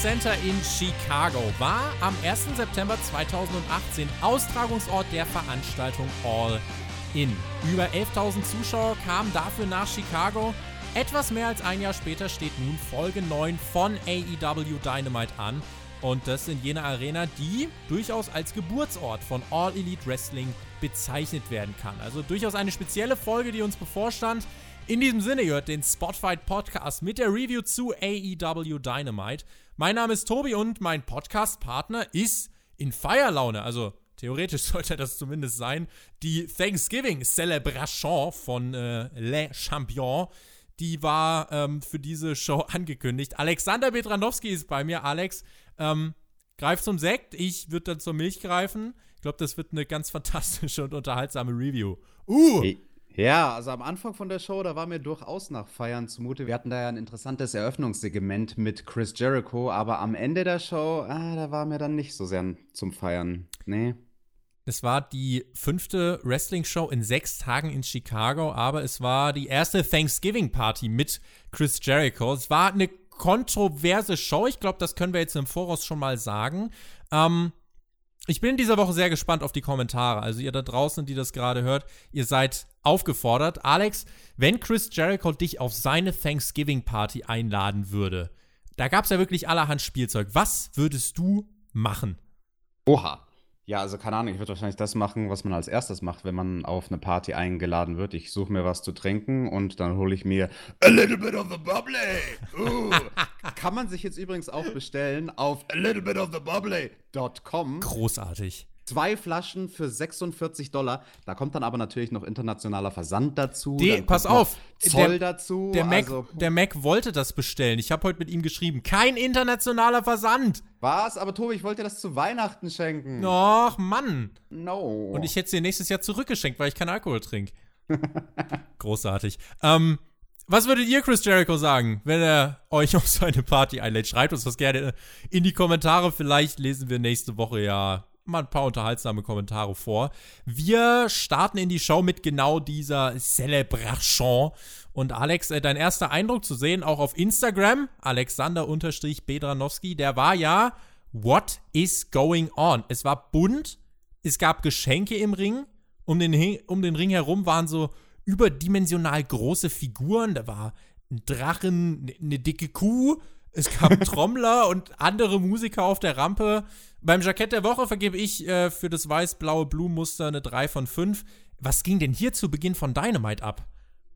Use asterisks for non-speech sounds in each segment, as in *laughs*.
Center in Chicago war am 1. September 2018 Austragungsort der Veranstaltung All In. Über 11.000 Zuschauer kamen dafür nach Chicago. Etwas mehr als ein Jahr später steht nun Folge 9 von AEW Dynamite an. Und das in jener Arena, die durchaus als Geburtsort von All Elite Wrestling bezeichnet werden kann. Also durchaus eine spezielle Folge, die uns bevorstand. In diesem Sinne, ihr hört den Spotfight Podcast mit der Review zu AEW Dynamite. Mein Name ist Tobi und mein Podcast-Partner ist in Feierlaune, also theoretisch *laughs* sollte das zumindest sein, die Thanksgiving Celebration von äh, Les Champions. Die war ähm, für diese Show *laughs* angekündigt. Alexander Petranowski ist bei mir. Alex, ähm, greif zum Sekt. Ich würde dann zur Milch greifen. Ich glaube, das wird eine ganz *laughs* fantastische und unterhaltsame Review. Uh! Hey. Ja, also am Anfang von der Show, da war mir durchaus nach Feiern zumute. Wir hatten da ja ein interessantes Eröffnungssegment mit Chris Jericho, aber am Ende der Show, ah, da war mir dann nicht so sehr zum Feiern. Nee. Es war die fünfte Wrestling-Show in sechs Tagen in Chicago, aber es war die erste Thanksgiving-Party mit Chris Jericho. Es war eine kontroverse Show. Ich glaube, das können wir jetzt im Voraus schon mal sagen. Ähm, ich bin in dieser Woche sehr gespannt auf die Kommentare. Also ihr da draußen, die das gerade hört, ihr seid aufgefordert. Alex, wenn Chris Jericho dich auf seine Thanksgiving-Party einladen würde, da gab es ja wirklich allerhand Spielzeug. Was würdest du machen? Oha. Ja, also keine Ahnung, ich würde wahrscheinlich das machen, was man als erstes macht, wenn man auf eine Party eingeladen wird. Ich suche mir was zu trinken und dann hole ich mir a little bit of the bubbly. Uh. Kann man sich jetzt übrigens auch bestellen auf a little bit of the bubbly.com. Großartig zwei Flaschen für 46 Dollar. Da kommt dann aber natürlich noch internationaler Versand dazu. Die, pass auf, Zoll der, dazu. Der Mac, also, der Mac wollte das bestellen. Ich habe heute mit ihm geschrieben. Kein internationaler Versand. Was? Aber Tobi, ich wollte dir das zu Weihnachten schenken. Och, Mann. No. Und ich hätte es dir nächstes Jahr zurückgeschenkt, weil ich keinen Alkohol trinke. *laughs* Großartig. Ähm, was würdet ihr Chris Jericho sagen, wenn er euch *laughs* auf seine Party einlädt? Schreibt uns das gerne in die Kommentare. Vielleicht lesen wir nächste Woche ja mal ein paar unterhaltsame Kommentare vor. Wir starten in die Show mit genau dieser Celebration. Und Alex, äh, dein erster Eindruck zu sehen, auch auf Instagram, Alexander-Bedranowski, der war ja, what is going on? Es war bunt, es gab Geschenke im Ring, um den, um den Ring herum waren so überdimensional große Figuren, da war ein Drachen, eine ne dicke Kuh, es gab *laughs* Trommler und andere Musiker auf der Rampe. Beim Jackett der Woche vergebe ich äh, für das weiß-blaue Blumenmuster eine 3 von 5. Was ging denn hier zu Beginn von Dynamite ab?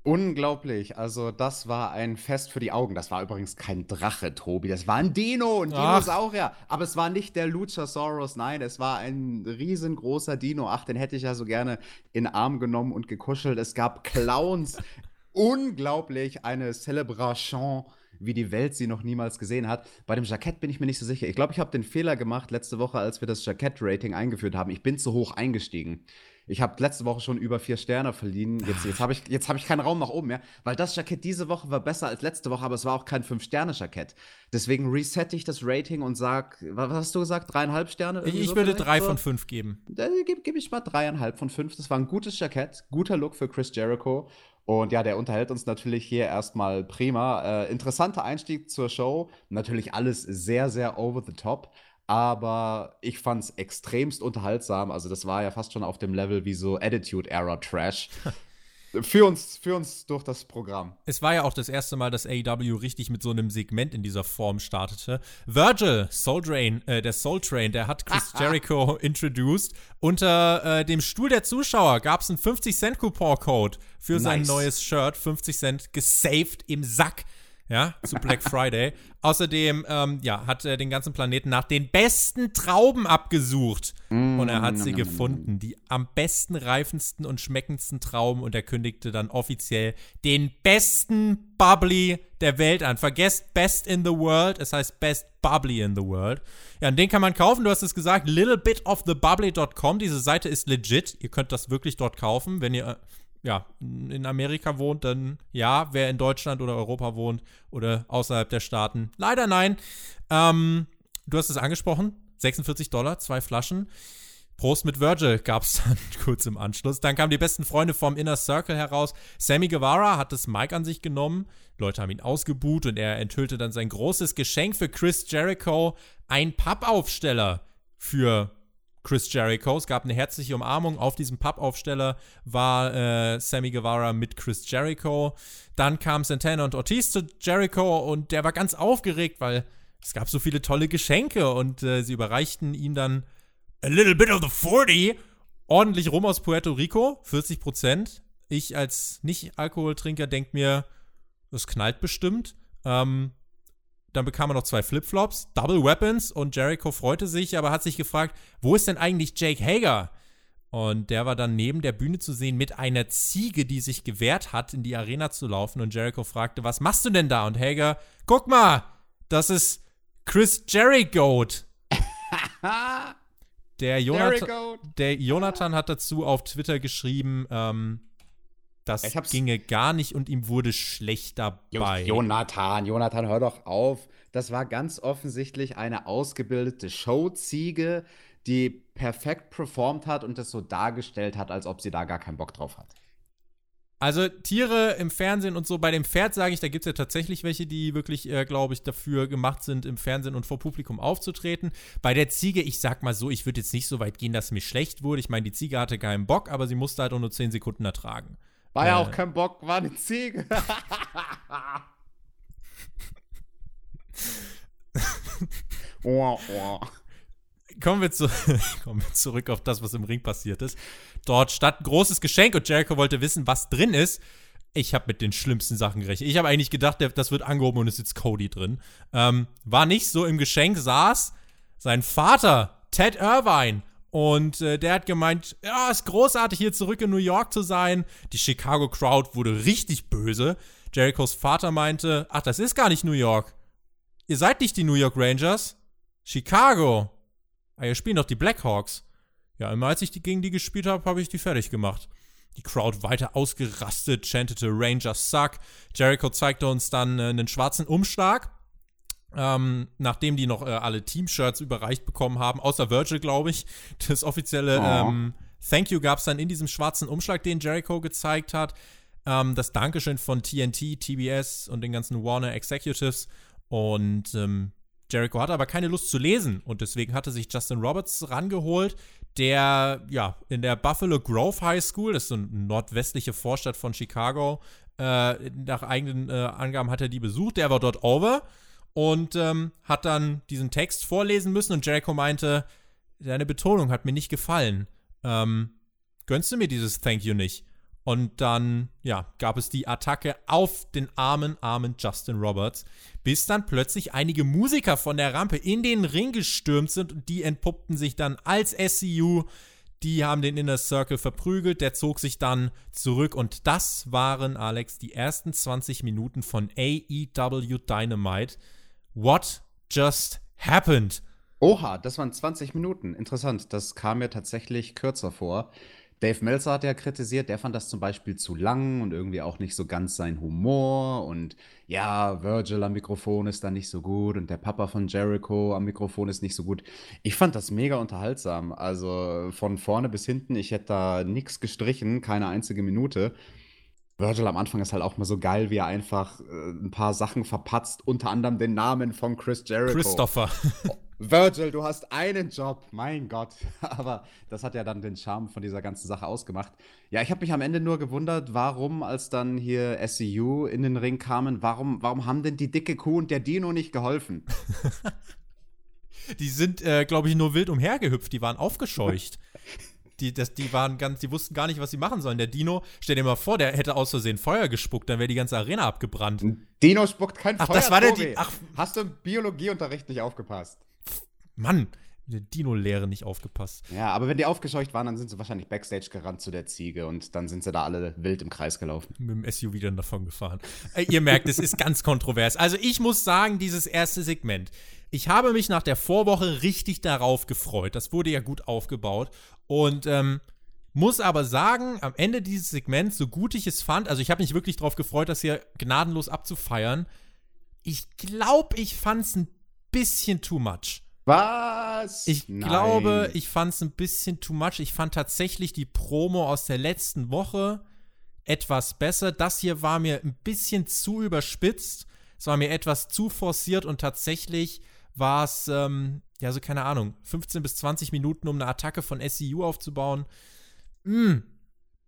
Unglaublich. Also, das war ein Fest für die Augen. Das war übrigens kein Drache, Tobi. Das war ein Dino, ein Dinosaurier. Ach. Aber es war nicht der Luchasaurus. Nein, es war ein riesengroßer Dino. Ach, den hätte ich ja so gerne in den Arm genommen und gekuschelt. Es gab Clowns. *laughs* Unglaublich. Eine Celebration wie die Welt sie noch niemals gesehen hat. Bei dem Jackett bin ich mir nicht so sicher. Ich glaube, ich habe den Fehler gemacht letzte Woche, als wir das Jackett-Rating eingeführt haben. Ich bin zu hoch eingestiegen. Ich habe letzte Woche schon über vier Sterne verliehen. Jetzt, jetzt habe ich, hab ich keinen Raum nach oben mehr, weil das Jackett diese Woche war besser als letzte Woche, aber es war auch kein Fünf-Sterne-Jackett. Deswegen resette ich das Rating und sag, was hast du gesagt? Dreieinhalb Sterne? ich so würde drei von fünf geben. Da gebe geb ich mal dreieinhalb von fünf. Das war ein gutes Jackett, guter Look für Chris Jericho. Und ja, der unterhält uns natürlich hier erstmal prima. Äh, interessanter Einstieg zur Show. Natürlich alles sehr, sehr over the top. Aber ich fand es extremst unterhaltsam. Also, das war ja fast schon auf dem Level wie so Attitude-Era-Trash. *laughs* Für uns, für uns durch das Programm. Es war ja auch das erste Mal, dass AEW richtig mit so einem Segment in dieser Form startete. Virgil, Soul Train, äh, der Soul Train, der hat Chris *laughs* Jericho introduced. Unter äh, dem Stuhl der Zuschauer gab es einen 50-Cent-Coupon-Code für nice. sein neues Shirt. 50 Cent gesaved im Sack. Ja, zu Black *laughs* Friday. Außerdem, ähm, ja, hat er den ganzen Planeten nach den besten Trauben abgesucht. Mm, und er hat sie mm, gefunden. Die am besten reifendsten und schmeckendsten Trauben. Und er kündigte dann offiziell den besten Bubbly der Welt an. Vergesst Best in the World, es heißt Best Bubbly in the World. Ja, und den kann man kaufen, du hast es gesagt, littlebitofthebubbly.com. Diese Seite ist legit. Ihr könnt das wirklich dort kaufen, wenn ihr ja, in Amerika wohnt, dann ja, wer in Deutschland oder Europa wohnt oder außerhalb der Staaten. Leider nein. Ähm, du hast es angesprochen, 46 Dollar, zwei Flaschen. Prost mit Virgil gab es *laughs* dann kurz im Anschluss. Dann kamen die besten Freunde vom Inner Circle heraus. Sammy Guevara hat das Mic an sich genommen. Leute haben ihn ausgebuht und er enthüllte dann sein großes Geschenk für Chris Jericho, ein Pappaufsteller für Chris Jericho. Es gab eine herzliche Umarmung. Auf diesem Pappaufsteller war äh, Sammy Guevara mit Chris Jericho. Dann kam Santana und Ortiz zu Jericho und der war ganz aufgeregt, weil es gab so viele tolle Geschenke und äh, sie überreichten ihm dann a little bit of the 40. Ordentlich rum aus Puerto Rico, 40 Prozent. Ich als Nicht-Alkoholtrinker denke mir, das knallt bestimmt. Ähm, dann bekam er noch zwei Flipflops, Double Weapons und Jericho freute sich, aber hat sich gefragt, wo ist denn eigentlich Jake Hager? Und der war dann neben der Bühne zu sehen mit einer Ziege, die sich gewehrt hat, in die Arena zu laufen. Und Jericho fragte, was machst du denn da? Und Hager, guck mal, das ist Chris Jericho. *laughs* der, Jonathan, der Jonathan hat dazu auf Twitter geschrieben, ähm, das ginge gar nicht und ihm wurde schlecht dabei. Jonathan, Jonathan, hör doch auf. Das war ganz offensichtlich eine ausgebildete Showziege, die perfekt performt hat und das so dargestellt hat, als ob sie da gar keinen Bock drauf hat. Also Tiere im Fernsehen und so, bei dem Pferd sage ich, da gibt es ja tatsächlich welche, die wirklich, äh, glaube ich, dafür gemacht sind, im Fernsehen und vor Publikum aufzutreten. Bei der Ziege, ich sag mal so, ich würde jetzt nicht so weit gehen, dass mir schlecht wurde. Ich meine, die Ziege hatte keinen Bock, aber sie musste halt auch nur 10 Sekunden ertragen. War ja auch kein Bock, war eine Ziege. *laughs* Kommen wir, zu, *laughs* kommen wir zurück auf das, was im Ring passiert ist. Dort stand ein großes Geschenk und Jericho wollte wissen, was drin ist. Ich habe mit den schlimmsten Sachen gerechnet. Ich habe eigentlich gedacht, das wird angehoben und es sitzt Cody drin. Ähm, war nicht so. Im Geschenk saß sein Vater, Ted Irvine. Und äh, der hat gemeint, ja, ist großartig hier zurück in New York zu sein. Die Chicago Crowd wurde richtig böse. Jerichos Vater meinte, ach, das ist gar nicht New York. Ihr seid nicht die New York Rangers. Chicago. Ah, ihr spielt doch die Blackhawks. Ja, immer als ich die, gegen die gespielt habe, habe ich die fertig gemacht. Die Crowd weiter ausgerastet, chantete Rangers suck. Jericho zeigte uns dann äh, einen schwarzen Umschlag ähm, nachdem die noch äh, alle Team-Shirts überreicht bekommen haben, außer Virgil, glaube ich. Das offizielle oh. ähm, Thank You gab es dann in diesem schwarzen Umschlag, den Jericho gezeigt hat. Ähm, das Dankeschön von TNT, TBS und den ganzen Warner Executives. Und ähm, Jericho hatte aber keine Lust zu lesen und deswegen hatte sich Justin Roberts rangeholt, der ja in der Buffalo Grove High School, das ist so eine nordwestliche Vorstadt von Chicago, äh, nach eigenen äh, Angaben hat er die besucht. Der war dort over und ähm, hat dann diesen Text vorlesen müssen und Jericho meinte, deine Betonung hat mir nicht gefallen. Ähm, gönnst du mir dieses Thank you nicht? Und dann, ja, gab es die Attacke auf den armen, armen Justin Roberts, bis dann plötzlich einige Musiker von der Rampe in den Ring gestürmt sind und die entpuppten sich dann als SCU. Die haben den Inner Circle verprügelt, der zog sich dann zurück und das waren, Alex, die ersten 20 Minuten von AEW Dynamite. What just happened? Oha, das waren 20 Minuten. Interessant. Das kam mir tatsächlich kürzer vor. Dave Meltzer hat ja kritisiert, der fand das zum Beispiel zu lang und irgendwie auch nicht so ganz sein Humor. Und ja, Virgil am Mikrofon ist da nicht so gut und der Papa von Jericho am Mikrofon ist nicht so gut. Ich fand das mega unterhaltsam. Also von vorne bis hinten, ich hätte da nichts gestrichen, keine einzige Minute. Virgil am Anfang ist halt auch mal so geil, wie er einfach äh, ein paar Sachen verpatzt, unter anderem den Namen von Chris Jericho. Christopher. Oh, Virgil, du hast einen Job, mein Gott. *laughs* Aber das hat ja dann den Charme von dieser ganzen Sache ausgemacht. Ja, ich habe mich am Ende nur gewundert, warum, als dann hier SCU in den Ring kamen, warum, warum haben denn die dicke Kuh und der Dino nicht geholfen? *laughs* die sind, äh, glaube ich, nur wild umhergehüpft, die waren aufgescheucht. *laughs* Die, das, die waren ganz, die wussten gar nicht, was sie machen sollen. Der Dino, stell dir mal vor, der hätte aus Versehen Feuer gespuckt, dann wäre die ganze Arena abgebrannt. Dino spuckt kein Ach, Feuer. Das war der Di Ach, Hast du im Biologieunterricht nicht aufgepasst? Mann, der Dino-Lehre nicht aufgepasst. Ja, aber wenn die aufgescheucht waren, dann sind sie wahrscheinlich Backstage gerannt zu der Ziege und dann sind sie da alle wild im Kreis gelaufen. Mit dem SUV dann davon gefahren. äh, ihr merkt, es ist ganz kontrovers. Also ich muss sagen, dieses erste Segment, ich habe mich nach der Vorwoche richtig darauf gefreut. Das wurde ja gut aufgebaut. Und ähm, muss aber sagen, am Ende dieses Segments, so gut ich es fand, also ich habe mich wirklich darauf gefreut, das hier gnadenlos abzufeiern. Ich glaube, ich fand es ein bisschen too much. Was? Ich Nein. glaube, ich fand es ein bisschen too much. Ich fand tatsächlich die Promo aus der letzten Woche etwas besser. Das hier war mir ein bisschen zu überspitzt. Es war mir etwas zu forciert und tatsächlich war es, ähm, ja, so keine Ahnung, 15 bis 20 Minuten, um eine Attacke von SCU aufzubauen. Mm.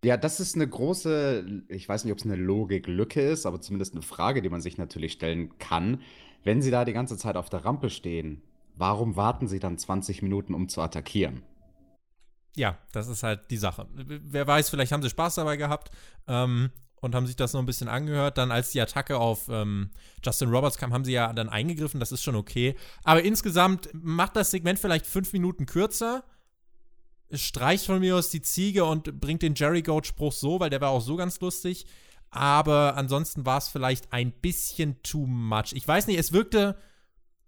Ja, das ist eine große, ich weiß nicht, ob es eine Logiklücke ist, aber zumindest eine Frage, die man sich natürlich stellen kann. Wenn sie da die ganze Zeit auf der Rampe stehen, warum warten sie dann 20 Minuten, um zu attackieren? Ja, das ist halt die Sache. Wer weiß, vielleicht haben sie Spaß dabei gehabt ähm, und haben sich das noch ein bisschen angehört. Dann, als die Attacke auf ähm, Justin Roberts kam, haben sie ja dann eingegriffen. Das ist schon okay. Aber insgesamt macht das Segment vielleicht fünf Minuten kürzer. Streicht von mir aus die Ziege und bringt den Jerry Goat-Spruch so, weil der war auch so ganz lustig. Aber ansonsten war es vielleicht ein bisschen too much. Ich weiß nicht, es wirkte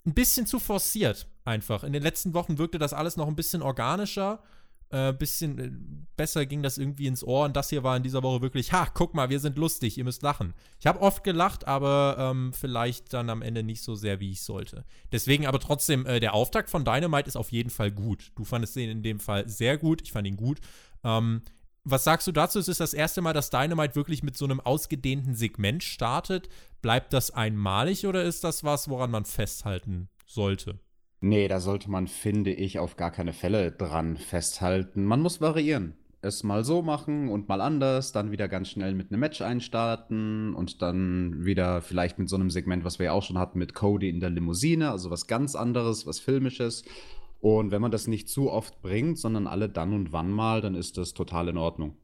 ein bisschen zu forciert einfach. In den letzten Wochen wirkte das alles noch ein bisschen organischer. Ein äh, bisschen äh, besser ging das irgendwie ins Ohr und das hier war in dieser Woche wirklich, ha, guck mal, wir sind lustig, ihr müsst lachen. Ich habe oft gelacht, aber ähm, vielleicht dann am Ende nicht so sehr, wie ich sollte. Deswegen aber trotzdem, äh, der Auftakt von Dynamite ist auf jeden Fall gut. Du fandest den in dem Fall sehr gut, ich fand ihn gut. Ähm, was sagst du dazu? Es ist das erste Mal, dass Dynamite wirklich mit so einem ausgedehnten Segment startet. Bleibt das einmalig oder ist das was, woran man festhalten sollte? Nee, da sollte man, finde ich, auf gar keine Fälle dran festhalten. Man muss variieren. Es mal so machen und mal anders, dann wieder ganz schnell mit einem Match einstarten und dann wieder vielleicht mit so einem Segment, was wir ja auch schon hatten, mit Cody in der Limousine, also was ganz anderes, was Filmisches. Und wenn man das nicht zu oft bringt, sondern alle dann und wann mal, dann ist das total in Ordnung.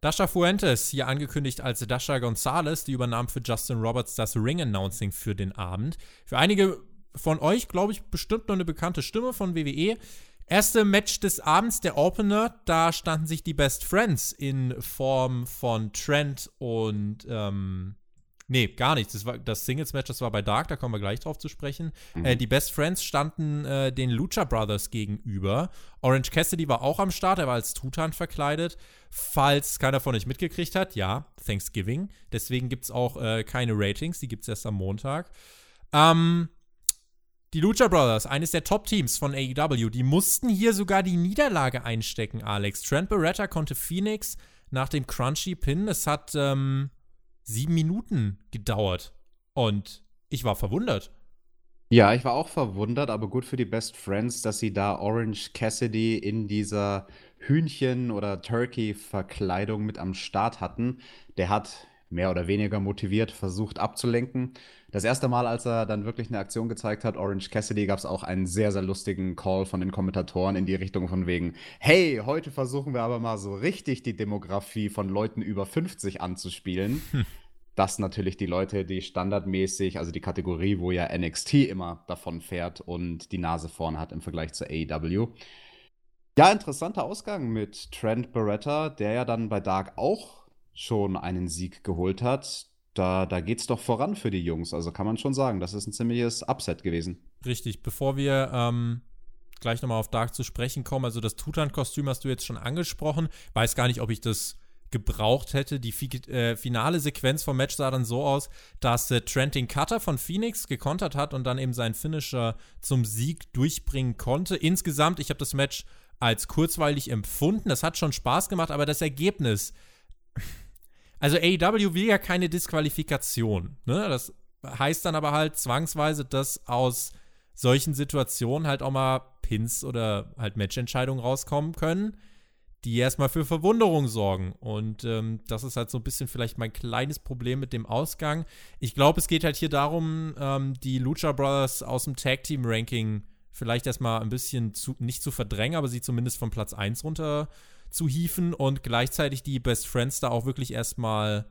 Dasha Fuentes, hier angekündigt als Dasha Gonzalez, die übernahm für Justin Roberts das Ring-Announcing für den Abend. Für einige von euch, glaube ich, bestimmt noch eine bekannte Stimme von WWE. Erste Match des Abends, der Opener, da standen sich die Best Friends in Form von Trent und ähm, Nee, gar nicht. Das, war, das Singles-Match, das war bei Dark, da kommen wir gleich drauf zu sprechen. Mhm. Äh, die Best Friends standen äh, den Lucha Brothers gegenüber. Orange Cassidy war auch am Start, er war als Tutan verkleidet. Falls keiner von euch mitgekriegt hat, ja, Thanksgiving. Deswegen gibt es auch äh, keine Ratings, die gibt es erst am Montag. Ähm, die Lucha Brothers, eines der Top-Teams von AEW, die mussten hier sogar die Niederlage einstecken, Alex. Trent Beretta konnte Phoenix nach dem Crunchy Pin. Es hat ähm, sieben Minuten gedauert. Und ich war verwundert. Ja, ich war auch verwundert, aber gut für die Best Friends, dass sie da Orange Cassidy in dieser Hühnchen- oder Turkey-Verkleidung mit am Start hatten. Der hat mehr oder weniger motiviert versucht abzulenken. Das erste Mal, als er dann wirklich eine Aktion gezeigt hat, Orange Cassidy, gab es auch einen sehr, sehr lustigen Call von den Kommentatoren in die Richtung von wegen, hey, heute versuchen wir aber mal so richtig die Demografie von Leuten über 50 anzuspielen. Hm. Das natürlich die Leute, die standardmäßig, also die Kategorie, wo ja NXT immer davon fährt und die Nase vorn hat im Vergleich zu AEW. Ja, interessanter Ausgang mit Trent Beretta, der ja dann bei Dark auch schon einen Sieg geholt hat da, da geht es doch voran für die Jungs. Also kann man schon sagen, das ist ein ziemliches Upset gewesen. Richtig. Bevor wir ähm, gleich nochmal auf Dark zu sprechen kommen, also das Tutan-Kostüm hast du jetzt schon angesprochen. Weiß gar nicht, ob ich das gebraucht hätte. Die äh, finale Sequenz vom Match sah dann so aus, dass äh, Trent den Cutter von Phoenix gekontert hat und dann eben seinen Finisher zum Sieg durchbringen konnte. Insgesamt, ich habe das Match als kurzweilig empfunden. Das hat schon Spaß gemacht, aber das Ergebnis also AEW will ja keine Disqualifikation. Ne? Das heißt dann aber halt zwangsweise, dass aus solchen Situationen halt auch mal Pins oder halt Matchentscheidungen rauskommen können, die erstmal für Verwunderung sorgen. Und ähm, das ist halt so ein bisschen vielleicht mein kleines Problem mit dem Ausgang. Ich glaube, es geht halt hier darum, ähm, die Lucha Brothers aus dem Tag Team Ranking vielleicht erstmal ein bisschen zu, nicht zu verdrängen, aber sie zumindest von Platz 1 runter zu hieven und gleichzeitig die Best Friends da auch wirklich erstmal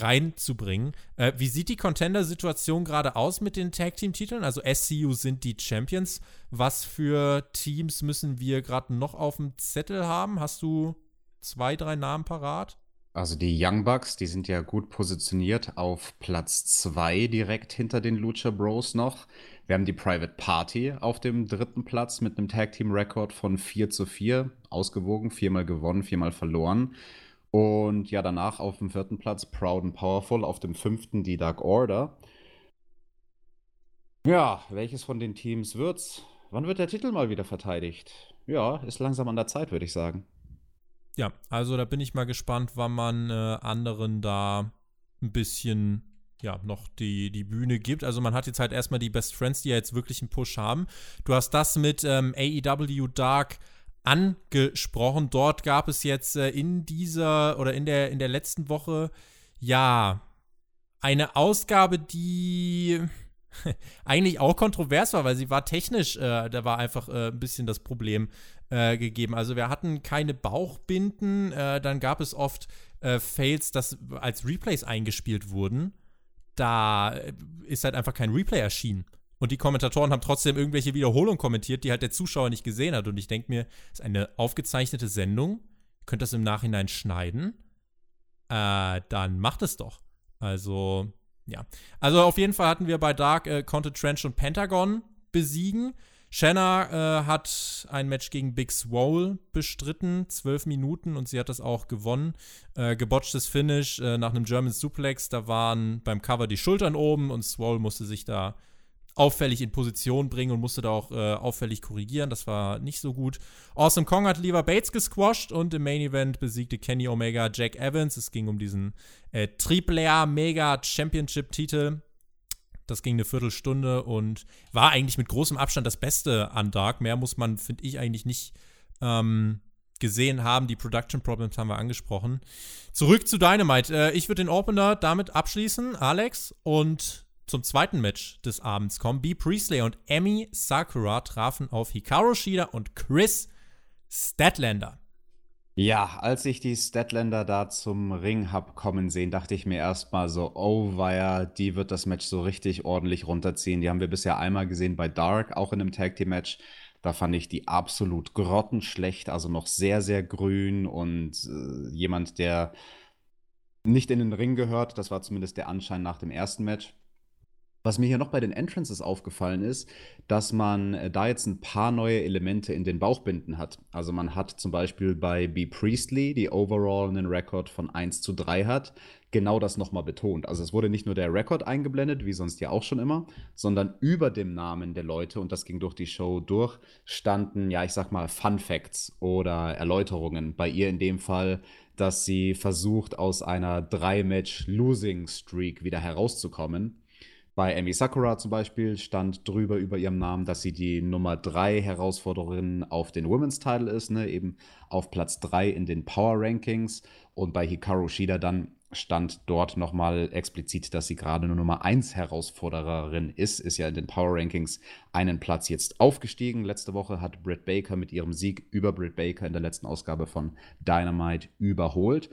reinzubringen. Äh, wie sieht die Contender-Situation gerade aus mit den Tag-Team-Titeln? Also SCU sind die Champions. Was für Teams müssen wir gerade noch auf dem Zettel haben? Hast du zwei, drei Namen parat? Also die Young Bucks, die sind ja gut positioniert auf Platz 2 direkt hinter den Lucha Bros noch. Wir haben die Private Party auf dem dritten Platz mit einem Tag Team Rekord von 4 zu 4, ausgewogen, viermal gewonnen, viermal verloren. Und ja, danach auf dem vierten Platz Proud and Powerful, auf dem fünften die Dark Order. Ja, welches von den Teams wird's? Wann wird der Titel mal wieder verteidigt? Ja, ist langsam an der Zeit, würde ich sagen. Ja, also da bin ich mal gespannt, wann man äh, anderen da ein bisschen ja, noch die, die Bühne gibt. Also man hat jetzt halt erstmal die Best Friends, die ja jetzt wirklich einen Push haben. Du hast das mit ähm, AEW Dark angesprochen. Dort gab es jetzt äh, in dieser oder in der, in der letzten Woche ja eine Ausgabe, die *laughs* eigentlich auch kontrovers war, weil sie war technisch, äh, da war einfach äh, ein bisschen das Problem äh, gegeben. Also wir hatten keine Bauchbinden, äh, dann gab es oft äh, Fails, dass als Replays eingespielt wurden. Da ist halt einfach kein Replay erschienen. Und die Kommentatoren haben trotzdem irgendwelche Wiederholungen kommentiert, die halt der Zuschauer nicht gesehen hat. Und ich denke mir, das ist eine aufgezeichnete Sendung. Ihr könnt das im Nachhinein schneiden. Äh, dann macht es doch. Also, ja. Also auf jeden Fall hatten wir bei Dark, äh, konnte Trench und Pentagon besiegen. Shanna äh, hat ein Match gegen Big Swole bestritten, zwölf Minuten und sie hat das auch gewonnen. Äh, gebotchtes Finish äh, nach einem German Suplex, da waren beim Cover die Schultern oben und Swole musste sich da auffällig in Position bringen und musste da auch äh, auffällig korrigieren. Das war nicht so gut. Awesome Kong hat lieber Bates gesquashed und im Main Event besiegte Kenny Omega Jack Evans. Es ging um diesen äh, Triple Mega Championship Titel. Das ging eine Viertelstunde und war eigentlich mit großem Abstand das Beste an Dark. Mehr muss man, finde ich, eigentlich nicht ähm, gesehen haben. Die Production Problems haben wir angesprochen. Zurück zu Dynamite. Äh, ich würde den Opener damit abschließen, Alex, und zum zweiten Match des Abends kommen. B. Priestley und Emmy Sakura trafen auf Hikaru Shida und Chris Statlander. Ja, als ich die Statlander da zum Ring hab kommen sehen, dachte ich mir erstmal so, oh weia, die wird das Match so richtig ordentlich runterziehen. Die haben wir bisher einmal gesehen bei Dark, auch in einem Tag Team Match. Da fand ich die absolut grottenschlecht, also noch sehr, sehr grün und äh, jemand, der nicht in den Ring gehört. Das war zumindest der Anschein nach dem ersten Match. Was mir hier noch bei den Entrances aufgefallen ist, dass man äh, da jetzt ein paar neue Elemente in den Bauchbinden hat. Also man hat zum Beispiel bei B. Priestley, die overall einen Rekord von 1 zu 3 hat, genau das nochmal betont. Also es wurde nicht nur der Rekord eingeblendet, wie sonst ja auch schon immer, sondern über dem Namen der Leute, und das ging durch die Show durch, standen, ja, ich sag mal, Fun Facts oder Erläuterungen. Bei ihr in dem Fall, dass sie versucht, aus einer 3-Match-Losing-Streak wieder herauszukommen bei Amy Sakura zum Beispiel stand drüber über ihrem Namen, dass sie die Nummer 3 Herausforderin auf den Women's Title ist, ne? eben auf Platz 3 in den Power Rankings. Und bei Hikaru Shida dann stand dort nochmal explizit, dass sie gerade nur Nummer 1 Herausforderin ist, ist ja in den Power Rankings einen Platz jetzt aufgestiegen. Letzte Woche hat Britt Baker mit ihrem Sieg über Britt Baker in der letzten Ausgabe von Dynamite überholt.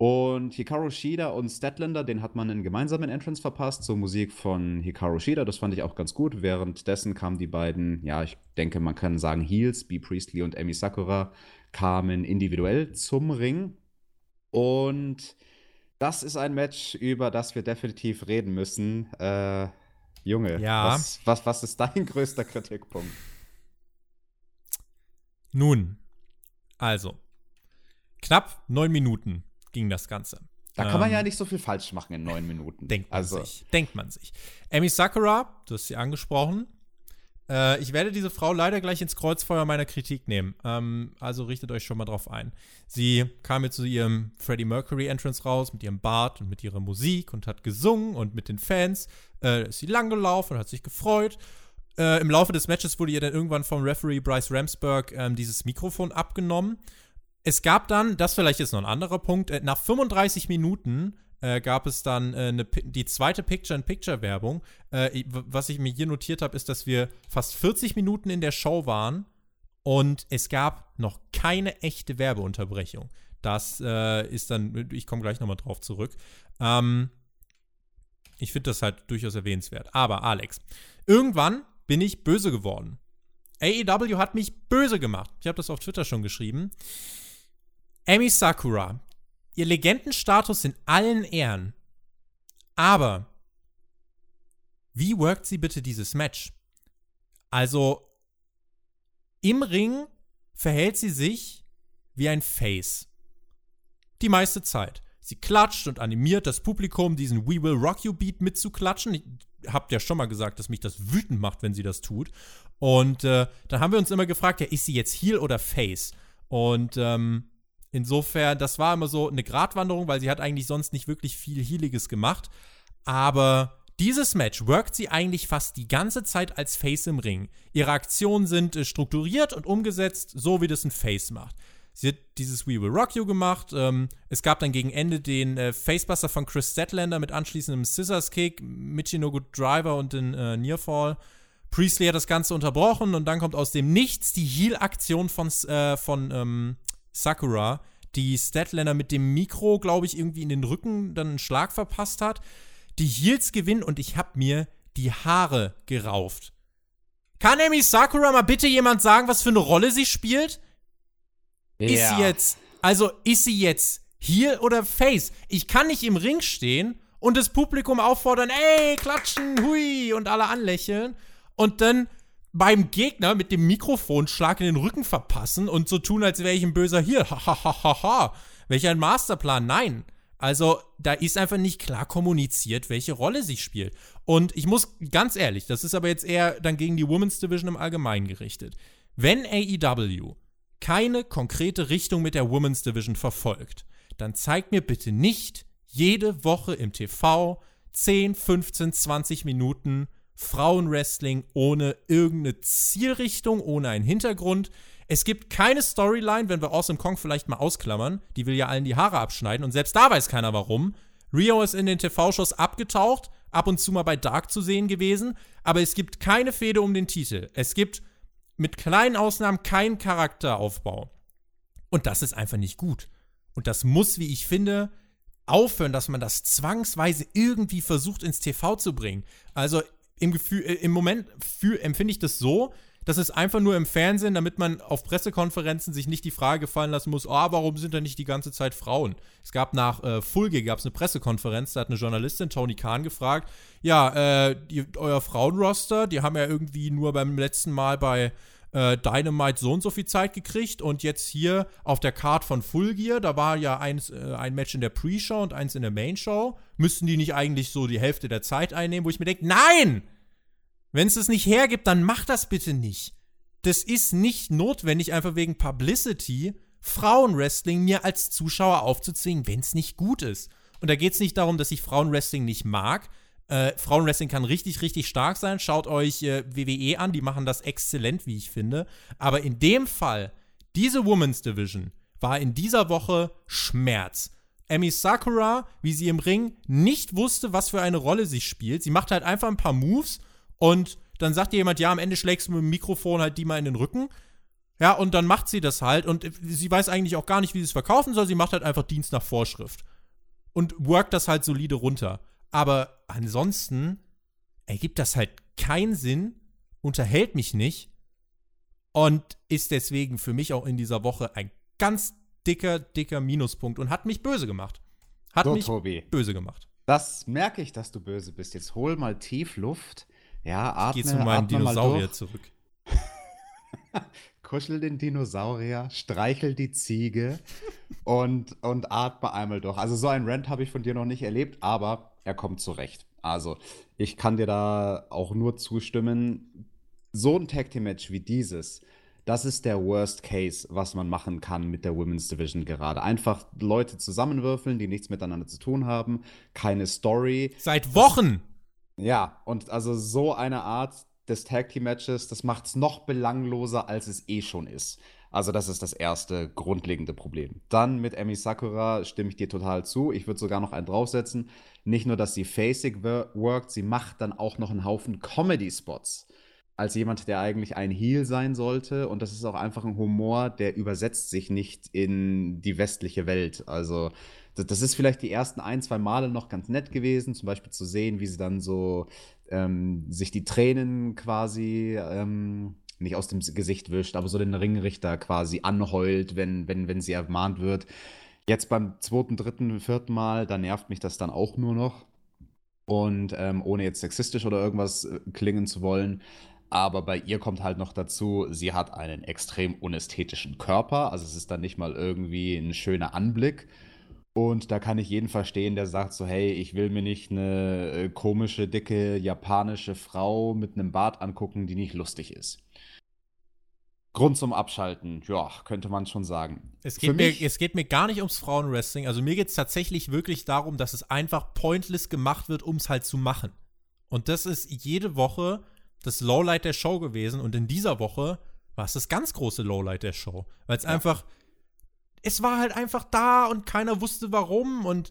Und Hikaru Shida und Statlander, den hat man einen gemeinsamen Entrance verpasst zur Musik von Hikaru Shida. Das fand ich auch ganz gut. Währenddessen kamen die beiden, ja, ich denke, man kann sagen Heels, B. Priestley und Emi Sakura, kamen individuell zum Ring. Und das ist ein Match, über das wir definitiv reden müssen. Äh, Junge, ja. was, was, was ist dein *laughs* größter Kritikpunkt? Nun, also, knapp neun Minuten ging das Ganze. Da kann man ähm, ja nicht so viel falsch machen in neun Minuten. Denkt man also. sich. Denkt man sich. Amy Sakura, du hast sie angesprochen. Äh, ich werde diese Frau leider gleich ins Kreuzfeuer meiner Kritik nehmen. Ähm, also richtet euch schon mal drauf ein. Sie kam jetzt zu ihrem Freddie Mercury Entrance raus mit ihrem Bart und mit ihrer Musik und hat gesungen und mit den Fans. Äh, ist sie langgelaufen und hat sich gefreut. Äh, Im Laufe des Matches wurde ihr dann irgendwann vom Referee Bryce Ramsberg ähm, dieses Mikrofon abgenommen es gab dann, das vielleicht ist noch ein anderer Punkt, äh, nach 35 Minuten äh, gab es dann äh, eine, die zweite Picture-in-Picture-Werbung. Äh, was ich mir hier notiert habe, ist, dass wir fast 40 Minuten in der Show waren und es gab noch keine echte Werbeunterbrechung. Das äh, ist dann, ich komme gleich nochmal drauf zurück. Ähm, ich finde das halt durchaus erwähnenswert. Aber Alex, irgendwann bin ich böse geworden. AEW hat mich böse gemacht. Ich habe das auf Twitter schon geschrieben. Amy Sakura, ihr Legendenstatus in allen Ehren. Aber wie workt sie bitte dieses Match? Also, im Ring verhält sie sich wie ein Face. Die meiste Zeit. Sie klatscht und animiert das Publikum, diesen We Will Rock You Beat mitzuklatschen. Ich hab ja schon mal gesagt, dass mich das wütend macht, wenn sie das tut. Und äh, dann haben wir uns immer gefragt, ja, ist sie jetzt Heel oder Face? Und ähm, insofern, das war immer so eine Gratwanderung, weil sie hat eigentlich sonst nicht wirklich viel Healiges gemacht. Aber dieses Match workt sie eigentlich fast die ganze Zeit als Face im Ring. Ihre Aktionen sind äh, strukturiert und umgesetzt, so wie das ein Face macht. Sie hat dieses We Will Rock You gemacht. Ähm, es gab dann gegen Ende den äh, Facebuster von Chris Statlander mit anschließendem Scissors Kick, Michinoku Driver und den äh, Nearfall. Priestley hat das Ganze unterbrochen und dann kommt aus dem Nichts die Heal-Aktion von, äh, von ähm, Sakura, die Statlander mit dem Mikro, glaube ich, irgendwie in den Rücken dann einen Schlag verpasst hat. Die Heals gewinnen und ich habe mir die Haare gerauft. Kann Amy Sakura mal bitte jemand sagen, was für eine Rolle sie spielt? Ja. Ist sie jetzt, also ist sie jetzt hier oder Face? Ich kann nicht im Ring stehen und das Publikum auffordern, ey, klatschen, hui, und alle anlächeln und dann beim Gegner mit dem Mikrofonschlag in den Rücken verpassen und so tun, als wäre ich ein böser hier. Hahaha. Welch ein Masterplan. Nein. Also, da ist einfach nicht klar kommuniziert, welche Rolle sie spielt. Und ich muss ganz ehrlich, das ist aber jetzt eher dann gegen die Women's Division im Allgemeinen gerichtet. Wenn AEW keine konkrete Richtung mit der Women's Division verfolgt, dann zeigt mir bitte nicht jede Woche im TV 10, 15, 20 Minuten Frauenwrestling ohne irgendeine Zielrichtung, ohne einen Hintergrund. Es gibt keine Storyline, wenn wir Awesome Kong vielleicht mal ausklammern. Die will ja allen die Haare abschneiden und selbst da weiß keiner warum. Rio ist in den TV-Shows abgetaucht, ab und zu mal bei Dark zu sehen gewesen, aber es gibt keine Fehde um den Titel. Es gibt mit kleinen Ausnahmen keinen Charakteraufbau. Und das ist einfach nicht gut. Und das muss, wie ich finde, aufhören, dass man das zwangsweise irgendwie versucht ins TV zu bringen. Also im Gefühl, äh, im Moment für, empfinde ich das so, dass es einfach nur im Fernsehen, damit man auf Pressekonferenzen sich nicht die Frage gefallen lassen muss, oh, warum sind da nicht die ganze Zeit Frauen? Es gab nach äh, Fulge gab eine Pressekonferenz, da hat eine Journalistin, Tony Kahn, gefragt, ja, äh, die, euer Frauenroster, die haben ja irgendwie nur beim letzten Mal bei äh, Dynamite so und so viel Zeit gekriegt und jetzt hier auf der Card von Full Gear, da war ja eins, äh, ein Match in der Pre-Show und eins in der Main-Show. Müssten die nicht eigentlich so die Hälfte der Zeit einnehmen, wo ich mir denke, nein! Wenn es das nicht hergibt, dann mach das bitte nicht. Das ist nicht notwendig, einfach wegen Publicity Frauenwrestling mir als Zuschauer aufzuzwingen, wenn es nicht gut ist. Und da geht es nicht darum, dass ich Frauenwrestling nicht mag, äh, Frauenwrestling kann richtig, richtig stark sein. Schaut euch äh, WWE an, die machen das exzellent, wie ich finde. Aber in dem Fall, diese Women's Division war in dieser Woche Schmerz. Emi Sakura, wie sie im Ring nicht wusste, was für eine Rolle sie spielt. Sie macht halt einfach ein paar Moves und dann sagt dir jemand, ja, am Ende schlägst du mit dem Mikrofon halt die mal in den Rücken. Ja, und dann macht sie das halt und sie weiß eigentlich auch gar nicht, wie sie es verkaufen soll. Sie macht halt einfach Dienst nach Vorschrift. Und workt das halt solide runter. Aber ansonsten ergibt das halt keinen Sinn, unterhält mich nicht und ist deswegen für mich auch in dieser Woche ein ganz dicker, dicker Minuspunkt und hat mich böse gemacht. Hat so, mich Tobi. böse gemacht. Das merke ich, dass du böse bist. Jetzt hol mal tief Luft. Ja, atme, ich geh zu meinem Dinosaurier zurück. *laughs* Kuschel den Dinosaurier, streichel die Ziege *laughs* und, und atme einmal durch. Also so ein Rant habe ich von dir noch nicht erlebt, aber er kommt zurecht. Also, ich kann dir da auch nur zustimmen. So ein Tag Team Match wie dieses, das ist der Worst Case, was man machen kann mit der Women's Division gerade. Einfach Leute zusammenwürfeln, die nichts miteinander zu tun haben, keine Story. Seit Wochen! Das, ja, und also so eine Art, des Tag Team Matches, das macht es noch belangloser, als es eh schon ist. Also das ist das erste grundlegende Problem. Dann mit Emi Sakura stimme ich dir total zu. Ich würde sogar noch einen draufsetzen. Nicht nur, dass sie facing worked, sie macht dann auch noch einen Haufen Comedy-Spots. Als jemand, der eigentlich ein Heel sein sollte. Und das ist auch einfach ein Humor, der übersetzt sich nicht in die westliche Welt. Also das ist vielleicht die ersten ein, zwei Male noch ganz nett gewesen, zum Beispiel zu sehen, wie sie dann so ähm, sich die Tränen quasi ähm, nicht aus dem Gesicht wischt, aber so den Ringrichter quasi anheult, wenn, wenn, wenn sie ermahnt wird. Jetzt beim zweiten, dritten, vierten Mal, da nervt mich das dann auch nur noch. Und ähm, ohne jetzt sexistisch oder irgendwas äh, klingen zu wollen. Aber bei ihr kommt halt noch dazu, sie hat einen extrem unästhetischen Körper. Also es ist dann nicht mal irgendwie ein schöner Anblick. Und da kann ich jeden verstehen, der sagt so, hey, ich will mir nicht eine äh, komische, dicke japanische Frau mit einem Bart angucken, die nicht lustig ist. Grund zum Abschalten, ja, könnte man schon sagen. Es geht, mir, es geht mir gar nicht ums Frauenwrestling. Also mir geht es tatsächlich wirklich darum, dass es einfach pointless gemacht wird, um es halt zu machen. Und das ist jede Woche das Lowlight der Show gewesen. Und in dieser Woche war es das ganz große Lowlight der Show. Weil es ja. einfach, es war halt einfach da und keiner wusste warum. Und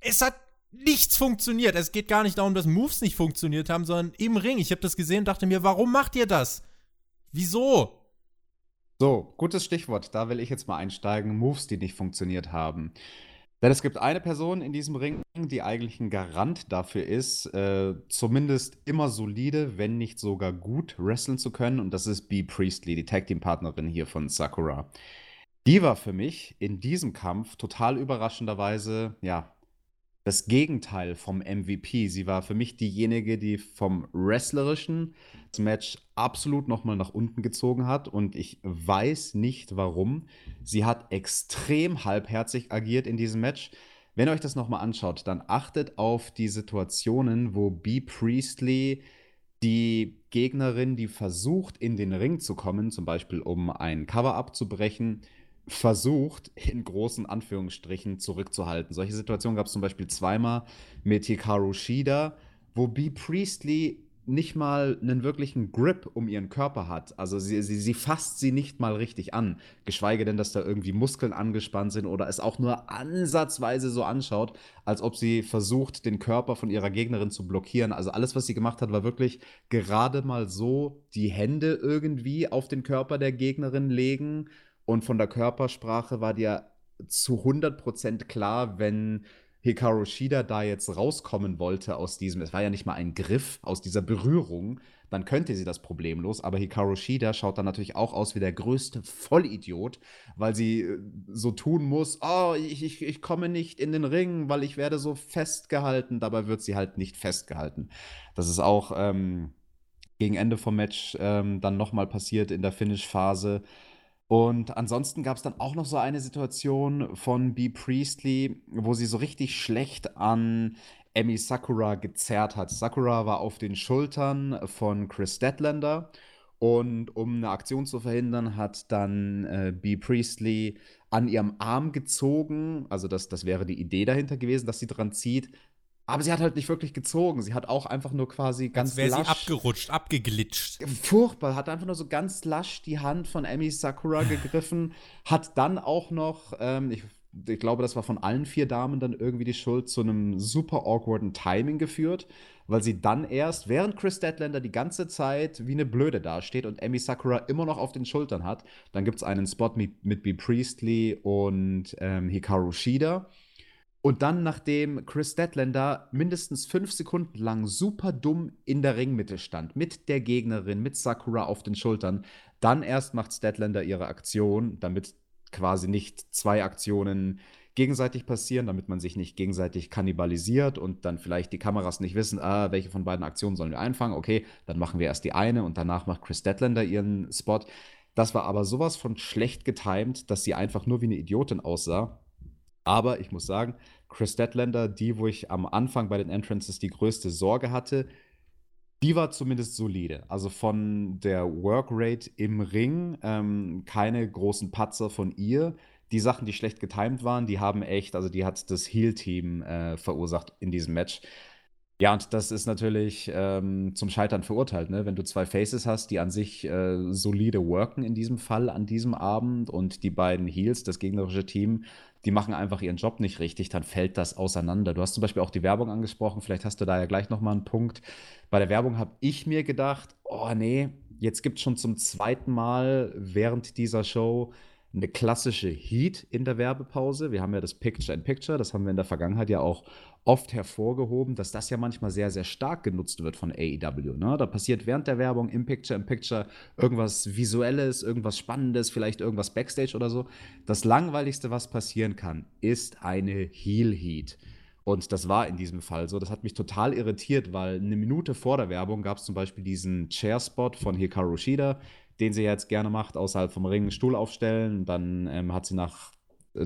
es hat nichts funktioniert. Es geht gar nicht darum, dass Moves nicht funktioniert haben, sondern im Ring. Ich habe das gesehen und dachte mir, warum macht ihr das? Wieso? So, gutes Stichwort. Da will ich jetzt mal einsteigen. Moves, die nicht funktioniert haben. Denn es gibt eine Person in diesem Ring, die eigentlich ein Garant dafür ist, äh, zumindest immer solide, wenn nicht sogar gut wresteln zu können. Und das ist B. Priestley, die Tag Team Partnerin hier von Sakura. Die war für mich in diesem Kampf total überraschenderweise, ja, das Gegenteil vom MVP. Sie war für mich diejenige, die vom wrestlerischen das Match absolut nochmal nach unten gezogen hat und ich weiß nicht warum. Sie hat extrem halbherzig agiert in diesem Match. Wenn ihr euch das nochmal anschaut, dann achtet auf die Situationen, wo B. Priestley die Gegnerin, die versucht, in den Ring zu kommen, zum Beispiel um ein Cover abzubrechen, versucht, in großen Anführungsstrichen zurückzuhalten. Solche Situationen gab es zum Beispiel zweimal mit Hikaru Shida, wo B. Priestley nicht mal einen wirklichen Grip um ihren Körper hat. Also sie, sie, sie fasst sie nicht mal richtig an. Geschweige denn, dass da irgendwie Muskeln angespannt sind oder es auch nur ansatzweise so anschaut, als ob sie versucht, den Körper von ihrer Gegnerin zu blockieren. Also alles, was sie gemacht hat, war wirklich gerade mal so die Hände irgendwie auf den Körper der Gegnerin legen und von der Körpersprache war dir zu 100% klar, wenn Hikaru Shida da jetzt rauskommen wollte aus diesem, es war ja nicht mal ein Griff, aus dieser Berührung, dann könnte sie das problemlos. Aber Hikaru Shida schaut dann natürlich auch aus wie der größte Vollidiot, weil sie äh, so tun muss, oh, ich, ich, ich komme nicht in den Ring, weil ich werde so festgehalten. Dabei wird sie halt nicht festgehalten. Das ist auch ähm, gegen Ende vom Match ähm, dann nochmal passiert in der Finish-Phase und ansonsten gab es dann auch noch so eine Situation von B. Priestley, wo sie so richtig schlecht an Emi Sakura gezerrt hat. Sakura war auf den Schultern von Chris Deadlander und um eine Aktion zu verhindern, hat dann äh, B. Priestley an ihrem Arm gezogen. Also das, das wäre die Idee dahinter gewesen, dass sie dran zieht. Aber sie hat halt nicht wirklich gezogen. Sie hat auch einfach nur quasi ganz Als wäre sie abgerutscht, abgeglitscht. Furchtbar. Hat einfach nur so ganz lasch die Hand von Amy Sakura *laughs* gegriffen. hat dann auch noch, ähm, ich, ich glaube, das war von allen vier Damen dann irgendwie die Schuld, zu einem super awkwarden Timing geführt, weil sie dann erst, während Chris Deadlander die ganze Zeit wie eine Blöde dasteht und Amy Sakura immer noch auf den Schultern hat, dann gibt es einen Spot mit, mit B. Priestley und ähm, Hikaru Shida und dann, nachdem Chris Deadlander mindestens fünf Sekunden lang super dumm in der Ringmitte stand, mit der Gegnerin, mit Sakura auf den Schultern, dann erst macht Statlander ihre Aktion, damit quasi nicht zwei Aktionen gegenseitig passieren, damit man sich nicht gegenseitig kannibalisiert und dann vielleicht die Kameras nicht wissen, ah, welche von beiden Aktionen sollen wir einfangen. Okay, dann machen wir erst die eine und danach macht Chris Deadlander ihren Spot. Das war aber sowas von schlecht getimt, dass sie einfach nur wie eine Idiotin aussah. Aber ich muss sagen, Chris Deadlander, die, wo ich am Anfang bei den Entrances die größte Sorge hatte, die war zumindest solide. Also von der Workrate im Ring, ähm, keine großen Patzer von ihr. Die Sachen, die schlecht getimed waren, die haben echt, also die hat das Heal-Team äh, verursacht in diesem Match. Ja, und das ist natürlich ähm, zum Scheitern verurteilt, ne? Wenn du zwei Faces hast, die an sich äh, solide worken in diesem Fall, an diesem Abend, und die beiden Heels, das gegnerische Team, die machen einfach ihren Job nicht richtig, dann fällt das auseinander. Du hast zum Beispiel auch die Werbung angesprochen, vielleicht hast du da ja gleich nochmal einen Punkt. Bei der Werbung habe ich mir gedacht, oh nee, jetzt gibt es schon zum zweiten Mal während dieser Show eine klassische Heat in der Werbepause. Wir haben ja das Picture in Picture, das haben wir in der Vergangenheit ja auch oft hervorgehoben, dass das ja manchmal sehr, sehr stark genutzt wird von AEW. Ne? Da passiert während der Werbung im Picture in Picture irgendwas Visuelles, irgendwas Spannendes, vielleicht irgendwas Backstage oder so. Das Langweiligste, was passieren kann, ist eine Heel Heat. Und das war in diesem Fall so. Das hat mich total irritiert, weil eine Minute vor der Werbung gab es zum Beispiel diesen Chair-Spot von Hikaru Shida, den sie jetzt gerne macht, außerhalb vom Ring Stuhl aufstellen. Dann ähm, hat sie nach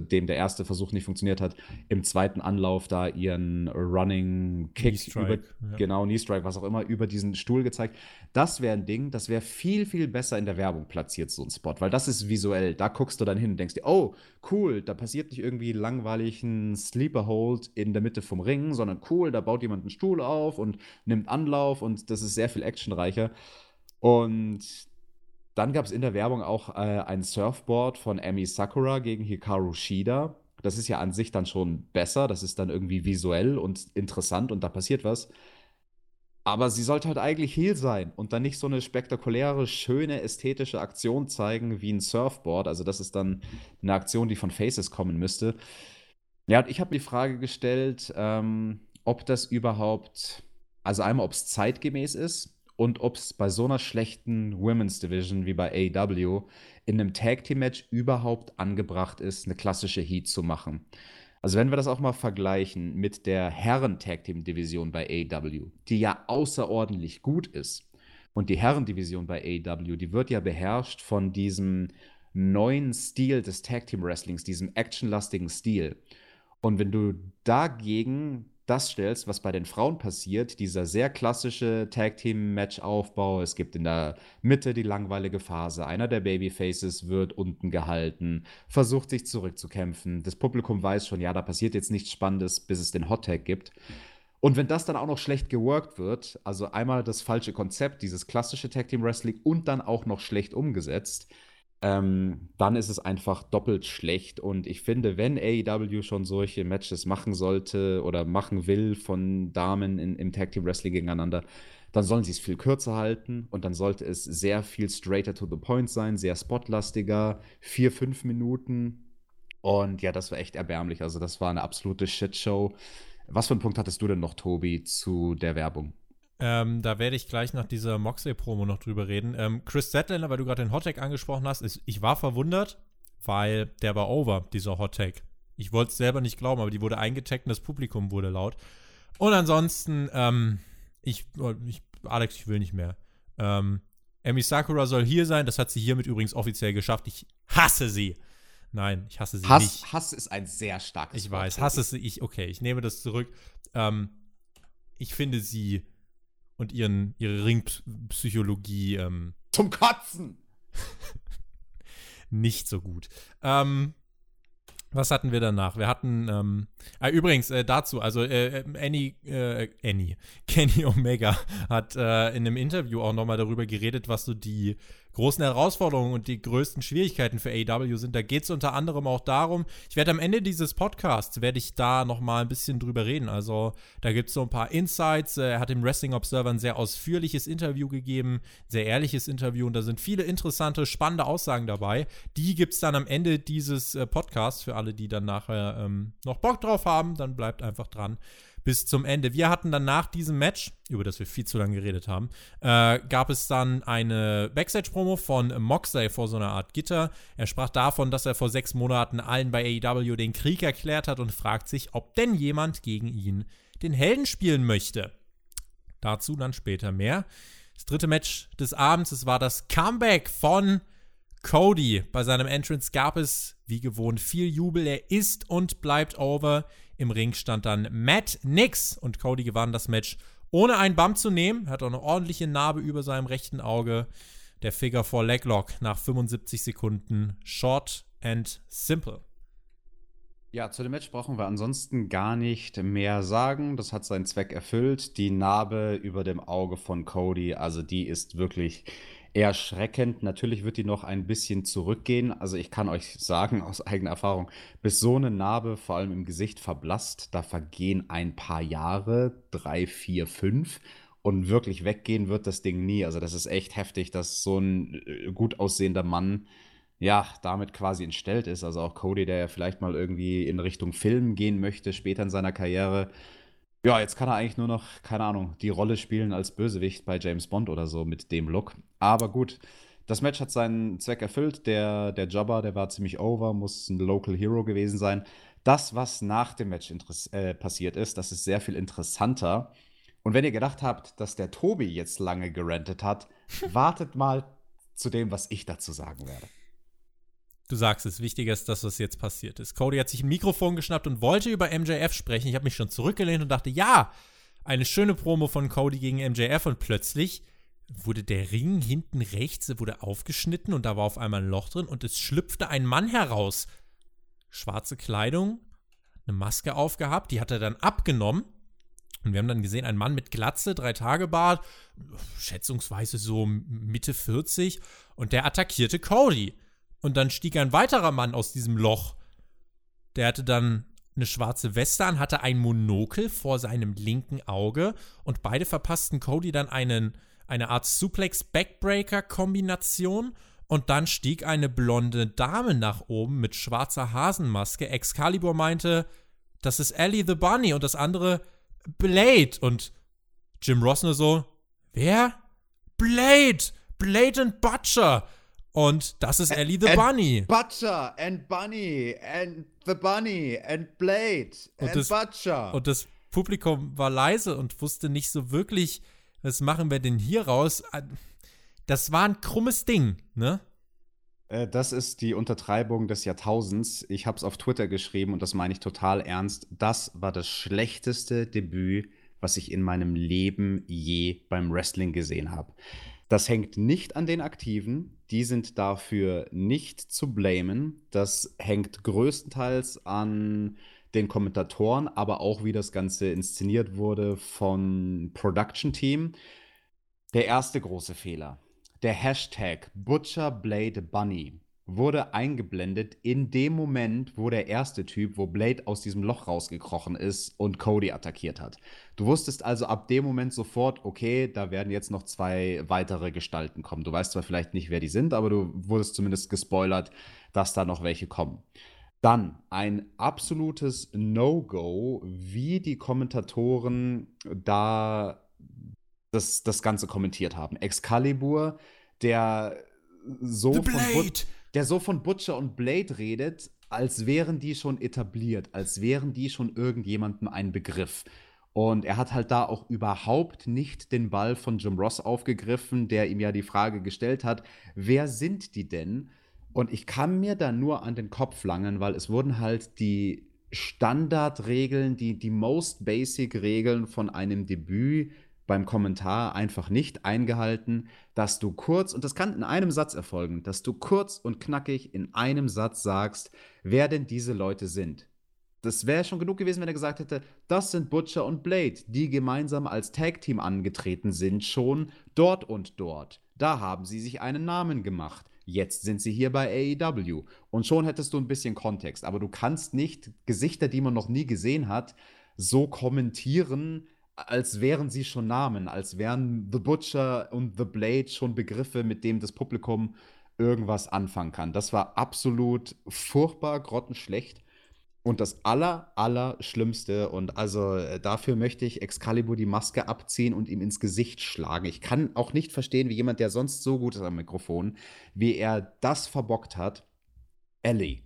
dem der erste Versuch nicht funktioniert hat, im zweiten Anlauf da ihren Running Kick über, ja. genau, Knee Strike, was auch immer, über diesen Stuhl gezeigt. Das wäre ein Ding, das wäre viel, viel besser in der Werbung platziert, so ein Spot, weil das ist visuell. Da guckst du dann hin und denkst dir, oh, cool, da passiert nicht irgendwie langweilig ein Sleeper Hold in der Mitte vom Ring, sondern cool, da baut jemand einen Stuhl auf und nimmt Anlauf und das ist sehr viel actionreicher. Und dann gab es in der Werbung auch äh, ein Surfboard von Emi Sakura gegen Hikaru Shida. Das ist ja an sich dann schon besser. Das ist dann irgendwie visuell und interessant und da passiert was. Aber sie sollte halt eigentlich Heal sein und dann nicht so eine spektakuläre, schöne, ästhetische Aktion zeigen wie ein Surfboard. Also, das ist dann eine Aktion, die von Faces kommen müsste. Ja, und ich habe die Frage gestellt, ähm, ob das überhaupt, also einmal, ob es zeitgemäß ist und ob es bei so einer schlechten Women's Division wie bei AEW in einem Tag Team Match überhaupt angebracht ist, eine klassische Heat zu machen. Also wenn wir das auch mal vergleichen mit der Herren Tag Team Division bei AEW, die ja außerordentlich gut ist. Und die Herren Division bei AEW, die wird ja beherrscht von diesem neuen Stil des Tag Team Wrestlings, diesem actionlastigen Stil. Und wenn du dagegen das stellst, was bei den Frauen passiert, dieser sehr klassische Tag-Team-Match-Aufbau. Es gibt in der Mitte die langweilige Phase. Einer der Babyfaces wird unten gehalten, versucht sich zurückzukämpfen. Das Publikum weiß schon, ja, da passiert jetzt nichts Spannendes, bis es den Hot-Tag gibt. Und wenn das dann auch noch schlecht geworkt wird, also einmal das falsche Konzept, dieses klassische Tag Team Wrestling und dann auch noch schlecht umgesetzt, ähm, dann ist es einfach doppelt schlecht. Und ich finde, wenn AEW schon solche Matches machen sollte oder machen will von Damen in, im Tag Team Wrestling gegeneinander, dann sollen sie es viel kürzer halten und dann sollte es sehr viel straighter to the point sein, sehr spotlastiger, vier, fünf Minuten. Und ja, das war echt erbärmlich. Also, das war eine absolute Shitshow. Was für einen Punkt hattest du denn noch, Tobi, zu der Werbung? Ähm, da werde ich gleich nach dieser Moxley-Promo noch drüber reden. Ähm, Chris Statlander, weil du gerade den Hottag angesprochen hast, ist, ich war verwundert, weil der war over, dieser Hottag. Ich wollte es selber nicht glauben, aber die wurde eingetaggt und das Publikum wurde laut. Und ansonsten, ähm, ich, ich, Alex, ich will nicht mehr. Ähm, Emi Sakura soll hier sein, das hat sie hiermit übrigens offiziell geschafft. Ich hasse sie. Nein, ich hasse sie Hass, nicht. Hass ist ein sehr starkes Ich Wort, weiß, hasse sie. Ich, okay, ich nehme das zurück. Ähm, ich finde sie und ihren, ihre Ringpsychologie ähm, zum Kotzen. *laughs* nicht so gut. Ähm, was hatten wir danach? Wir hatten, ähm, ah, übrigens äh, dazu, also äh, äh Annie, äh, Annie, *laughs* Kenny Omega hat äh, in einem Interview auch nochmal darüber geredet, was so die großen Herausforderungen und die größten Schwierigkeiten für AEW sind. Da geht es unter anderem auch darum, ich werde am Ende dieses Podcasts, werde ich da nochmal ein bisschen drüber reden. Also da gibt es so ein paar Insights. Er hat im Wrestling Observer ein sehr ausführliches Interview gegeben, sehr ehrliches Interview und da sind viele interessante, spannende Aussagen dabei. Die gibt es dann am Ende dieses äh, Podcasts für alle, die dann nachher ähm, noch Bock drauf haben. Dann bleibt einfach dran bis zum Ende. Wir hatten dann nach diesem Match, über das wir viel zu lange geredet haben, äh, gab es dann eine Backstage-Promo von Moxley vor so einer Art Gitter. Er sprach davon, dass er vor sechs Monaten allen bei AEW den Krieg erklärt hat und fragt sich, ob denn jemand gegen ihn den Helden spielen möchte. Dazu dann später mehr. Das dritte Match des Abends, es war das Comeback von Cody. Bei seinem Entrance gab es, wie gewohnt, viel Jubel. Er ist und bleibt over. Im Ring stand dann Matt Nix und Cody gewann das Match ohne einen Bump zu nehmen. Hat auch eine ordentliche Narbe über seinem rechten Auge. Der Figure 4 Leglock nach 75 Sekunden. Short and simple. Ja, zu dem Match brauchen wir ansonsten gar nicht mehr sagen. Das hat seinen Zweck erfüllt. Die Narbe über dem Auge von Cody, also die ist wirklich erschreckend. Natürlich wird die noch ein bisschen zurückgehen. Also ich kann euch sagen aus eigener Erfahrung, bis so eine Narbe vor allem im Gesicht verblasst, da vergehen ein paar Jahre, drei, vier, fünf. Und wirklich weggehen wird das Ding nie. Also das ist echt heftig, dass so ein äh, gut aussehender Mann ja, damit quasi entstellt ist. Also auch Cody, der ja vielleicht mal irgendwie in Richtung Film gehen möchte, später in seiner Karriere. Ja, jetzt kann er eigentlich nur noch, keine Ahnung, die Rolle spielen als Bösewicht bei James Bond oder so mit dem Look. Aber gut, das Match hat seinen Zweck erfüllt. Der, der Jobber, der war ziemlich over, muss ein Local Hero gewesen sein. Das, was nach dem Match äh, passiert ist, das ist sehr viel interessanter. Und wenn ihr gedacht habt, dass der Tobi jetzt lange gerantet hat, *laughs* wartet mal zu dem, was ich dazu sagen werde du sagst es, wichtiger ist das, was jetzt passiert ist. Cody hat sich ein Mikrofon geschnappt und wollte über MJF sprechen. Ich habe mich schon zurückgelehnt und dachte, ja, eine schöne Promo von Cody gegen MJF und plötzlich wurde der Ring hinten rechts wurde aufgeschnitten und da war auf einmal ein Loch drin und es schlüpfte ein Mann heraus. Schwarze Kleidung, eine Maske aufgehabt, die hat er dann abgenommen. Und wir haben dann gesehen, ein Mann mit Glatze, drei Tage Bart, schätzungsweise so Mitte 40, und der attackierte Cody. Und dann stieg ein weiterer Mann aus diesem Loch. Der hatte dann eine schwarze Weste an, hatte ein Monokel vor seinem linken Auge und beide verpassten Cody dann einen, eine Art Suplex-Backbreaker-Kombination und dann stieg eine blonde Dame nach oben mit schwarzer Hasenmaske. Excalibur meinte, das ist Ellie the Bunny und das andere Blade und Jim Ross nur so, wer? Blade! Blade and Butcher! Und das ist Ellie the and Bunny. Butcher and Bunny and the Bunny and Blade und and das, Butcher. Und das Publikum war leise und wusste nicht so wirklich, was machen wir denn hier raus. Das war ein krummes Ding, ne? Äh, das ist die Untertreibung des Jahrtausends. Ich habe es auf Twitter geschrieben und das meine ich total ernst. Das war das schlechteste Debüt, was ich in meinem Leben je beim Wrestling gesehen habe. Das hängt nicht an den Aktiven, die sind dafür nicht zu blamen. Das hängt größtenteils an den Kommentatoren, aber auch wie das Ganze inszeniert wurde von Production Team. Der erste große Fehler. Der Hashtag Butcher Blade Bunny wurde eingeblendet in dem Moment, wo der erste Typ, wo Blade aus diesem Loch rausgekrochen ist und Cody attackiert hat. Du wusstest also ab dem Moment sofort, okay, da werden jetzt noch zwei weitere Gestalten kommen. Du weißt zwar vielleicht nicht, wer die sind, aber du wurdest zumindest gespoilert, dass da noch welche kommen. Dann ein absolutes No-Go, wie die Kommentatoren da das, das Ganze kommentiert haben. Excalibur, der so von But der so von Butcher und Blade redet, als wären die schon etabliert, als wären die schon irgendjemandem ein Begriff. Und er hat halt da auch überhaupt nicht den Ball von Jim Ross aufgegriffen, der ihm ja die Frage gestellt hat, wer sind die denn? Und ich kann mir da nur an den Kopf langen, weil es wurden halt die Standardregeln, die, die most basic Regeln von einem Debüt beim Kommentar einfach nicht eingehalten, dass du kurz, und das kann in einem Satz erfolgen, dass du kurz und knackig in einem Satz sagst, wer denn diese Leute sind. Das wäre schon genug gewesen, wenn er gesagt hätte, das sind Butcher und Blade, die gemeinsam als Tag-Team angetreten sind, schon dort und dort. Da haben sie sich einen Namen gemacht. Jetzt sind sie hier bei AEW. Und schon hättest du ein bisschen Kontext. Aber du kannst nicht Gesichter, die man noch nie gesehen hat, so kommentieren, als wären sie schon Namen, als wären The Butcher und The Blade schon Begriffe, mit denen das Publikum irgendwas anfangen kann. Das war absolut furchtbar, grottenschlecht. Und das aller, aller und also äh, dafür möchte ich Excalibur die Maske abziehen und ihm ins Gesicht schlagen. Ich kann auch nicht verstehen, wie jemand, der sonst so gut ist am Mikrofon, wie er das verbockt hat. Ellie.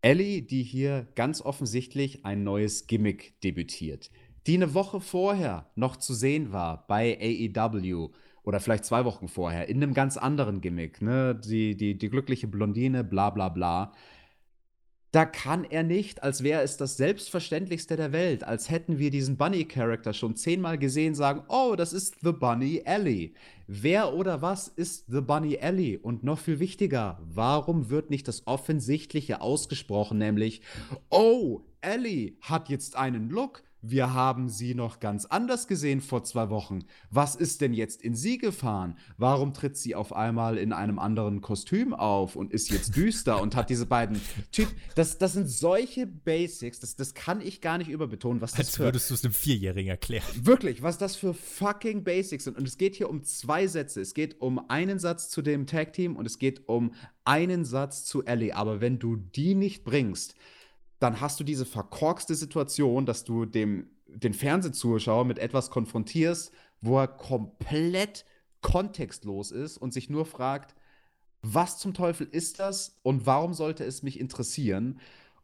Ellie, die hier ganz offensichtlich ein neues Gimmick debütiert die eine Woche vorher noch zu sehen war bei AEW oder vielleicht zwei Wochen vorher in einem ganz anderen Gimmick, ne? Die, die, die glückliche Blondine, bla bla bla. da kann er nicht, als wäre es das Selbstverständlichste der Welt, als hätten wir diesen Bunny-Charakter schon zehnmal gesehen, sagen, oh, das ist The Bunny Ellie. Wer oder was ist The Bunny Ellie? Und noch viel wichtiger, warum wird nicht das Offensichtliche ausgesprochen, nämlich, oh, Ellie hat jetzt einen Look, wir haben sie noch ganz anders gesehen vor zwei Wochen. Was ist denn jetzt in sie gefahren? Warum tritt sie auf einmal in einem anderen Kostüm auf und ist jetzt düster und hat diese beiden *laughs* Typen? Das, das sind solche Basics, das, das kann ich gar nicht überbetonen, was das Als würdest du es einem Vierjährigen erklären. Wirklich, was das für fucking Basics sind. Und es geht hier um zwei Sätze. Es geht um einen Satz zu dem Tag-Team und es geht um einen Satz zu Ellie. Aber wenn du die nicht bringst, dann hast du diese verkorkste Situation, dass du dem, den Fernsehzuschauer mit etwas konfrontierst, wo er komplett kontextlos ist und sich nur fragt, was zum Teufel ist das und warum sollte es mich interessieren?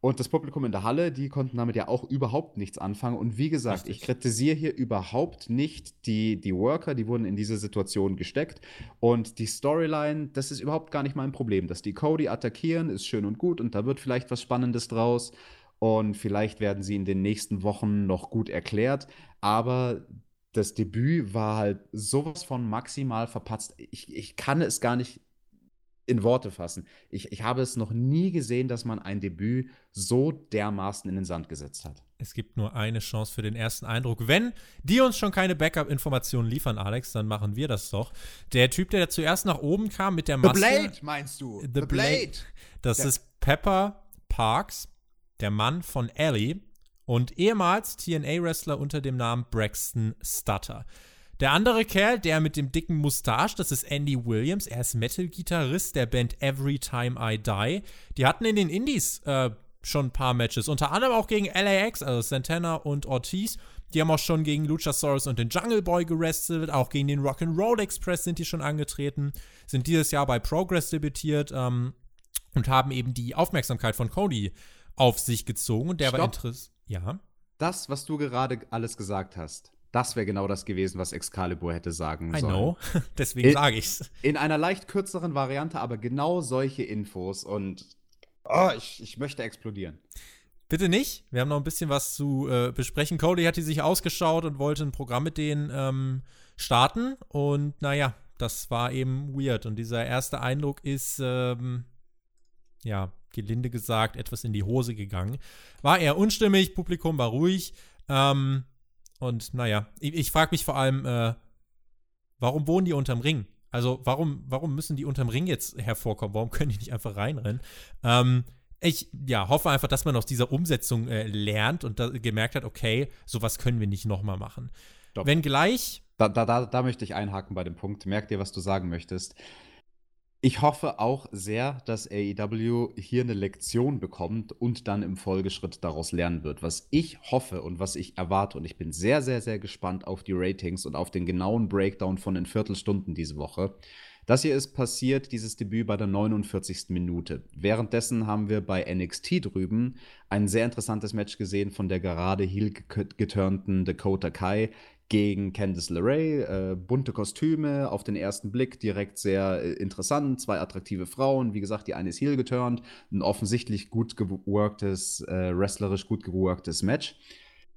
Und das Publikum in der Halle, die konnten damit ja auch überhaupt nichts anfangen. Und wie gesagt, Richtig. ich kritisiere hier überhaupt nicht die, die Worker, die wurden in diese Situation gesteckt. Und die Storyline, das ist überhaupt gar nicht mein Problem. Dass die Cody attackieren, ist schön und gut und da wird vielleicht was Spannendes draus. Und vielleicht werden sie in den nächsten Wochen noch gut erklärt. Aber das Debüt war halt sowas von maximal verpatzt. Ich, ich kann es gar nicht in Worte fassen. Ich, ich habe es noch nie gesehen, dass man ein Debüt so dermaßen in den Sand gesetzt hat. Es gibt nur eine Chance für den ersten Eindruck. Wenn die uns schon keine Backup-Informationen liefern, Alex, dann machen wir das doch. Der Typ, der zuerst nach oben kam mit der Maske. The Blade, meinst du? The, The Blade. Blade. Das ja. ist Pepper Parks, der Mann von Ellie und ehemals TNA-Wrestler unter dem Namen Braxton Stutter. Der andere Kerl, der mit dem dicken Mustache, das ist Andy Williams. Er ist Metal-Gitarrist der Band Every Time I Die. Die hatten in den Indies äh, schon ein paar Matches, unter anderem auch gegen LAX, also Santana und Ortiz. Die haben auch schon gegen Luchasaurus und den Jungle Boy gerestelt, auch gegen den Rock'n'Roll Express sind die schon angetreten, sind dieses Jahr bei Progress debütiert ähm, und haben eben die Aufmerksamkeit von Cody auf sich gezogen. Und der Stopp. war interessant. Ja. Das, was du gerade alles gesagt hast, das wäre genau das gewesen, was Excalibur hätte sagen I sollen. I know, *laughs* deswegen sage ich's. In einer leicht kürzeren Variante, aber genau solche Infos und oh, ich, ich möchte explodieren. Bitte nicht. Wir haben noch ein bisschen was zu äh, besprechen. Cody hat die sich ausgeschaut und wollte ein Programm mit denen ähm, starten. Und naja, das war eben weird. Und dieser erste Eindruck ist, ähm, ja, gelinde gesagt, etwas in die Hose gegangen. War eher unstimmig, Publikum war ruhig. Ähm, und naja, ich, ich frage mich vor allem, äh, warum wohnen die unterm Ring? Also warum, warum müssen die unterm Ring jetzt hervorkommen? Warum können die nicht einfach reinrennen? Ähm, ich ja, hoffe einfach, dass man aus dieser Umsetzung äh, lernt und da, gemerkt hat, okay, sowas können wir nicht nochmal machen. Stopp. Wenn gleich. Da, da, da, da möchte ich einhaken bei dem Punkt. Merk dir, was du sagen möchtest. Ich hoffe auch sehr, dass AEW hier eine Lektion bekommt und dann im Folgeschritt daraus lernen wird. Was ich hoffe und was ich erwarte, und ich bin sehr, sehr, sehr gespannt auf die Ratings und auf den genauen Breakdown von den Viertelstunden diese Woche. Das hier ist passiert, dieses Debüt bei der 49. Minute. Währenddessen haben wir bei NXT drüben ein sehr interessantes Match gesehen von der gerade heel geturnten Dakota Kai gegen Candice LeRae. Äh, bunte Kostüme, auf den ersten Blick direkt sehr äh, interessant. Zwei attraktive Frauen. Wie gesagt, die eine ist heel geturnt. Ein offensichtlich gut geworktes, äh, wrestlerisch gut geworktes Match.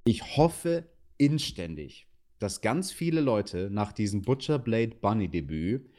Ich hoffe inständig, dass ganz viele Leute nach diesem Butcher Blade Bunny Debüt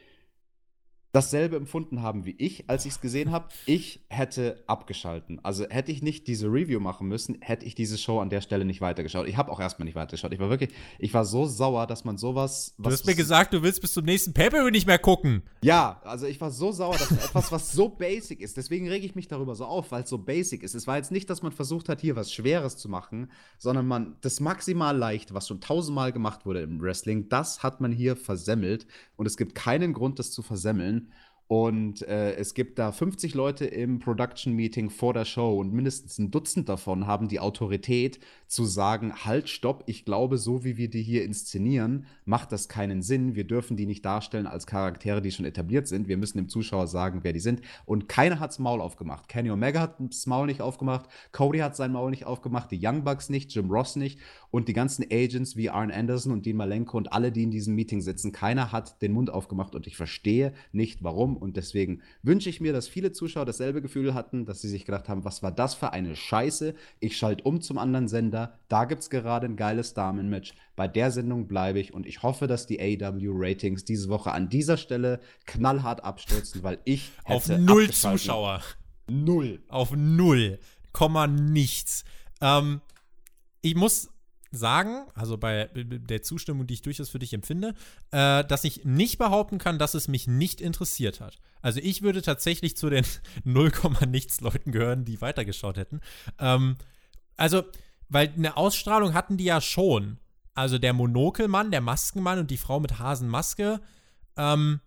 dasselbe empfunden haben wie ich, als ich es gesehen habe. Ich hätte abgeschalten. Also hätte ich nicht diese Review machen müssen, hätte ich diese Show an der Stelle nicht weitergeschaut. Ich habe auch erstmal nicht weitergeschaut. Ich war wirklich, ich war so sauer, dass man sowas. du hast mir gesagt, du willst bis zum nächsten Paper nicht mehr gucken. Ja, also ich war so sauer, dass *laughs* etwas, was so basic ist, deswegen rege ich mich darüber so auf, weil es so basic ist. Es war jetzt nicht, dass man versucht hat, hier was Schweres zu machen, sondern man das maximal leicht, was schon tausendmal gemacht wurde im Wrestling, das hat man hier versemmelt und es gibt keinen Grund, das zu versemmeln. Und äh, es gibt da 50 Leute im Production Meeting vor der Show und mindestens ein Dutzend davon haben die Autorität zu sagen, halt, stopp, ich glaube, so wie wir die hier inszenieren, macht das keinen Sinn. Wir dürfen die nicht darstellen als Charaktere, die schon etabliert sind. Wir müssen dem Zuschauer sagen, wer die sind. Und keiner hat's Maul aufgemacht. Kenny Omega hat das Maul nicht aufgemacht, Cody hat sein Maul nicht aufgemacht, die Young Bucks nicht, Jim Ross nicht und die ganzen Agents wie Arn Anderson und Dean Malenko und alle, die in diesem Meeting sitzen, keiner hat den Mund aufgemacht und ich verstehe nicht, warum Und deswegen wünsche ich mir, dass viele Zuschauer dasselbe Gefühl hatten, dass sie sich gedacht haben, was war das für eine Scheiße? Ich schalte um zum anderen Sender. Da gibt es gerade ein geiles Damenmatch. Bei der Sendung bleibe ich und ich hoffe, dass die AW-Ratings diese Woche an dieser Stelle knallhart abstürzen, weil ich Auf null Zuschauer. Null. Auf null. Komma nichts. Ähm, ich muss sagen, also bei der Zustimmung, die ich durchaus für dich empfinde, äh, dass ich nicht behaupten kann, dass es mich nicht interessiert hat. Also ich würde tatsächlich zu den *laughs* 0, nichts Leuten gehören, die weitergeschaut hätten. Ähm, also, weil eine Ausstrahlung hatten die ja schon. Also der Monokelmann, der Maskenmann und die Frau mit Hasenmaske, ähm,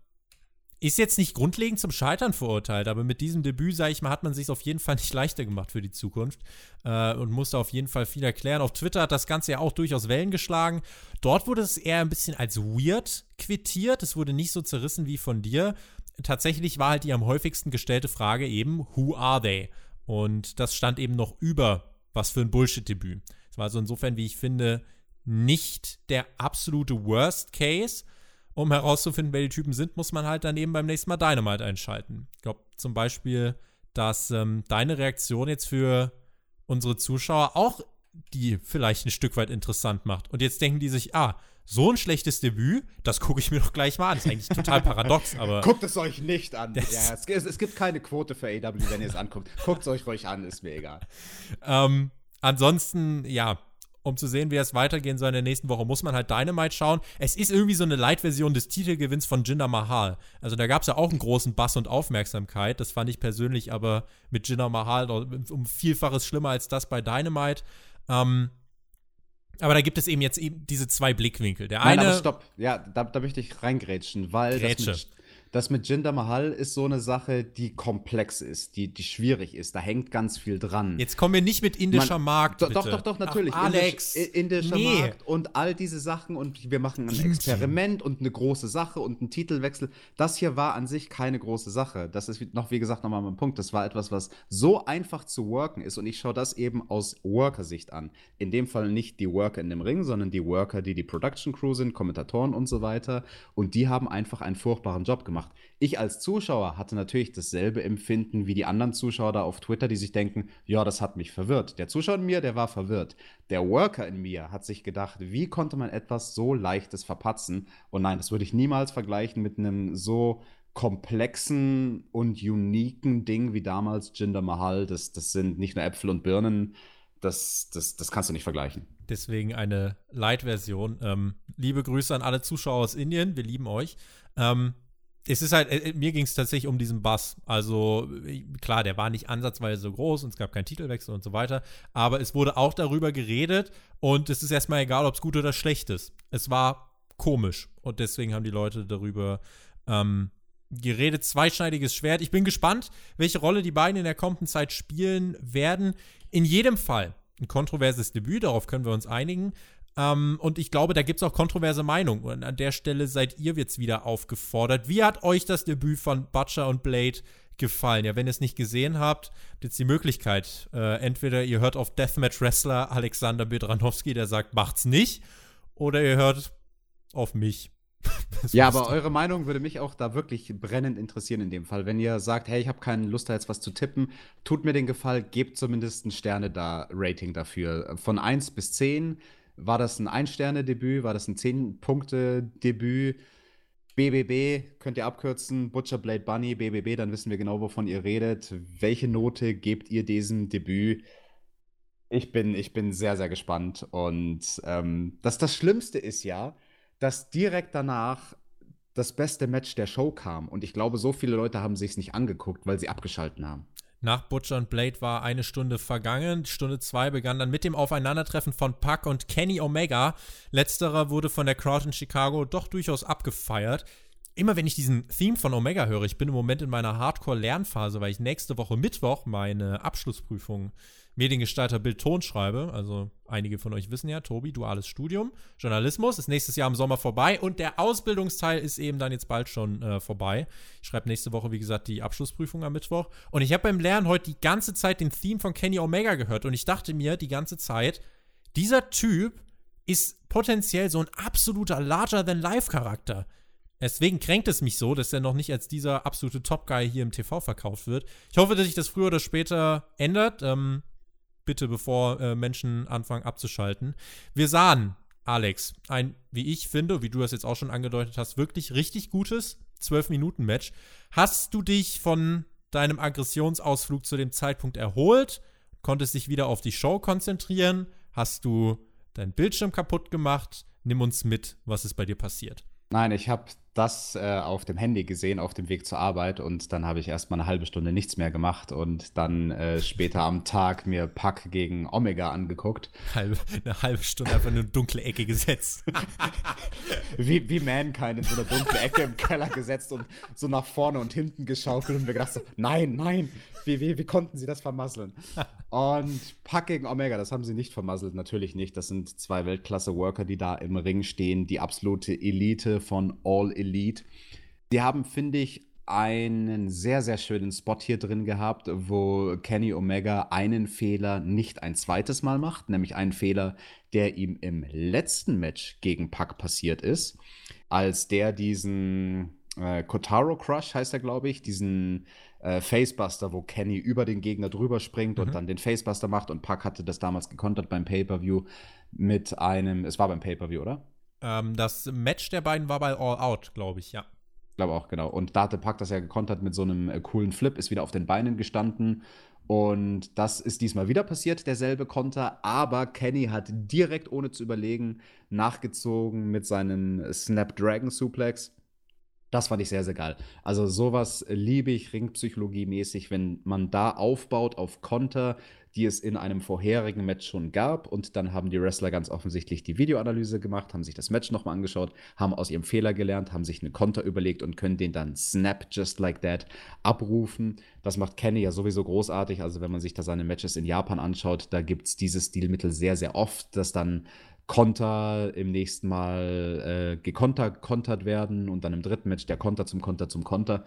ist jetzt nicht grundlegend zum Scheitern verurteilt, aber mit diesem Debüt, sage ich mal, hat man sich auf jeden Fall nicht *laughs* leichter gemacht für die Zukunft äh, und musste auf jeden Fall viel erklären. Auf Twitter hat das Ganze ja auch durchaus Wellen geschlagen. Dort wurde es eher ein bisschen als weird quittiert. Es wurde nicht so zerrissen wie von dir. Tatsächlich war halt die am häufigsten gestellte Frage eben, who are they? Und das stand eben noch über, was für ein Bullshit-Debüt. Es war also insofern, wie ich finde, nicht der absolute Worst Case um herauszufinden, wer die Typen sind, muss man halt dann eben beim nächsten Mal Dynamite einschalten. Ich glaube zum Beispiel, dass ähm, deine Reaktion jetzt für unsere Zuschauer auch die vielleicht ein Stück weit interessant macht. Und jetzt denken die sich, ah, so ein schlechtes Debüt, das gucke ich mir *laughs* doch gleich mal an. Das ist eigentlich total *laughs* paradox, aber. Guckt es euch nicht an. Ja, es, es, gibt keine Quote für AW, wenn ihr es anguckt. Guckt es euch ruhig an, ist mir egal. *laughs* Ähm, ansonsten, ja, um zu sehen, wie es weitergehen soll in der nächsten Woche, muss man halt Dynamite schauen. Es ist irgendwie so eine Light-Version des Titelgewinns von Jinder Mahal. Also da gab es ja auch einen großen Bass und Aufmerksamkeit. Das fand ich persönlich aber mit Jinder Mahal um Vielfaches schlimmer als das bei Dynamite. Ähm, aber da gibt es eben jetzt eben diese zwei Blickwinkel. Der Nein, eine. Aber stopp. Ja, da, da möchte ich reingrätschen, weil Grätsche. das mit, das mit Jinder Mahal ist so eine Sache, die komplex ist, die, die schwierig ist. Da hängt ganz viel dran. Jetzt kommen wir nicht mit indischer Man, Markt. Bitte. Doch, doch, doch, natürlich. Ach, Alex. Indisch, indischer nee. Markt und all diese Sachen und wir machen ein Experiment und eine große Sache und einen Titelwechsel. Das hier war an sich keine große Sache. Das ist noch, wie gesagt, nochmal mein Punkt. Das war etwas, was so einfach zu worken ist und ich schaue das eben aus Worker-Sicht an. In dem Fall nicht die Worker in dem Ring, sondern die Worker, die die Production Crew sind, Kommentatoren und so weiter. Und die haben einfach einen furchtbaren Job gemacht ich als Zuschauer hatte natürlich dasselbe Empfinden wie die anderen Zuschauer da auf Twitter, die sich denken, ja, das hat mich verwirrt. Der Zuschauer in mir, der war verwirrt. Der Worker in mir hat sich gedacht, wie konnte man etwas so leichtes verpatzen? Und nein, das würde ich niemals vergleichen mit einem so komplexen und uniken Ding wie damals Jinder Mahal. Das, das sind nicht nur Äpfel und Birnen. Das, das, das kannst du nicht vergleichen. Deswegen eine Light-Version. Ähm, liebe Grüße an alle Zuschauer aus Indien. Wir lieben euch. Ähm, es ist halt, äh, mir ging es tatsächlich um diesen Bass. Also klar, der war nicht ansatzweise so groß und es gab keinen Titelwechsel und so weiter. Aber es wurde auch darüber geredet und es ist erstmal egal, ob es gut oder schlecht ist. Es war komisch und deswegen haben die Leute darüber ähm, geredet. Zweischneidiges Schwert. Ich bin gespannt, welche Rolle die beiden in der kommenden Zeit spielen werden. In jedem Fall ein kontroverses Debüt, darauf können wir uns einigen. Ähm, und ich glaube, da gibt es auch kontroverse Meinungen. Und an der Stelle seid ihr jetzt wieder aufgefordert. Wie hat euch das Debüt von Butcher und Blade gefallen? Ja, wenn ihr es nicht gesehen habt, habt ihr jetzt die Möglichkeit. Äh, entweder ihr hört auf Deathmatch-Wrestler Alexander Bedranowski, der sagt, macht's nicht. Oder ihr hört auf mich. *laughs* ja, aber eure Meinung würde mich auch da wirklich brennend interessieren in dem Fall. Wenn ihr sagt, hey, ich habe keine Lust, da jetzt was zu tippen, tut mir den Gefallen, gebt zumindest ein Sterne da Rating dafür. Von 1 bis 10 war das ein Ein-Sterne-Debüt? War das ein Zehn-Punkte-Debüt? BBB könnt ihr abkürzen, Butcher Blade Bunny, BBB, dann wissen wir genau, wovon ihr redet. Welche Note gebt ihr diesem Debüt? Ich bin, ich bin sehr, sehr gespannt. Und ähm, das, das Schlimmste ist ja, dass direkt danach das beste Match der Show kam. Und ich glaube, so viele Leute haben sich es nicht angeguckt, weil sie abgeschalten haben. Nach Butcher und Blade war eine Stunde vergangen. Stunde zwei begann dann mit dem Aufeinandertreffen von Puck und Kenny Omega. Letzterer wurde von der Crowd in Chicago doch durchaus abgefeiert. Immer wenn ich diesen Theme von Omega höre, ich bin im Moment in meiner Hardcore-Lernphase, weil ich nächste Woche Mittwoch meine Abschlussprüfung Mediengestalter Bild Ton schreibe. Also einige von euch wissen ja, Tobi, duales Studium, Journalismus ist nächstes Jahr im Sommer vorbei und der Ausbildungsteil ist eben dann jetzt bald schon äh, vorbei. Ich schreibe nächste Woche, wie gesagt, die Abschlussprüfung am Mittwoch. Und ich habe beim Lernen heute die ganze Zeit den Theme von Kenny Omega gehört und ich dachte mir die ganze Zeit, dieser Typ ist potenziell so ein absoluter Larger-than-Life-Charakter. Deswegen kränkt es mich so, dass er noch nicht als dieser absolute Top-Guy hier im TV verkauft wird. Ich hoffe, dass sich das früher oder später ändert. Ähm, bitte, bevor äh, Menschen anfangen abzuschalten. Wir sahen, Alex, ein, wie ich finde, wie du das jetzt auch schon angedeutet hast, wirklich richtig gutes 12-Minuten-Match. Hast du dich von deinem Aggressionsausflug zu dem Zeitpunkt erholt? Konntest dich wieder auf die Show konzentrieren? Hast du deinen Bildschirm kaputt gemacht? Nimm uns mit, was ist bei dir passiert. Nein, ich habe das äh, auf dem Handy gesehen, auf dem Weg zur Arbeit und dann habe ich erstmal eine halbe Stunde nichts mehr gemacht und dann äh, später am Tag mir Pack gegen Omega angeguckt. Halbe, eine halbe Stunde einfach in eine dunkle Ecke gesetzt. *laughs* wie, wie Mankind in so eine dunkle Ecke im Keller gesetzt und so nach vorne und hinten geschaukelt und mir gedacht so, nein, nein, wie, wie, wie konnten sie das vermasseln? und Pack gegen Omega, das haben sie nicht vermasselt, natürlich nicht. Das sind zwei Weltklasse-Worker, die da im Ring stehen, die absolute Elite von All Elite. Sie haben, finde ich, einen sehr, sehr schönen Spot hier drin gehabt, wo Kenny Omega einen Fehler nicht ein zweites Mal macht, nämlich einen Fehler, der ihm im letzten Match gegen Pack passiert ist, als der diesen äh, Kotaro Crush heißt er, glaube ich, diesen äh, Facebuster, wo Kenny über den Gegner drüber springt mhm. und dann den Facebuster macht. Und Pack hatte das damals gekontert beim Pay-Per-View mit einem, es war beim Pay-Per-View, oder? Ähm, das Match der beiden war bei All Out, glaube ich, ja. Ich glaube auch, genau. Und da hatte Pack das ja gekontert mit so einem äh, coolen Flip, ist wieder auf den Beinen gestanden. Und das ist diesmal wieder passiert, derselbe Konter. Aber Kenny hat direkt, ohne zu überlegen, nachgezogen mit seinem Snapdragon Suplex das fand ich sehr, sehr geil. Also sowas liebe ich Ringpsychologie-mäßig, wenn man da aufbaut auf Konter, die es in einem vorherigen Match schon gab. Und dann haben die Wrestler ganz offensichtlich die Videoanalyse gemacht, haben sich das Match nochmal angeschaut, haben aus ihrem Fehler gelernt, haben sich einen Konter überlegt und können den dann snap just like that abrufen. Das macht Kenny ja sowieso großartig. Also wenn man sich da seine Matches in Japan anschaut, da gibt es dieses Stilmittel sehr, sehr oft, dass dann Konter im nächsten Mal äh, gekontert werden und dann im dritten Match der Konter zum Konter zum Konter.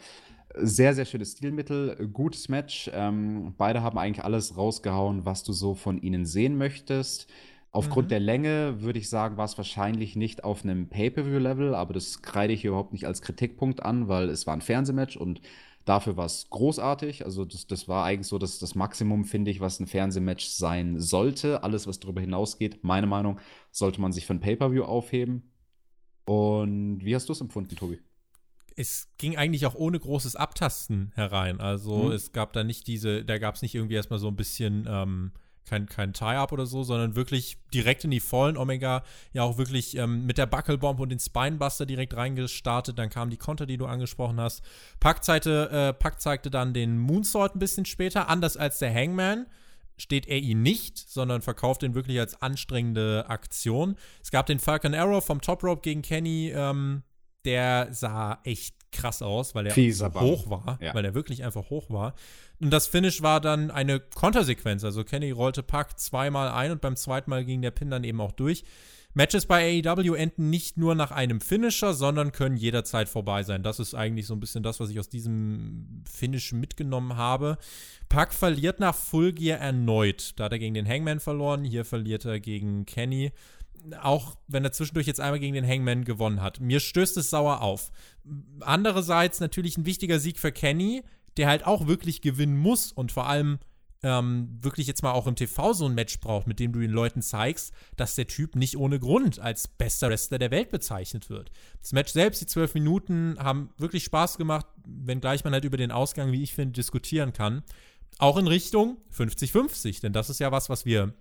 Sehr, sehr schönes Stilmittel, gutes Match. Ähm, beide haben eigentlich alles rausgehauen, was du so von ihnen sehen möchtest. Aufgrund mhm. der Länge würde ich sagen, war es wahrscheinlich nicht auf einem Pay-Per-View-Level, aber das kreide ich hier überhaupt nicht als Kritikpunkt an, weil es war ein Fernsehmatch und Dafür war es großartig. Also, das, das war eigentlich so das, das Maximum, finde ich, was ein Fernsehmatch sein sollte. Alles, was darüber hinausgeht, meine Meinung, sollte man sich für ein Pay-Per-View aufheben. Und wie hast du es empfunden, Tobi? es ging eigentlich auch ohne großes Abtasten herein. Also mhm. es gab da nicht diese, da gab es nicht irgendwie erstmal so ein bisschen ähm, kein, kein Tie-Up oder so, sondern wirklich direkt in die vollen Omega, ja auch wirklich ähm, mit der Buckelbomb und den Spinebuster direkt reingestartet. Dann kamen die Konter, die du angesprochen hast. Pack zeigte, äh, Pack zeigte dann den Moonsault ein bisschen später, anders als der Hangman steht er ihn nicht, sondern verkauft ihn wirklich als anstrengende Aktion. Es gab den Falcon Arrow vom Top Rope gegen Kenny, ähm, der sah echt krass aus, weil er hoch war, ja. weil er wirklich einfach hoch war. Und das Finish war dann eine Kontersequenz. Also Kenny rollte Pack zweimal ein und beim zweiten Mal ging der Pin dann eben auch durch. Matches bei AEW enden nicht nur nach einem Finisher, sondern können jederzeit vorbei sein. Das ist eigentlich so ein bisschen das, was ich aus diesem Finish mitgenommen habe. Pack verliert nach Full Gear erneut. Da hat er gegen den Hangman verloren, hier verliert er gegen Kenny. Auch wenn er zwischendurch jetzt einmal gegen den Hangman gewonnen hat. Mir stößt es sauer auf. Andererseits natürlich ein wichtiger Sieg für Kenny der halt auch wirklich gewinnen muss und vor allem ähm, wirklich jetzt mal auch im TV so ein Match braucht, mit dem du den Leuten zeigst, dass der Typ nicht ohne Grund als bester Wrestler der Welt bezeichnet wird. Das Match selbst, die zwölf Minuten, haben wirklich Spaß gemacht, wenngleich man halt über den Ausgang, wie ich finde, diskutieren kann. Auch in Richtung 50-50, denn das ist ja was, was wir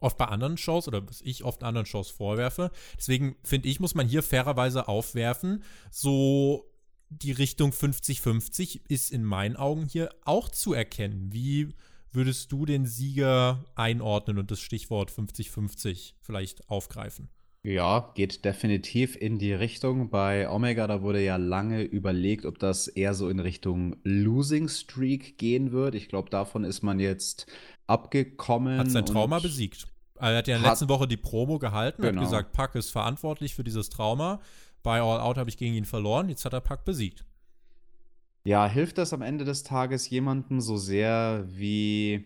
oft bei anderen Shows oder was ich oft anderen Shows vorwerfe. Deswegen finde ich, muss man hier fairerweise aufwerfen, so die Richtung 50-50 ist in meinen Augen hier auch zu erkennen. Wie würdest du den Sieger einordnen und das Stichwort 50-50 vielleicht aufgreifen? Ja, geht definitiv in die Richtung. Bei Omega, da wurde ja lange überlegt, ob das eher so in Richtung Losing Streak gehen wird. Ich glaube, davon ist man jetzt abgekommen. Hat sein Trauma besiegt. Er hat ja in der letzten Woche die Promo gehalten, genau. hat gesagt, Pack ist verantwortlich für dieses Trauma. Bei All Out habe ich gegen ihn verloren, jetzt hat er Pack besiegt. Ja, hilft das am Ende des Tages jemandem so sehr wie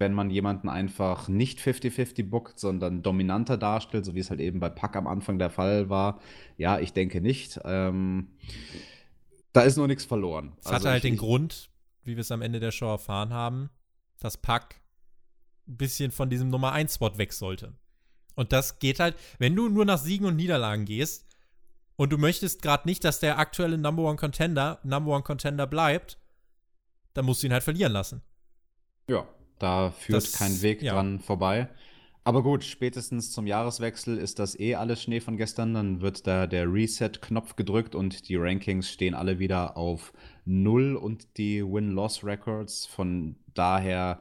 wenn man jemanden einfach nicht 50-50 bookt, sondern dominanter darstellt, so wie es halt eben bei Pack am Anfang der Fall war. Ja, ich denke nicht. Ähm, da ist noch nichts verloren. Es also hatte halt den Grund, wie wir es am Ende der Show erfahren haben, dass Pack bisschen von diesem Nummer 1 Spot weg sollte. Und das geht halt, wenn du nur nach Siegen und Niederlagen gehst und du möchtest gerade nicht, dass der aktuelle Number One Contender Number One Contender bleibt, dann musst du ihn halt verlieren lassen. Ja, da führt das, kein Weg ja. dran vorbei. Aber gut, spätestens zum Jahreswechsel ist das eh alles Schnee von gestern. Dann wird da der Reset-Knopf gedrückt und die Rankings stehen alle wieder auf Null und die Win-Loss-Records. Von daher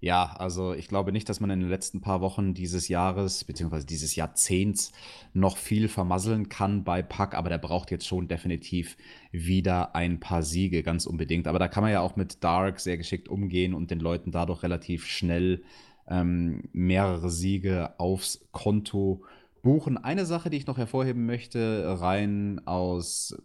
ja, also ich glaube nicht, dass man in den letzten paar Wochen dieses Jahres beziehungsweise dieses Jahrzehnts noch viel vermasseln kann bei Pack, aber der braucht jetzt schon definitiv wieder ein paar Siege, ganz unbedingt. Aber da kann man ja auch mit Dark sehr geschickt umgehen und den Leuten dadurch relativ schnell ähm, mehrere Siege aufs Konto buchen. Eine Sache, die ich noch hervorheben möchte, rein aus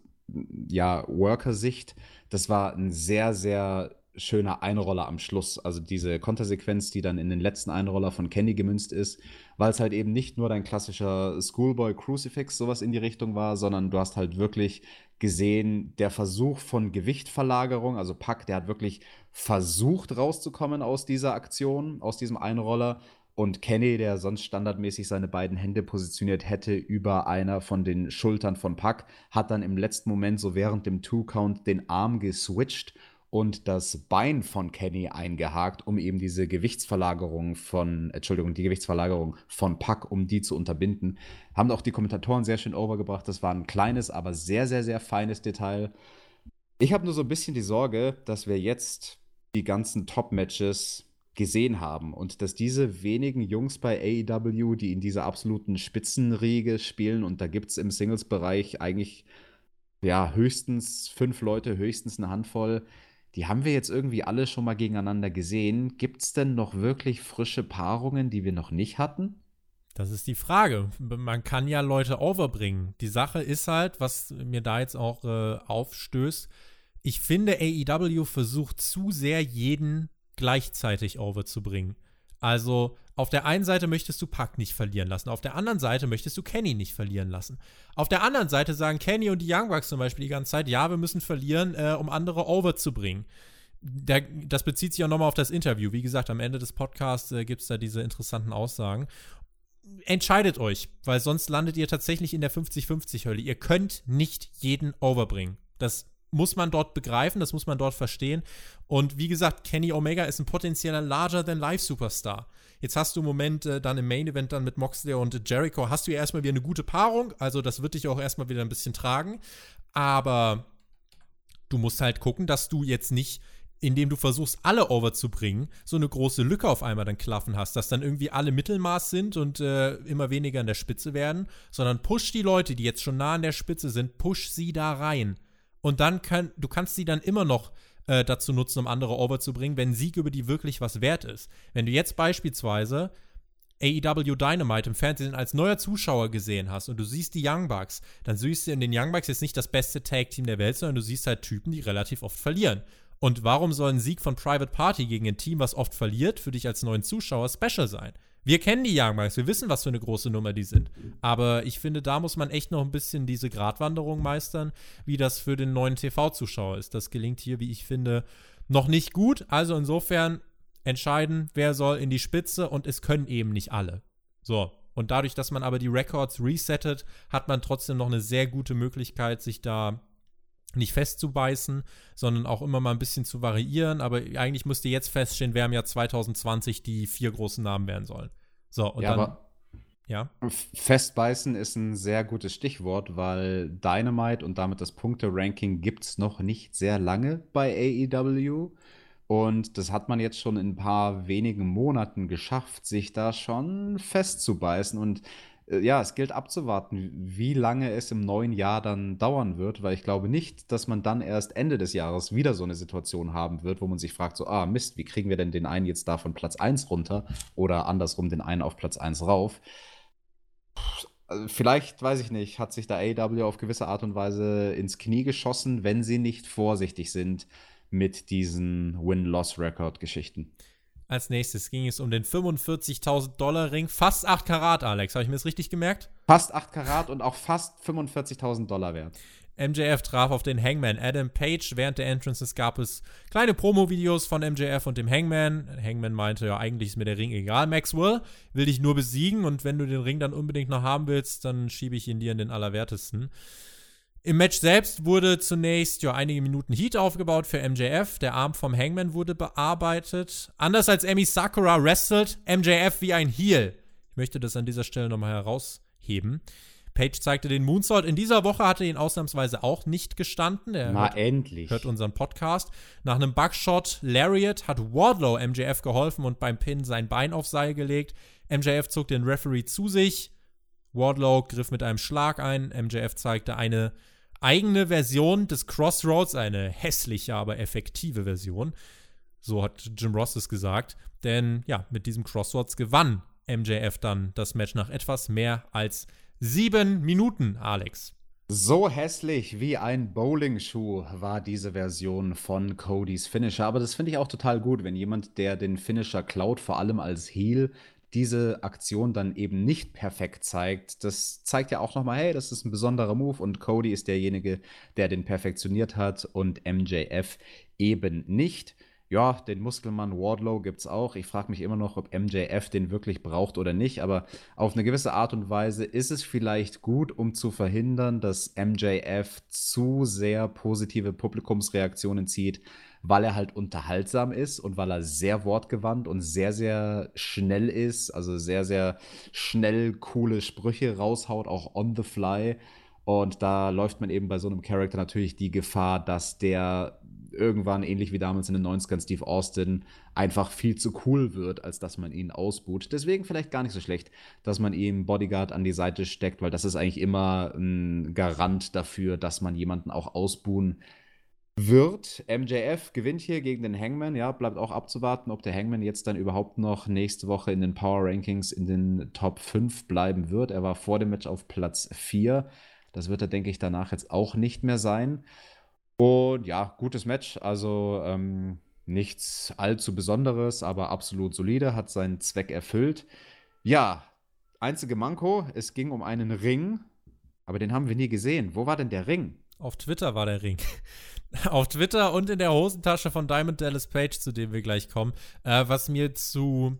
ja, Worker-Sicht, das war ein sehr, sehr schöner Einroller am Schluss. Also diese Kontersequenz, die dann in den letzten Einroller von Kenny gemünzt ist, weil es halt eben nicht nur dein klassischer Schoolboy Crucifix sowas in die Richtung war, sondern du hast halt wirklich gesehen, der Versuch von Gewichtverlagerung, also Pack, der hat wirklich versucht rauszukommen aus dieser Aktion, aus diesem Einroller. Und Kenny, der sonst standardmäßig seine beiden Hände positioniert hätte über einer von den Schultern von Pack, hat dann im letzten Moment so während dem Two-Count den Arm geswitcht und das Bein von Kenny eingehakt, um eben diese Gewichtsverlagerung von, Entschuldigung, die Gewichtsverlagerung von Puck, um die zu unterbinden. Haben auch die Kommentatoren sehr schön overgebracht. Das war ein kleines, aber sehr, sehr, sehr feines Detail. Ich habe nur so ein bisschen die Sorge, dass wir jetzt die ganzen Top-Matches gesehen haben und dass diese wenigen Jungs bei AEW, die in dieser absoluten Spitzenriege spielen, und da gibt es im Singles-Bereich eigentlich ja höchstens fünf Leute, höchstens eine Handvoll, die haben wir jetzt irgendwie alle schon mal gegeneinander gesehen. Gibt es denn noch wirklich frische Paarungen, die wir noch nicht hatten? Das ist die Frage. Man kann ja Leute overbringen. Die Sache ist halt, was mir da jetzt auch äh, aufstößt, ich finde, AEW versucht zu sehr, jeden gleichzeitig overzubringen. Also auf der einen Seite möchtest du Pack nicht verlieren lassen, auf der anderen Seite möchtest du Kenny nicht verlieren lassen. Auf der anderen Seite sagen Kenny und die Young Bucks zum Beispiel die ganze Zeit, ja, wir müssen verlieren, äh, um andere over zu bringen. Der, das bezieht sich auch nochmal auf das Interview. Wie gesagt, am Ende des Podcasts äh, gibt es da diese interessanten Aussagen. Entscheidet euch, weil sonst landet ihr tatsächlich in der 50-50-Hölle. Ihr könnt nicht jeden overbringen. Das muss man dort begreifen, das muss man dort verstehen. Und wie gesagt, Kenny Omega ist ein potenzieller Larger-than-Life-Superstar. Jetzt hast du im Moment äh, dann im Main-Event dann mit Moxley und Jericho, hast du ja erstmal wieder eine gute Paarung, also das wird dich auch erstmal wieder ein bisschen tragen. Aber du musst halt gucken, dass du jetzt nicht indem du versuchst, alle over zu bringen, so eine große Lücke auf einmal dann klaffen hast, dass dann irgendwie alle Mittelmaß sind und äh, immer weniger an der Spitze werden, sondern push die Leute, die jetzt schon nah an der Spitze sind, push sie da rein. Und dann kann, du kannst sie dann immer noch äh, dazu nutzen, um andere over zu bringen, wenn Sieg über die wirklich was wert ist. Wenn du jetzt beispielsweise AEW Dynamite im Fernsehen als neuer Zuschauer gesehen hast und du siehst die Young Bucks, dann siehst du in den Young Bucks jetzt nicht das beste Tag-Team der Welt, sondern du siehst halt Typen, die relativ oft verlieren. Und warum soll ein Sieg von Private Party gegen ein Team, was oft verliert, für dich als neuen Zuschauer special sein? Wir kennen die Young Bucks, wir wissen, was für eine große Nummer die sind. Aber ich finde, da muss man echt noch ein bisschen diese Gratwanderung meistern, wie das für den neuen TV-Zuschauer ist. Das gelingt hier, wie ich finde, noch nicht gut. Also insofern entscheiden, wer soll in die Spitze und es können eben nicht alle. So. Und dadurch, dass man aber die Records resettet, hat man trotzdem noch eine sehr gute Möglichkeit, sich da nicht festzubeißen, sondern auch immer mal ein bisschen zu variieren. Aber eigentlich müsste jetzt feststehen, wer im Jahr 2020 die vier großen Namen werden sollen. So, und ja, dann. ja. Festbeißen ist ein sehr gutes Stichwort, weil Dynamite und damit das Punkte-Ranking gibt es noch nicht sehr lange bei AEW. Und das hat man jetzt schon in ein paar wenigen Monaten geschafft, sich da schon festzubeißen. Und ja, es gilt abzuwarten, wie lange es im neuen Jahr dann dauern wird, weil ich glaube nicht, dass man dann erst Ende des Jahres wieder so eine Situation haben wird, wo man sich fragt, so, ah, Mist, wie kriegen wir denn den einen jetzt da von Platz 1 runter oder andersrum den einen auf Platz 1 rauf? Also vielleicht, weiß ich nicht, hat sich da AW auf gewisse Art und Weise ins Knie geschossen, wenn sie nicht vorsichtig sind mit diesen Win-Loss-Record-Geschichten. Als nächstes ging es um den 45.000 Dollar Ring. Fast 8 Karat, Alex. Habe ich mir das richtig gemerkt? Fast 8 Karat und auch fast 45.000 Dollar wert. MJF traf auf den Hangman Adam Page. Während der Entrances gab es kleine Promo-Videos von MJF und dem Hangman. Hangman meinte, ja, eigentlich ist mir der Ring egal, Maxwell. Will dich nur besiegen und wenn du den Ring dann unbedingt noch haben willst, dann schiebe ich ihn dir in den Allerwertesten. Im Match selbst wurde zunächst ja einige Minuten Heat aufgebaut für MJF. Der Arm vom Hangman wurde bearbeitet. Anders als Emi Sakura wrestelt MJF wie ein Heel. Ich möchte das an dieser Stelle nochmal herausheben. Page zeigte den Moonsault. In dieser Woche hatte er ihn ausnahmsweise auch nicht gestanden. Er Na, hört, endlich. Hört unseren Podcast. Nach einem Bugshot Lariat hat Wardlow MJF geholfen und beim Pin sein Bein auf Seil gelegt. MJF zog den Referee zu sich. Wardlow griff mit einem Schlag ein. MJF zeigte eine eigene Version des Crossroads, eine hässliche, aber effektive Version. So hat Jim Ross es gesagt. Denn ja, mit diesem Crossroads gewann MJF dann das Match nach etwas mehr als Sieben Minuten, Alex. So hässlich wie ein Bowling-Schuh war diese Version von Codys Finisher. Aber das finde ich auch total gut, wenn jemand, der den Finisher klaut, vor allem als Heel, diese Aktion dann eben nicht perfekt zeigt. Das zeigt ja auch nochmal, hey, das ist ein besonderer Move und Cody ist derjenige, der den perfektioniert hat und MJF eben nicht. Ja, den Muskelmann Wardlow gibt es auch. Ich frage mich immer noch, ob MJF den wirklich braucht oder nicht. Aber auf eine gewisse Art und Weise ist es vielleicht gut, um zu verhindern, dass MJF zu sehr positive Publikumsreaktionen zieht, weil er halt unterhaltsam ist und weil er sehr wortgewandt und sehr, sehr schnell ist. Also sehr, sehr schnell coole Sprüche raushaut, auch on the fly. Und da läuft man eben bei so einem Charakter natürlich die Gefahr, dass der irgendwann, ähnlich wie damals in den 90ern Steve Austin, einfach viel zu cool wird, als dass man ihn ausbuht. Deswegen vielleicht gar nicht so schlecht, dass man ihm Bodyguard an die Seite steckt, weil das ist eigentlich immer ein Garant dafür, dass man jemanden auch ausbuhen wird. MJF gewinnt hier gegen den Hangman. Ja, bleibt auch abzuwarten, ob der Hangman jetzt dann überhaupt noch nächste Woche in den Power Rankings in den Top 5 bleiben wird. Er war vor dem Match auf Platz 4. Das wird er, denke ich, danach jetzt auch nicht mehr sein. Und ja, gutes Match. Also ähm, nichts allzu Besonderes, aber absolut solide, hat seinen Zweck erfüllt. Ja, einzige Manko, es ging um einen Ring, aber den haben wir nie gesehen. Wo war denn der Ring? Auf Twitter war der Ring. *laughs* Auf Twitter und in der Hosentasche von Diamond Dallas Page, zu dem wir gleich kommen. Äh, was mir zu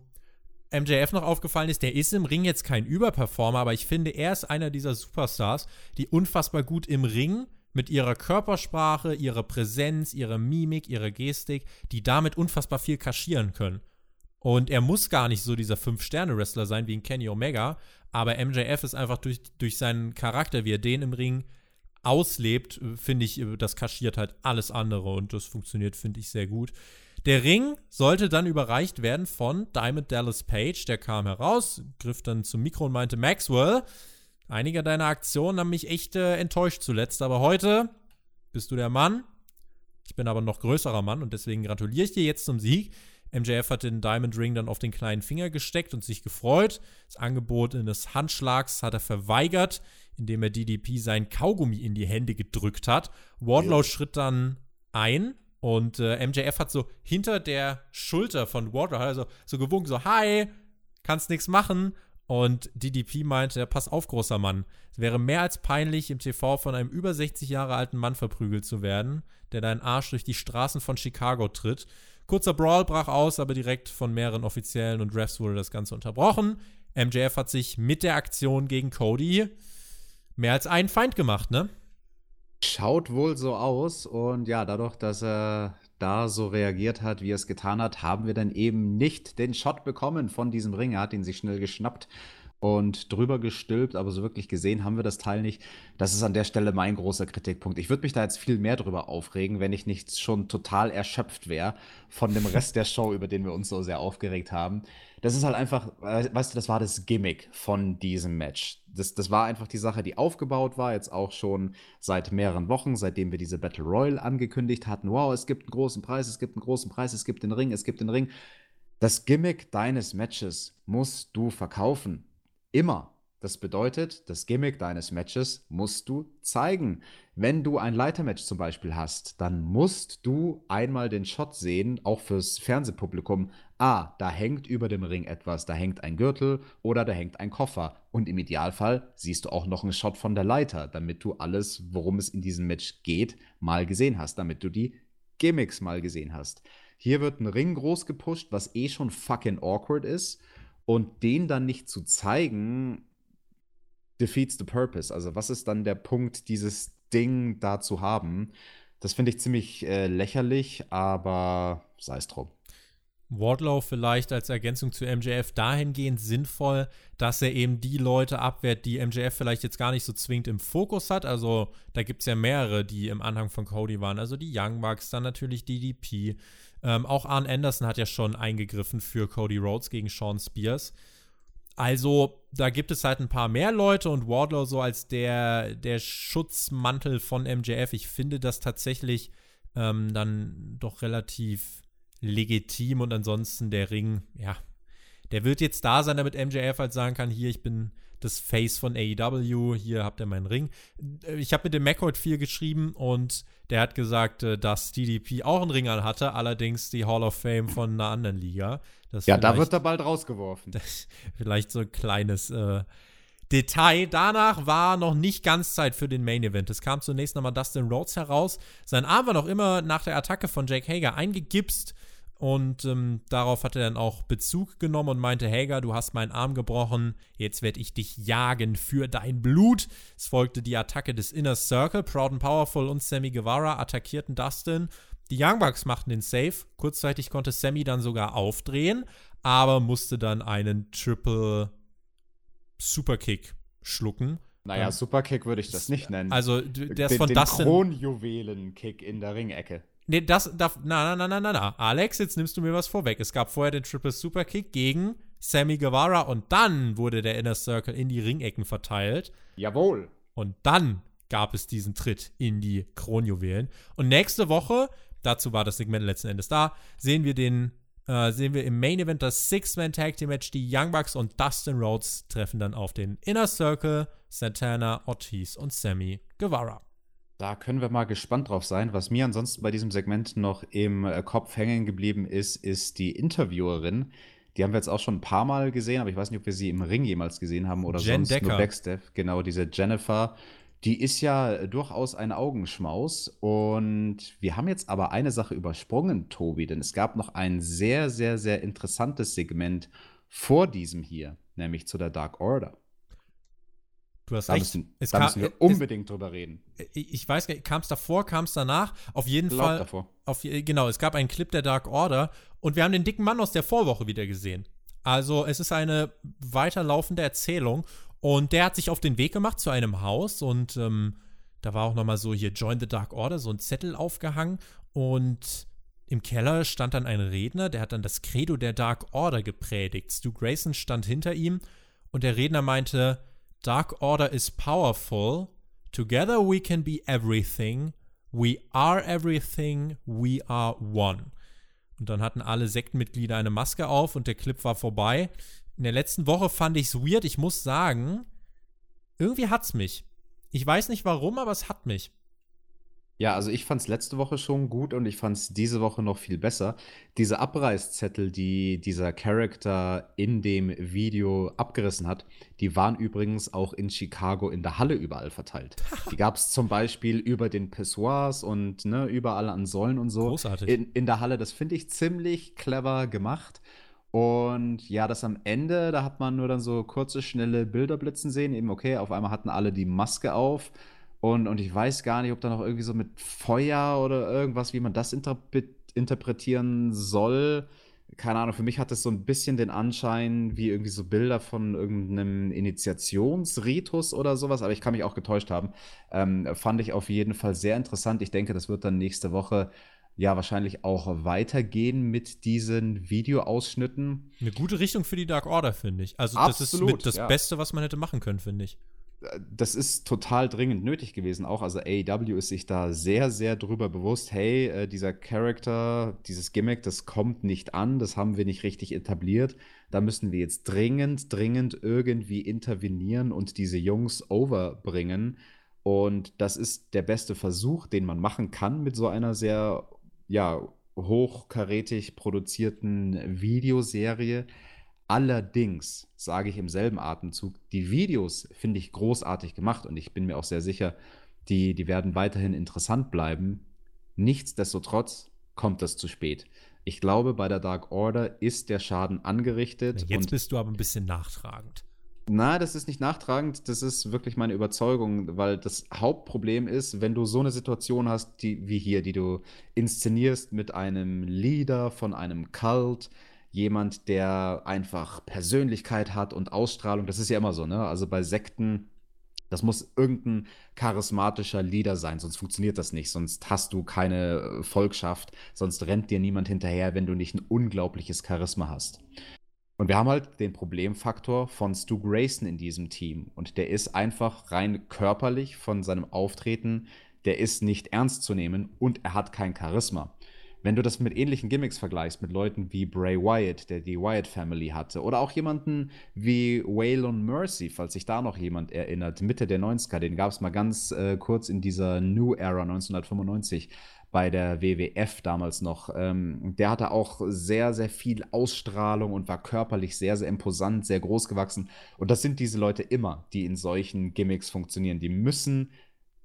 MJF noch aufgefallen ist, der ist im Ring jetzt kein Überperformer, aber ich finde, er ist einer dieser Superstars, die unfassbar gut im Ring mit ihrer Körpersprache, ihrer Präsenz, ihrer Mimik, ihrer Gestik, die damit unfassbar viel kaschieren können. Und er muss gar nicht so dieser Fünf-Sterne-Wrestler sein wie ein Kenny Omega, aber MJF ist einfach durch, durch seinen Charakter, wie er den im Ring auslebt, finde ich, das kaschiert halt alles andere und das funktioniert, finde ich, sehr gut. Der Ring sollte dann überreicht werden von Diamond Dallas Page, der kam heraus, griff dann zum Mikro und meinte, Maxwell, Einige deiner Aktionen haben mich echt äh, enttäuscht zuletzt, aber heute bist du der Mann. Ich bin aber noch größerer Mann und deswegen gratuliere ich dir jetzt zum Sieg. MJF hat den Diamond Ring dann auf den kleinen Finger gesteckt und sich gefreut. Das Angebot eines Handschlags hat er verweigert, indem er DDP sein Kaugummi in die Hände gedrückt hat. Wardlow ja. schritt dann ein und äh, MJF hat so hinter der Schulter von Wardlow also so gewunken, so Hi, kannst nichts machen. Und DDP meinte, pass auf, großer Mann. Es wäre mehr als peinlich, im TV von einem über 60 Jahre alten Mann verprügelt zu werden, der deinen Arsch durch die Straßen von Chicago tritt. Kurzer Brawl brach aus, aber direkt von mehreren Offiziellen und Refs wurde das Ganze unterbrochen. MJF hat sich mit der Aktion gegen Cody mehr als einen Feind gemacht, ne? Schaut wohl so aus. Und ja, dadurch, dass er da so reagiert hat, wie er es getan hat, haben wir dann eben nicht den Shot bekommen von diesem Ring. Er hat ihn sich schnell geschnappt und drüber gestülpt, aber so wirklich gesehen haben wir das Teil nicht. Das ist an der Stelle mein großer Kritikpunkt. Ich würde mich da jetzt viel mehr drüber aufregen, wenn ich nicht schon total erschöpft wäre von dem Rest der Show, über den wir uns so sehr aufgeregt haben das ist halt einfach, weißt du, das war das Gimmick von diesem Match. Das, das war einfach die Sache, die aufgebaut war, jetzt auch schon seit mehreren Wochen, seitdem wir diese Battle Royale angekündigt hatten. Wow, es gibt einen großen Preis, es gibt einen großen Preis, es gibt den Ring, es gibt den Ring. Das Gimmick deines Matches musst du verkaufen. Immer. Das bedeutet, das Gimmick deines Matches musst du zeigen. Wenn du ein Leitermatch zum Beispiel hast, dann musst du einmal den Shot sehen, auch fürs Fernsehpublikum. Ah, da hängt über dem Ring etwas, da hängt ein Gürtel oder da hängt ein Koffer. Und im Idealfall siehst du auch noch einen Shot von der Leiter, damit du alles, worum es in diesem Match geht, mal gesehen hast, damit du die Gimmicks mal gesehen hast. Hier wird ein Ring groß gepusht, was eh schon fucking awkward ist. Und den dann nicht zu zeigen, defeats the purpose. Also, was ist dann der Punkt, dieses Ding da zu haben? Das finde ich ziemlich äh, lächerlich, aber sei es drum. Wardlow vielleicht als Ergänzung zu MJF dahingehend sinnvoll, dass er eben die Leute abwehrt, die MJF vielleicht jetzt gar nicht so zwingend im Fokus hat. Also da gibt es ja mehrere, die im Anhang von Cody waren. Also die Young Bucks, dann natürlich DDP. Ähm, auch Arn Anderson hat ja schon eingegriffen für Cody Rhodes gegen Sean Spears. Also, da gibt es halt ein paar mehr Leute und Wardlow so als der, der Schutzmantel von MJF. Ich finde das tatsächlich ähm, dann doch relativ legitim und ansonsten der Ring, ja, der wird jetzt da sein, damit MJF halt sagen kann, hier, ich bin das Face von AEW, hier habt ihr meinen Ring. Ich habe mit dem McCoy viel geschrieben und der hat gesagt, äh, dass DDP auch einen Ring an hatte, allerdings die Hall of Fame von einer anderen Liga. ja, da wird er bald rausgeworfen. *laughs* vielleicht so ein kleines äh, Detail. Danach war noch nicht ganz Zeit für den Main Event. Es kam zunächst nochmal Dustin Rhodes heraus. Sein Arm war noch immer nach der Attacke von Jake Hager eingegipst. Und ähm, darauf hat er dann auch Bezug genommen und meinte, Hager, du hast meinen Arm gebrochen, jetzt werde ich dich jagen für dein Blut. Es folgte die Attacke des Inner Circle. Proud and Powerful und Sammy Guevara attackierten Dustin. Die Young Bucks machten den Safe. Kurzzeitig konnte Sammy dann sogar aufdrehen, aber musste dann einen Triple Superkick schlucken. Naja, ähm, Superkick würde ich das nicht nennen. Also, der ist von den Dustin. Kronjuwelen-Kick in der Ringecke. Nee, das darf. Na, na, na, na, na, Alex, jetzt nimmst du mir was vorweg. Es gab vorher den Triple Superkick gegen Sammy Guevara und dann wurde der Inner Circle in die Ringecken verteilt. Jawohl. Und dann gab es diesen Tritt in die Kronjuwelen. Und nächste Woche, dazu war das Segment letzten Endes da, sehen wir den, äh, sehen wir im Main Event das Six-Man Tag Team Match. Die Young Bucks und Dustin Rhodes treffen dann auf den Inner Circle, Santana, Ortiz und Sammy Guevara. Da können wir mal gespannt drauf sein. Was mir ansonsten bei diesem Segment noch im äh, Kopf hängen geblieben ist, ist die Interviewerin. Die haben wir jetzt auch schon ein paar Mal gesehen, aber ich weiß nicht, ob wir sie im Ring jemals gesehen haben oder Jen sonst Decker. nur Backstep. Genau, diese Jennifer. Die ist ja durchaus ein Augenschmaus. Und wir haben jetzt aber eine Sache übersprungen, Tobi, denn es gab noch ein sehr, sehr, sehr interessantes Segment vor diesem hier, nämlich zu der Dark Order. Du hast Da recht. müssen, es da kam, müssen wir es- unbedingt drüber reden. Ich weiß gar nicht, kam es davor, kam es danach? Auf jeden Glaub Fall. davor. Auf, genau, es gab einen Clip der Dark Order und wir haben den dicken Mann aus der Vorwoche wieder gesehen. Also es ist eine weiterlaufende Erzählung und der hat sich auf den Weg gemacht zu einem Haus und ähm, da war auch noch mal so hier Join the Dark Order, so ein Zettel aufgehangen und im Keller stand dann ein Redner, der hat dann das Credo der Dark Order gepredigt. Stu Grayson stand hinter ihm und der Redner meinte, Dark Order is powerful. Together we can be everything. We are everything. We are one. Und dann hatten alle Sektenmitglieder eine Maske auf und der Clip war vorbei. In der letzten Woche fand ich es weird. Ich muss sagen, irgendwie hat's mich. Ich weiß nicht warum, aber es hat mich. Ja, also ich fand es letzte Woche schon gut und ich fand es diese Woche noch viel besser. Diese Abreißzettel, die dieser Charakter in dem Video abgerissen hat, die waren übrigens auch in Chicago in der Halle überall verteilt. Die *laughs* gab es zum Beispiel über den Pissoirs und ne, überall an Säulen und so. Großartig. In, in der Halle, das finde ich ziemlich clever gemacht. Und ja, das am Ende, da hat man nur dann so kurze, schnelle Bilder blitzen sehen. Eben, okay, auf einmal hatten alle die Maske auf. Und, und ich weiß gar nicht, ob da noch irgendwie so mit Feuer oder irgendwas, wie man das interpre interpretieren soll. Keine Ahnung, für mich hat es so ein bisschen den Anschein wie irgendwie so Bilder von irgendeinem Initiationsritus oder sowas, aber ich kann mich auch getäuscht haben. Ähm, fand ich auf jeden Fall sehr interessant. Ich denke, das wird dann nächste Woche ja wahrscheinlich auch weitergehen mit diesen Videoausschnitten. Eine gute Richtung für die Dark Order, finde ich. Also, das ist Absolut, mit das ja. Beste, was man hätte machen können, finde ich. Das ist total dringend nötig gewesen auch. Also AEW ist sich da sehr, sehr drüber bewusst, hey, äh, dieser Charakter, dieses Gimmick, das kommt nicht an, das haben wir nicht richtig etabliert. Da müssen wir jetzt dringend, dringend irgendwie intervenieren und diese Jungs overbringen. Und das ist der beste Versuch, den man machen kann mit so einer sehr, ja, hochkarätig produzierten Videoserie. Allerdings sage ich im selben Atemzug, die Videos finde ich großartig gemacht und ich bin mir auch sehr sicher, die, die werden weiterhin interessant bleiben. Nichtsdestotrotz kommt das zu spät. Ich glaube, bei der Dark Order ist der Schaden angerichtet. Ja, jetzt bist du aber ein bisschen nachtragend. Na, das ist nicht nachtragend, das ist wirklich meine Überzeugung, weil das Hauptproblem ist, wenn du so eine Situation hast, die, wie hier, die du inszenierst mit einem Leader von einem Cult, jemand, der einfach Persönlichkeit hat und Ausstrahlung. Das ist ja immer so, ne? Also bei Sekten, das muss irgendein charismatischer Leader sein, sonst funktioniert das nicht. Sonst hast du keine Volkschaft, sonst rennt dir niemand hinterher, wenn du nicht ein unglaubliches Charisma hast. Und wir haben halt den Problemfaktor von Stu Grayson in diesem Team. Und der ist einfach rein körperlich von seinem Auftreten, der ist nicht ernst zu nehmen und er hat kein Charisma. Wenn du das mit ähnlichen Gimmicks vergleichst, mit Leuten wie Bray Wyatt, der die Wyatt Family hatte, oder auch jemanden wie Waylon Mercy, falls sich da noch jemand erinnert, Mitte der 90er, den gab es mal ganz äh, kurz in dieser New Era 1995 bei der WWF damals noch. Ähm, der hatte auch sehr, sehr viel Ausstrahlung und war körperlich sehr, sehr imposant, sehr groß gewachsen. Und das sind diese Leute immer, die in solchen Gimmicks funktionieren. Die müssen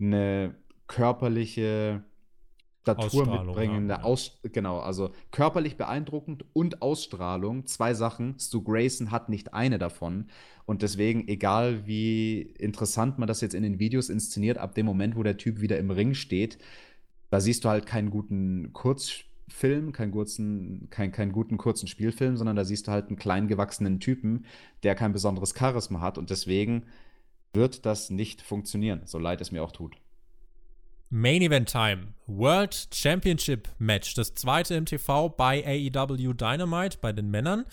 eine körperliche Statur mitbringen. Ja. Aus, genau, also körperlich beeindruckend und Ausstrahlung. Zwei Sachen. Stu Grayson hat nicht eine davon. Und deswegen, egal wie interessant man das jetzt in den Videos inszeniert, ab dem Moment, wo der Typ wieder im Ring steht, da siehst du halt keinen guten Kurzfilm, keinen, kurzen, kein, keinen guten kurzen Spielfilm, sondern da siehst du halt einen klein gewachsenen Typen, der kein besonderes Charisma hat. Und deswegen wird das nicht funktionieren, so leid es mir auch tut. Main Event Time. World Championship Match. Das zweite im TV bei AEW Dynamite bei den Männern.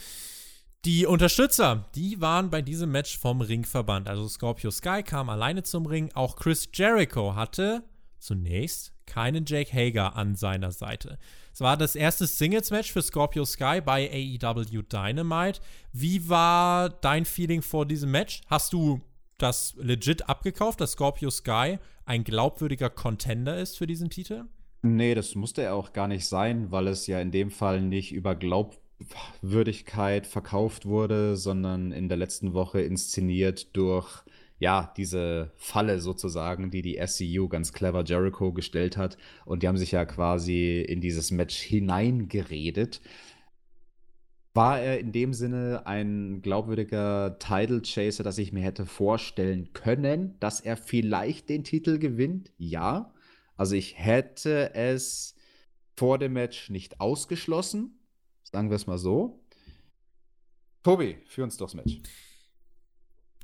Die Unterstützer, die waren bei diesem Match vom Ringverband. Also Scorpio Sky kam alleine zum Ring. Auch Chris Jericho hatte zunächst keinen Jake Hager an seiner Seite. Es war das erste Singles-Match für Scorpio Sky bei AEW Dynamite. Wie war dein Feeling vor diesem Match? Hast du das legit abgekauft, dass Scorpio Sky ein glaubwürdiger Contender ist für diesen Titel? Nee, das musste er auch gar nicht sein, weil es ja in dem Fall nicht über Glaubwürdigkeit verkauft wurde, sondern in der letzten Woche inszeniert durch ja, diese Falle sozusagen, die die SCU ganz clever Jericho gestellt hat. Und die haben sich ja quasi in dieses Match hineingeredet. War er in dem Sinne ein glaubwürdiger Title Chaser, dass ich mir hätte vorstellen können, dass er vielleicht den Titel gewinnt? Ja. Also ich hätte es vor dem Match nicht ausgeschlossen. Sagen wir es mal so. Tobi, führ uns durchs Match.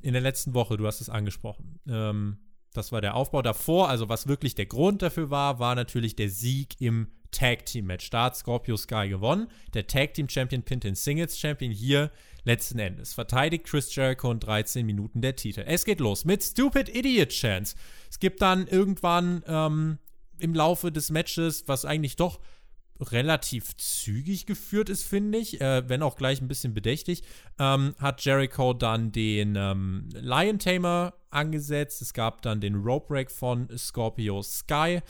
In der letzten Woche, du hast es angesprochen. Ähm, das war der Aufbau davor. Also, was wirklich der Grund dafür war, war natürlich der Sieg im Tag Team Match. Da hat Scorpio Sky gewonnen. Der Tag Team Champion pinnt den Singles Champion hier letzten Endes. Verteidigt Chris Jericho in 13 Minuten der Titel. Es geht los mit Stupid Idiot Chance. Es gibt dann irgendwann ähm, im Laufe des Matches, was eigentlich doch relativ zügig geführt ist, finde ich, äh, wenn auch gleich ein bisschen bedächtig, ähm, hat Jericho dann den ähm, Lion Tamer angesetzt. Es gab dann den Rope Break von Scorpio Sky.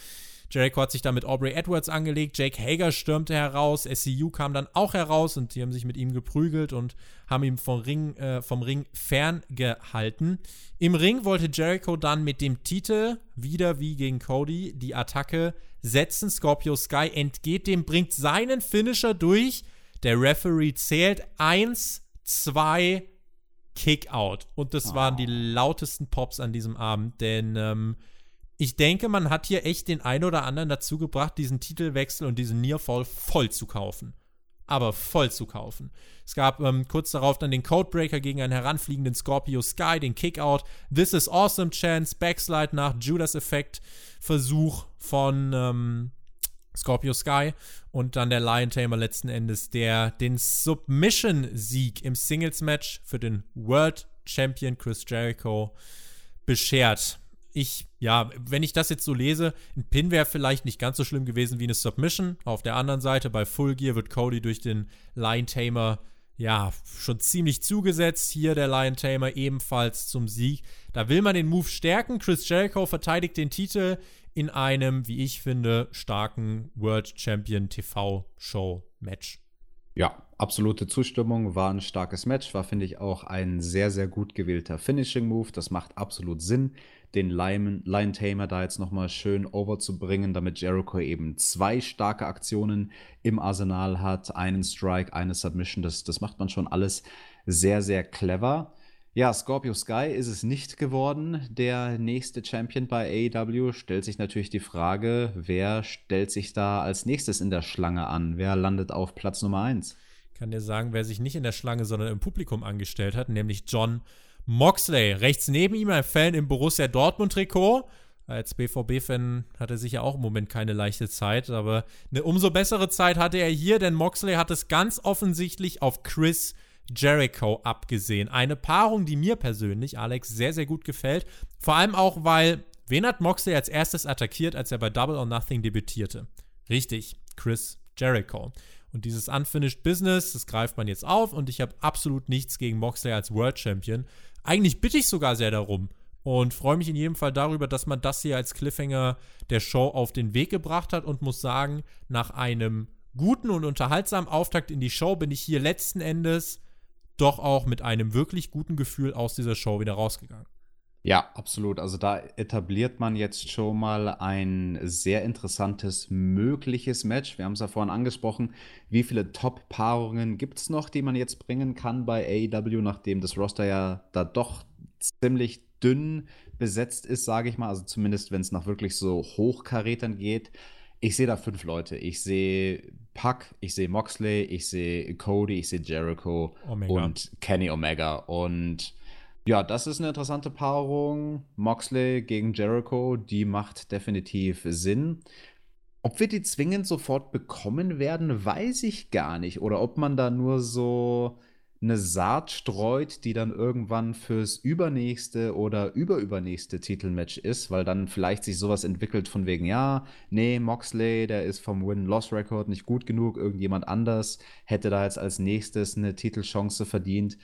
Jericho hat sich dann mit Aubrey Edwards angelegt, Jake Hager stürmte heraus, SCU kam dann auch heraus und die haben sich mit ihm geprügelt und haben ihn vom Ring, äh, vom Ring ferngehalten. Im Ring wollte Jericho dann mit dem Titel, wieder wie gegen Cody, die Attacke setzen. Scorpio Sky entgeht dem, bringt seinen Finisher durch. Der Referee zählt 1, 2, Kickout. Und das oh. waren die lautesten Pops an diesem Abend, denn ähm, ich denke, man hat hier echt den einen oder anderen dazu gebracht, diesen Titelwechsel und diesen Nearfall voll zu kaufen. Aber voll zu kaufen. Es gab ähm, kurz darauf dann den Codebreaker gegen einen heranfliegenden Scorpio Sky, den Kickout, This is Awesome Chance, Backslide nach Judas Effect, Versuch von ähm, Scorpio Sky und dann der Lion Tamer letzten Endes, der den Submission-Sieg im Singles-Match für den World Champion Chris Jericho beschert. Ich, ja, wenn ich das jetzt so lese, ein Pin wäre vielleicht nicht ganz so schlimm gewesen wie eine Submission. Auf der anderen Seite, bei Full Gear wird Cody durch den Lion Tamer ja, schon ziemlich zugesetzt. Hier der Lion Tamer ebenfalls zum Sieg. Da will man den Move stärken. Chris Jericho verteidigt den Titel in einem, wie ich finde, starken World Champion TV Show Match. Ja, absolute Zustimmung, war ein starkes Match, war, finde ich, auch ein sehr, sehr gut gewählter Finishing-Move. Das macht absolut Sinn, den Lion, Tamer da jetzt nochmal schön overzubringen, damit Jericho eben zwei starke Aktionen im Arsenal hat, einen Strike, eine Submission. Das, das macht man schon alles sehr, sehr clever. Ja, Scorpio Sky ist es nicht geworden. Der nächste Champion bei AEW stellt sich natürlich die Frage, wer stellt sich da als nächstes in der Schlange an? Wer landet auf Platz Nummer 1? Ich kann dir sagen, wer sich nicht in der Schlange, sondern im Publikum angestellt hat, nämlich John Moxley. Rechts neben ihm ein Fan im Borussia Dortmund-Trikot. Als BVB-Fan hat er sicher auch im Moment keine leichte Zeit, aber eine umso bessere Zeit hatte er hier, denn Moxley hat es ganz offensichtlich auf Chris Jericho abgesehen. Eine Paarung, die mir persönlich, Alex, sehr, sehr gut gefällt. Vor allem auch, weil, wen hat Moxley als erstes attackiert, als er bei Double or Nothing debütierte? Richtig, Chris Jericho. Und dieses Unfinished Business, das greift man jetzt auf und ich habe absolut nichts gegen Moxley als World Champion. Eigentlich bitte ich sogar sehr darum und freue mich in jedem Fall darüber, dass man das hier als Cliffhanger der Show auf den Weg gebracht hat und muss sagen, nach einem guten und unterhaltsamen Auftakt in die Show bin ich hier letzten Endes doch auch mit einem wirklich guten Gefühl aus dieser Show wieder rausgegangen. Ja, absolut. Also da etabliert man jetzt schon mal ein sehr interessantes mögliches Match. Wir haben es ja vorhin angesprochen. Wie viele Top-Paarungen gibt es noch, die man jetzt bringen kann bei AEW, nachdem das Roster ja da doch ziemlich dünn besetzt ist, sage ich mal. Also zumindest, wenn es nach wirklich so Hochkarätern geht. Ich sehe da fünf Leute. Ich sehe Puck, ich sehe Moxley, ich sehe Cody, ich sehe Jericho Omega. und Kenny Omega. Und ja, das ist eine interessante Paarung. Moxley gegen Jericho, die macht definitiv Sinn. Ob wir die zwingend sofort bekommen werden, weiß ich gar nicht. Oder ob man da nur so eine Saat streut, die dann irgendwann fürs übernächste oder überübernächste Titelmatch ist, weil dann vielleicht sich sowas entwickelt von wegen, ja, nee, Moxley, der ist vom Win-Loss-Record nicht gut genug, irgendjemand anders hätte da jetzt als nächstes eine Titelchance verdient.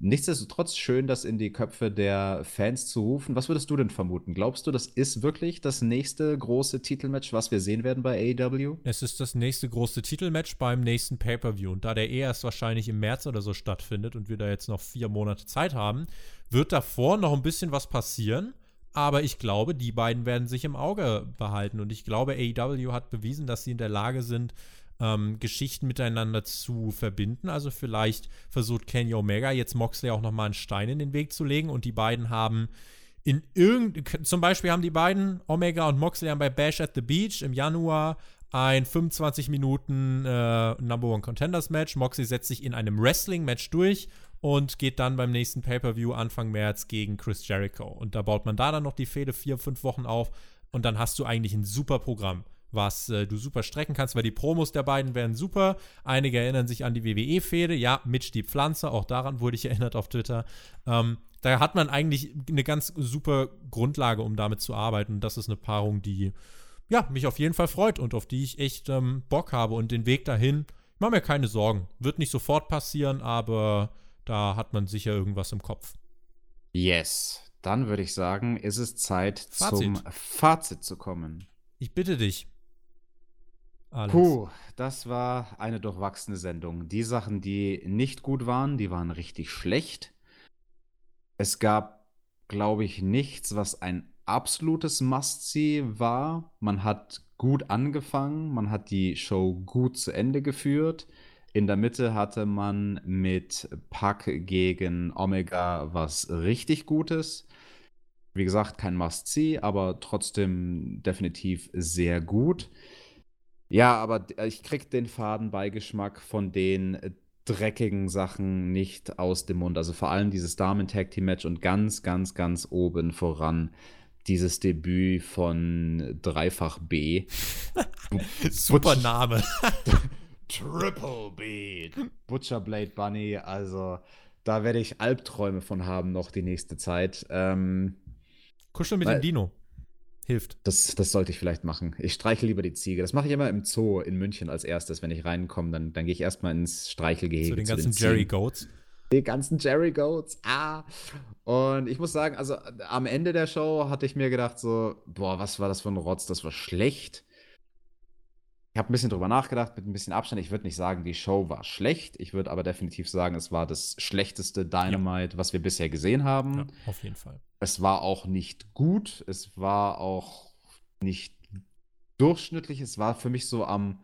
Nichtsdestotrotz schön, das in die Köpfe der Fans zu rufen. Was würdest du denn vermuten? Glaubst du, das ist wirklich das nächste große Titelmatch, was wir sehen werden bei AEW? Es ist das nächste große Titelmatch beim nächsten Pay-Per-View. Und da der eh erst wahrscheinlich im März oder so stattfindet und wir da jetzt noch vier Monate Zeit haben, wird davor noch ein bisschen was passieren. Aber ich glaube, die beiden werden sich im Auge behalten. Und ich glaube, AEW hat bewiesen, dass sie in der Lage sind, ähm, Geschichten miteinander zu verbinden. Also vielleicht versucht Kenny Omega jetzt Moxley auch nochmal einen Stein in den Weg zu legen und die beiden haben in irgend zum Beispiel haben die beiden Omega und Moxley haben bei Bash at the Beach im Januar ein 25 Minuten äh, Number One Contenders Match. Moxley setzt sich in einem Wrestling Match durch und geht dann beim nächsten Pay-per-View Anfang März gegen Chris Jericho. Und da baut man da dann noch die Fehde vier, fünf Wochen auf und dann hast du eigentlich ein super Programm was äh, du super strecken kannst, weil die Promos der beiden wären super. Einige erinnern sich an die WWE-Fehde. Ja, Mitch die Pflanze, auch daran wurde ich *laughs* erinnert auf Twitter. Ähm, da hat man eigentlich eine ganz super Grundlage, um damit zu arbeiten. Und das ist eine Paarung, die ja, mich auf jeden Fall freut und auf die ich echt ähm, Bock habe. Und den Weg dahin, ich mache mir keine Sorgen. Wird nicht sofort passieren, aber da hat man sicher irgendwas im Kopf. Yes. Dann würde ich sagen, ist es Zeit, Fazit. zum Fazit zu kommen. Ich bitte dich. Alex. Puh, das war eine durchwachsene Sendung. Die Sachen, die nicht gut waren, die waren richtig schlecht. Es gab, glaube ich, nichts, was ein absolutes Must-See war. Man hat gut angefangen, man hat die Show gut zu Ende geführt. In der Mitte hatte man mit Pack gegen Omega was richtig Gutes. Wie gesagt, kein Must-See, aber trotzdem definitiv sehr gut. Ja, aber ich krieg den Fadenbeigeschmack von den äh, dreckigen Sachen nicht aus dem Mund. Also vor allem dieses Damen-Tag-Team-Match und ganz, ganz, ganz oben voran dieses Debüt von Dreifach B. *laughs* Super Name. *laughs* Triple B. Butcher Blade Bunny. Also da werde ich Albträume von haben noch die nächste Zeit. Ähm, Kuscheln mit dem Dino. Hilft. Das, das sollte ich vielleicht machen. Ich streiche lieber die Ziege. Das mache ich immer im Zoo in München als erstes, wenn ich reinkomme. Dann, dann gehe ich erstmal ins Streichelgehege. Zu den ganzen zu den Jerry Goats. Die ganzen Jerry Goats. Ah. Und ich muss sagen, also am Ende der Show hatte ich mir gedacht, so, boah, was war das für ein Rotz? Das war schlecht. Ich habe ein bisschen drüber nachgedacht, mit ein bisschen Abstand. Ich würde nicht sagen, die Show war schlecht. Ich würde aber definitiv sagen, es war das schlechteste Dynamite, ja. was wir bisher gesehen haben. Ja, auf jeden Fall. Es war auch nicht gut. Es war auch nicht durchschnittlich. Es war für mich so am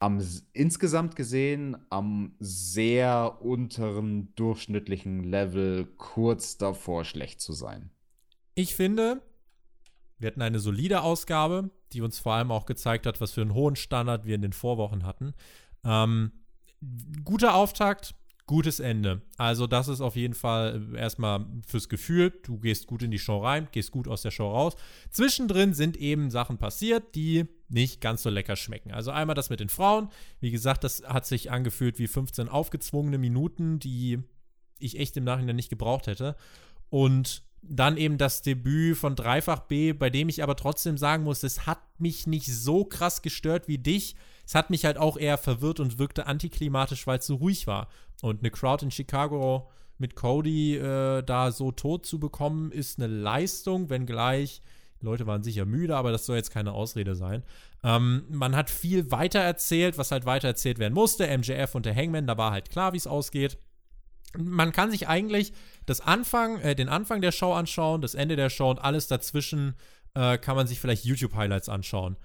am insgesamt gesehen am sehr unteren durchschnittlichen Level kurz davor schlecht zu sein. Ich finde, wir hatten eine solide Ausgabe, die uns vor allem auch gezeigt hat, was für einen hohen Standard wir in den Vorwochen hatten. Ähm, guter Auftakt, gutes Ende. Also das ist auf jeden Fall äh, erstmal fürs Gefühl. Du gehst gut in die Show rein, gehst gut aus der Show raus. Zwischendrin sind eben Sachen passiert, die nicht ganz so lecker schmecken. Also einmal das mit den Frauen. Wie gesagt, das hat sich angefühlt wie 15 aufgezwungene Minuten, die ich echt im Nachhinein nicht gebraucht hätte. Und dann eben das Debüt von Dreifach B, bei dem ich aber trotzdem sagen muss, es hat mich nicht so krass gestört wie dich. Es hat mich halt auch eher verwirrt und wirkte antiklimatisch, weil es so ruhig war. Und eine Crowd in Chicago mit Cody äh, da so tot zu bekommen, ist eine Leistung, wenngleich die Leute waren sicher müde, aber das soll jetzt keine Ausrede sein. Ähm, man hat viel weiter erzählt, was halt weiter erzählt werden musste. MJF und der Hangman, da war halt klar, wie es ausgeht. Man kann sich eigentlich das Anfang, äh, den Anfang der Show anschauen, das Ende der Show und alles dazwischen äh, kann man sich vielleicht YouTube-Highlights anschauen.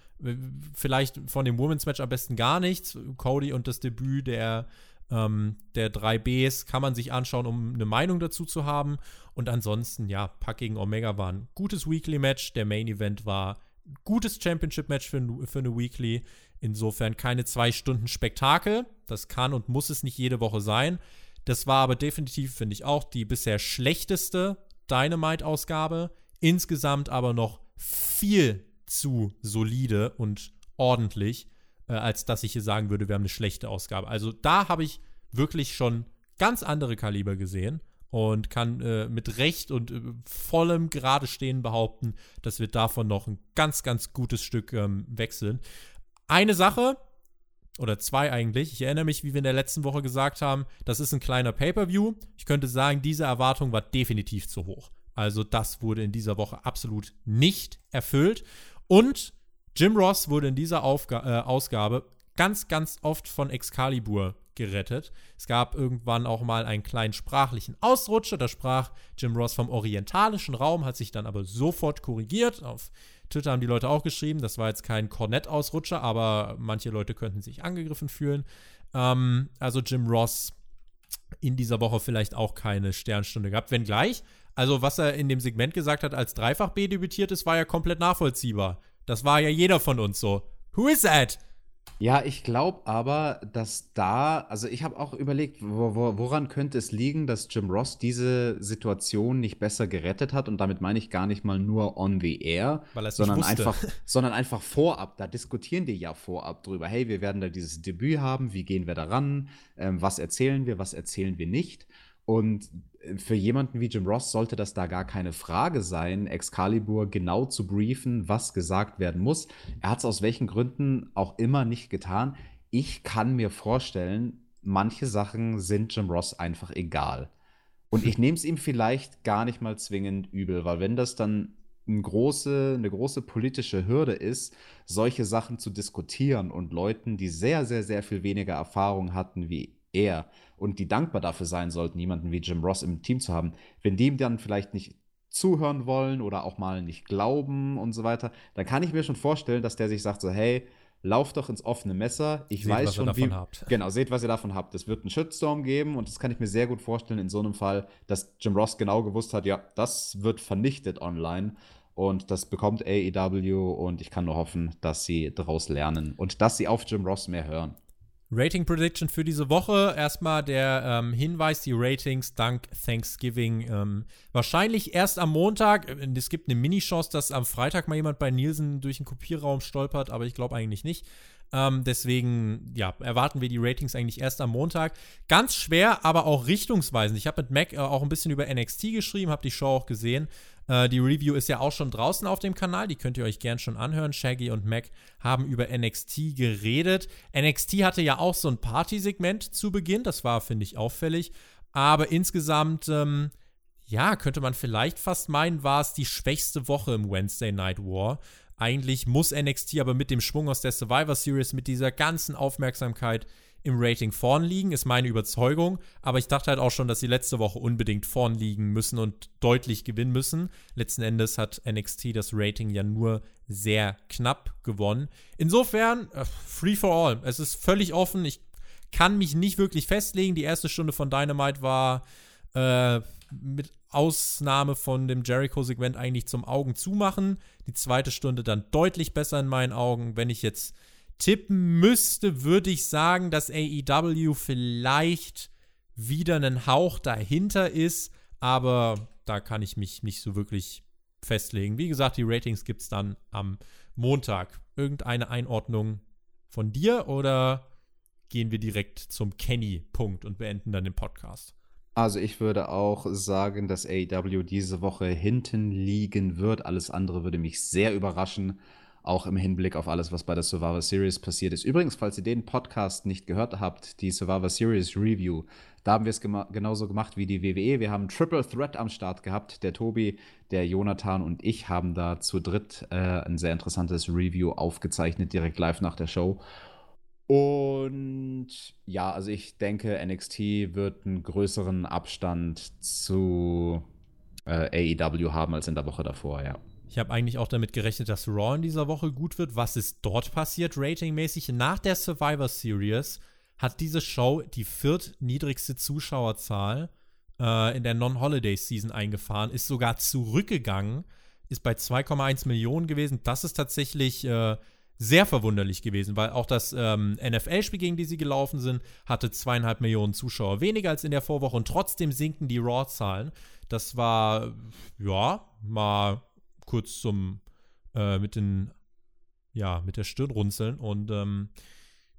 Vielleicht von dem Women's Match am besten gar nichts. Cody und das Debüt der ähm, der 3Bs kann man sich anschauen, um eine Meinung dazu zu haben. Und ansonsten, ja, Pack gegen Omega war ein gutes Weekly-Match. Der Main Event war ein gutes Championship-Match für, für eine Weekly. Insofern keine zwei Stunden Spektakel. Das kann und muss es nicht jede Woche sein. Das war aber definitiv, finde ich auch, die bisher schlechteste Dynamite-Ausgabe. Insgesamt aber noch viel zu solide und ordentlich äh, als dass ich hier sagen würde, wir haben eine schlechte Ausgabe. Also da habe ich wirklich schon ganz andere Kaliber gesehen und kann äh, mit Recht und äh, vollem gerade stehen behaupten, dass wir davon noch ein ganz, ganz gutes Stück ähm, wechseln. Eine Sache, oder zwei eigentlich. Ich erinnere mich, wie wir in der letzten Woche gesagt haben, das ist ein kleiner Pay-per-View. Ich könnte sagen, diese Erwartung war definitiv zu hoch. Also das wurde in dieser Woche absolut nicht erfüllt. Und Jim Ross wurde in dieser Aufga äh, Ausgabe ganz, ganz oft von Excalibur gerettet. Es gab irgendwann auch mal einen kleinen sprachlichen Ausrutscher. Da sprach Jim Ross vom orientalischen Raum, hat sich dann aber sofort korrigiert. Auf Twitter haben die Leute auch geschrieben, das war jetzt kein Kornett-Ausrutscher, aber manche Leute könnten sich angegriffen fühlen. Ähm, also Jim Ross in dieser Woche vielleicht auch keine Sternstunde gehabt, wenngleich. Also, was er in dem Segment gesagt hat, als Dreifach B debütiert ist, war ja komplett nachvollziehbar. Das war ja jeder von uns so. Who is that? Ja, ich glaube aber, dass da, also ich habe auch überlegt, wo, wo, woran könnte es liegen, dass Jim Ross diese Situation nicht besser gerettet hat und damit meine ich gar nicht mal nur on the air, sondern einfach, *laughs* sondern einfach vorab. Da diskutieren die ja vorab drüber. Hey, wir werden da dieses Debüt haben. Wie gehen wir daran? Ähm, was erzählen wir? Was erzählen wir nicht? Und für jemanden wie Jim Ross sollte das da gar keine Frage sein, Excalibur genau zu briefen, was gesagt werden muss. Er hat es aus welchen Gründen auch immer nicht getan. Ich kann mir vorstellen, manche Sachen sind Jim Ross einfach egal. Und ich nehme es ihm vielleicht gar nicht mal zwingend übel, weil wenn das dann eine große, eine große politische Hürde ist, solche Sachen zu diskutieren und Leuten, die sehr, sehr, sehr viel weniger Erfahrung hatten wie er, und die dankbar dafür sein sollten, jemanden wie Jim Ross im Team zu haben, wenn die ihm dann vielleicht nicht zuhören wollen oder auch mal nicht glauben und so weiter, dann kann ich mir schon vorstellen, dass der sich sagt so, hey, lauft doch ins offene Messer. Ich seht, weiß schon, wie. Habt. *laughs* Genau, seht, was ihr davon habt. Es wird einen Shitstorm geben und das kann ich mir sehr gut vorstellen in so einem Fall, dass Jim Ross genau gewusst hat, ja, das wird vernichtet online und das bekommt AEW und ich kann nur hoffen, dass sie daraus lernen und dass sie auf Jim Ross mehr hören. Rating Prediction für diese Woche. Erstmal der ähm, Hinweis, die Ratings dank Thanksgiving. Ähm, wahrscheinlich erst am Montag. Äh, es gibt eine Mini-Chance, dass am Freitag mal jemand bei Nielsen durch den Kopierraum stolpert, aber ich glaube eigentlich nicht. Ähm, deswegen, ja, erwarten wir die Ratings eigentlich erst am Montag. Ganz schwer, aber auch richtungsweisend. Ich habe mit Mac äh, auch ein bisschen über NXT geschrieben, habe die Show auch gesehen. Äh, die Review ist ja auch schon draußen auf dem Kanal, die könnt ihr euch gern schon anhören. Shaggy und Mac haben über NXT geredet. NXT hatte ja auch so ein Party-Segment zu Beginn, das war, finde ich, auffällig. Aber insgesamt, ähm, ja, könnte man vielleicht fast meinen, war es die schwächste Woche im Wednesday Night War. Eigentlich muss NXT aber mit dem Schwung aus der Survivor Series, mit dieser ganzen Aufmerksamkeit im Rating vorn liegen, ist meine Überzeugung. Aber ich dachte halt auch schon, dass sie letzte Woche unbedingt vorn liegen müssen und deutlich gewinnen müssen. Letzten Endes hat NXT das Rating ja nur sehr knapp gewonnen. Insofern, äh, free for all. Es ist völlig offen. Ich kann mich nicht wirklich festlegen. Die erste Stunde von Dynamite war äh, mit Ausnahme von dem Jericho-Segment eigentlich zum Augen zumachen. Die zweite Stunde dann deutlich besser in meinen Augen. Wenn ich jetzt tippen müsste, würde ich sagen, dass AEW vielleicht wieder einen Hauch dahinter ist, aber da kann ich mich nicht so wirklich festlegen. Wie gesagt, die Ratings gibt es dann am Montag. Irgendeine Einordnung von dir oder gehen wir direkt zum Kenny-Punkt und beenden dann den Podcast? Also ich würde auch sagen, dass AEW diese Woche hinten liegen wird. Alles andere würde mich sehr überraschen, auch im Hinblick auf alles, was bei der Survivor Series passiert ist. Übrigens, falls ihr den Podcast nicht gehört habt, die Survivor Series Review, da haben wir es gema genauso gemacht wie die WWE. Wir haben Triple Threat am Start gehabt. Der Tobi, der Jonathan und ich haben da zu dritt äh, ein sehr interessantes Review aufgezeichnet, direkt live nach der Show. Und ja, also ich denke, NXT wird einen größeren Abstand zu äh, AEW haben als in der Woche davor, ja. Ich habe eigentlich auch damit gerechnet, dass Raw in dieser Woche gut wird. Was ist dort passiert, ratingmäßig? Nach der Survivor Series hat diese Show die viertniedrigste Zuschauerzahl äh, in der Non-Holiday-Season eingefahren, ist sogar zurückgegangen, ist bei 2,1 Millionen gewesen. Das ist tatsächlich äh, sehr verwunderlich gewesen, weil auch das ähm, NFL-Spiel, gegen die sie gelaufen sind, hatte zweieinhalb Millionen Zuschauer weniger als in der Vorwoche und trotzdem sinken die Raw-Zahlen. Das war, ja, mal kurz zum, äh, mit den, ja, mit der Stirn runzeln und ähm,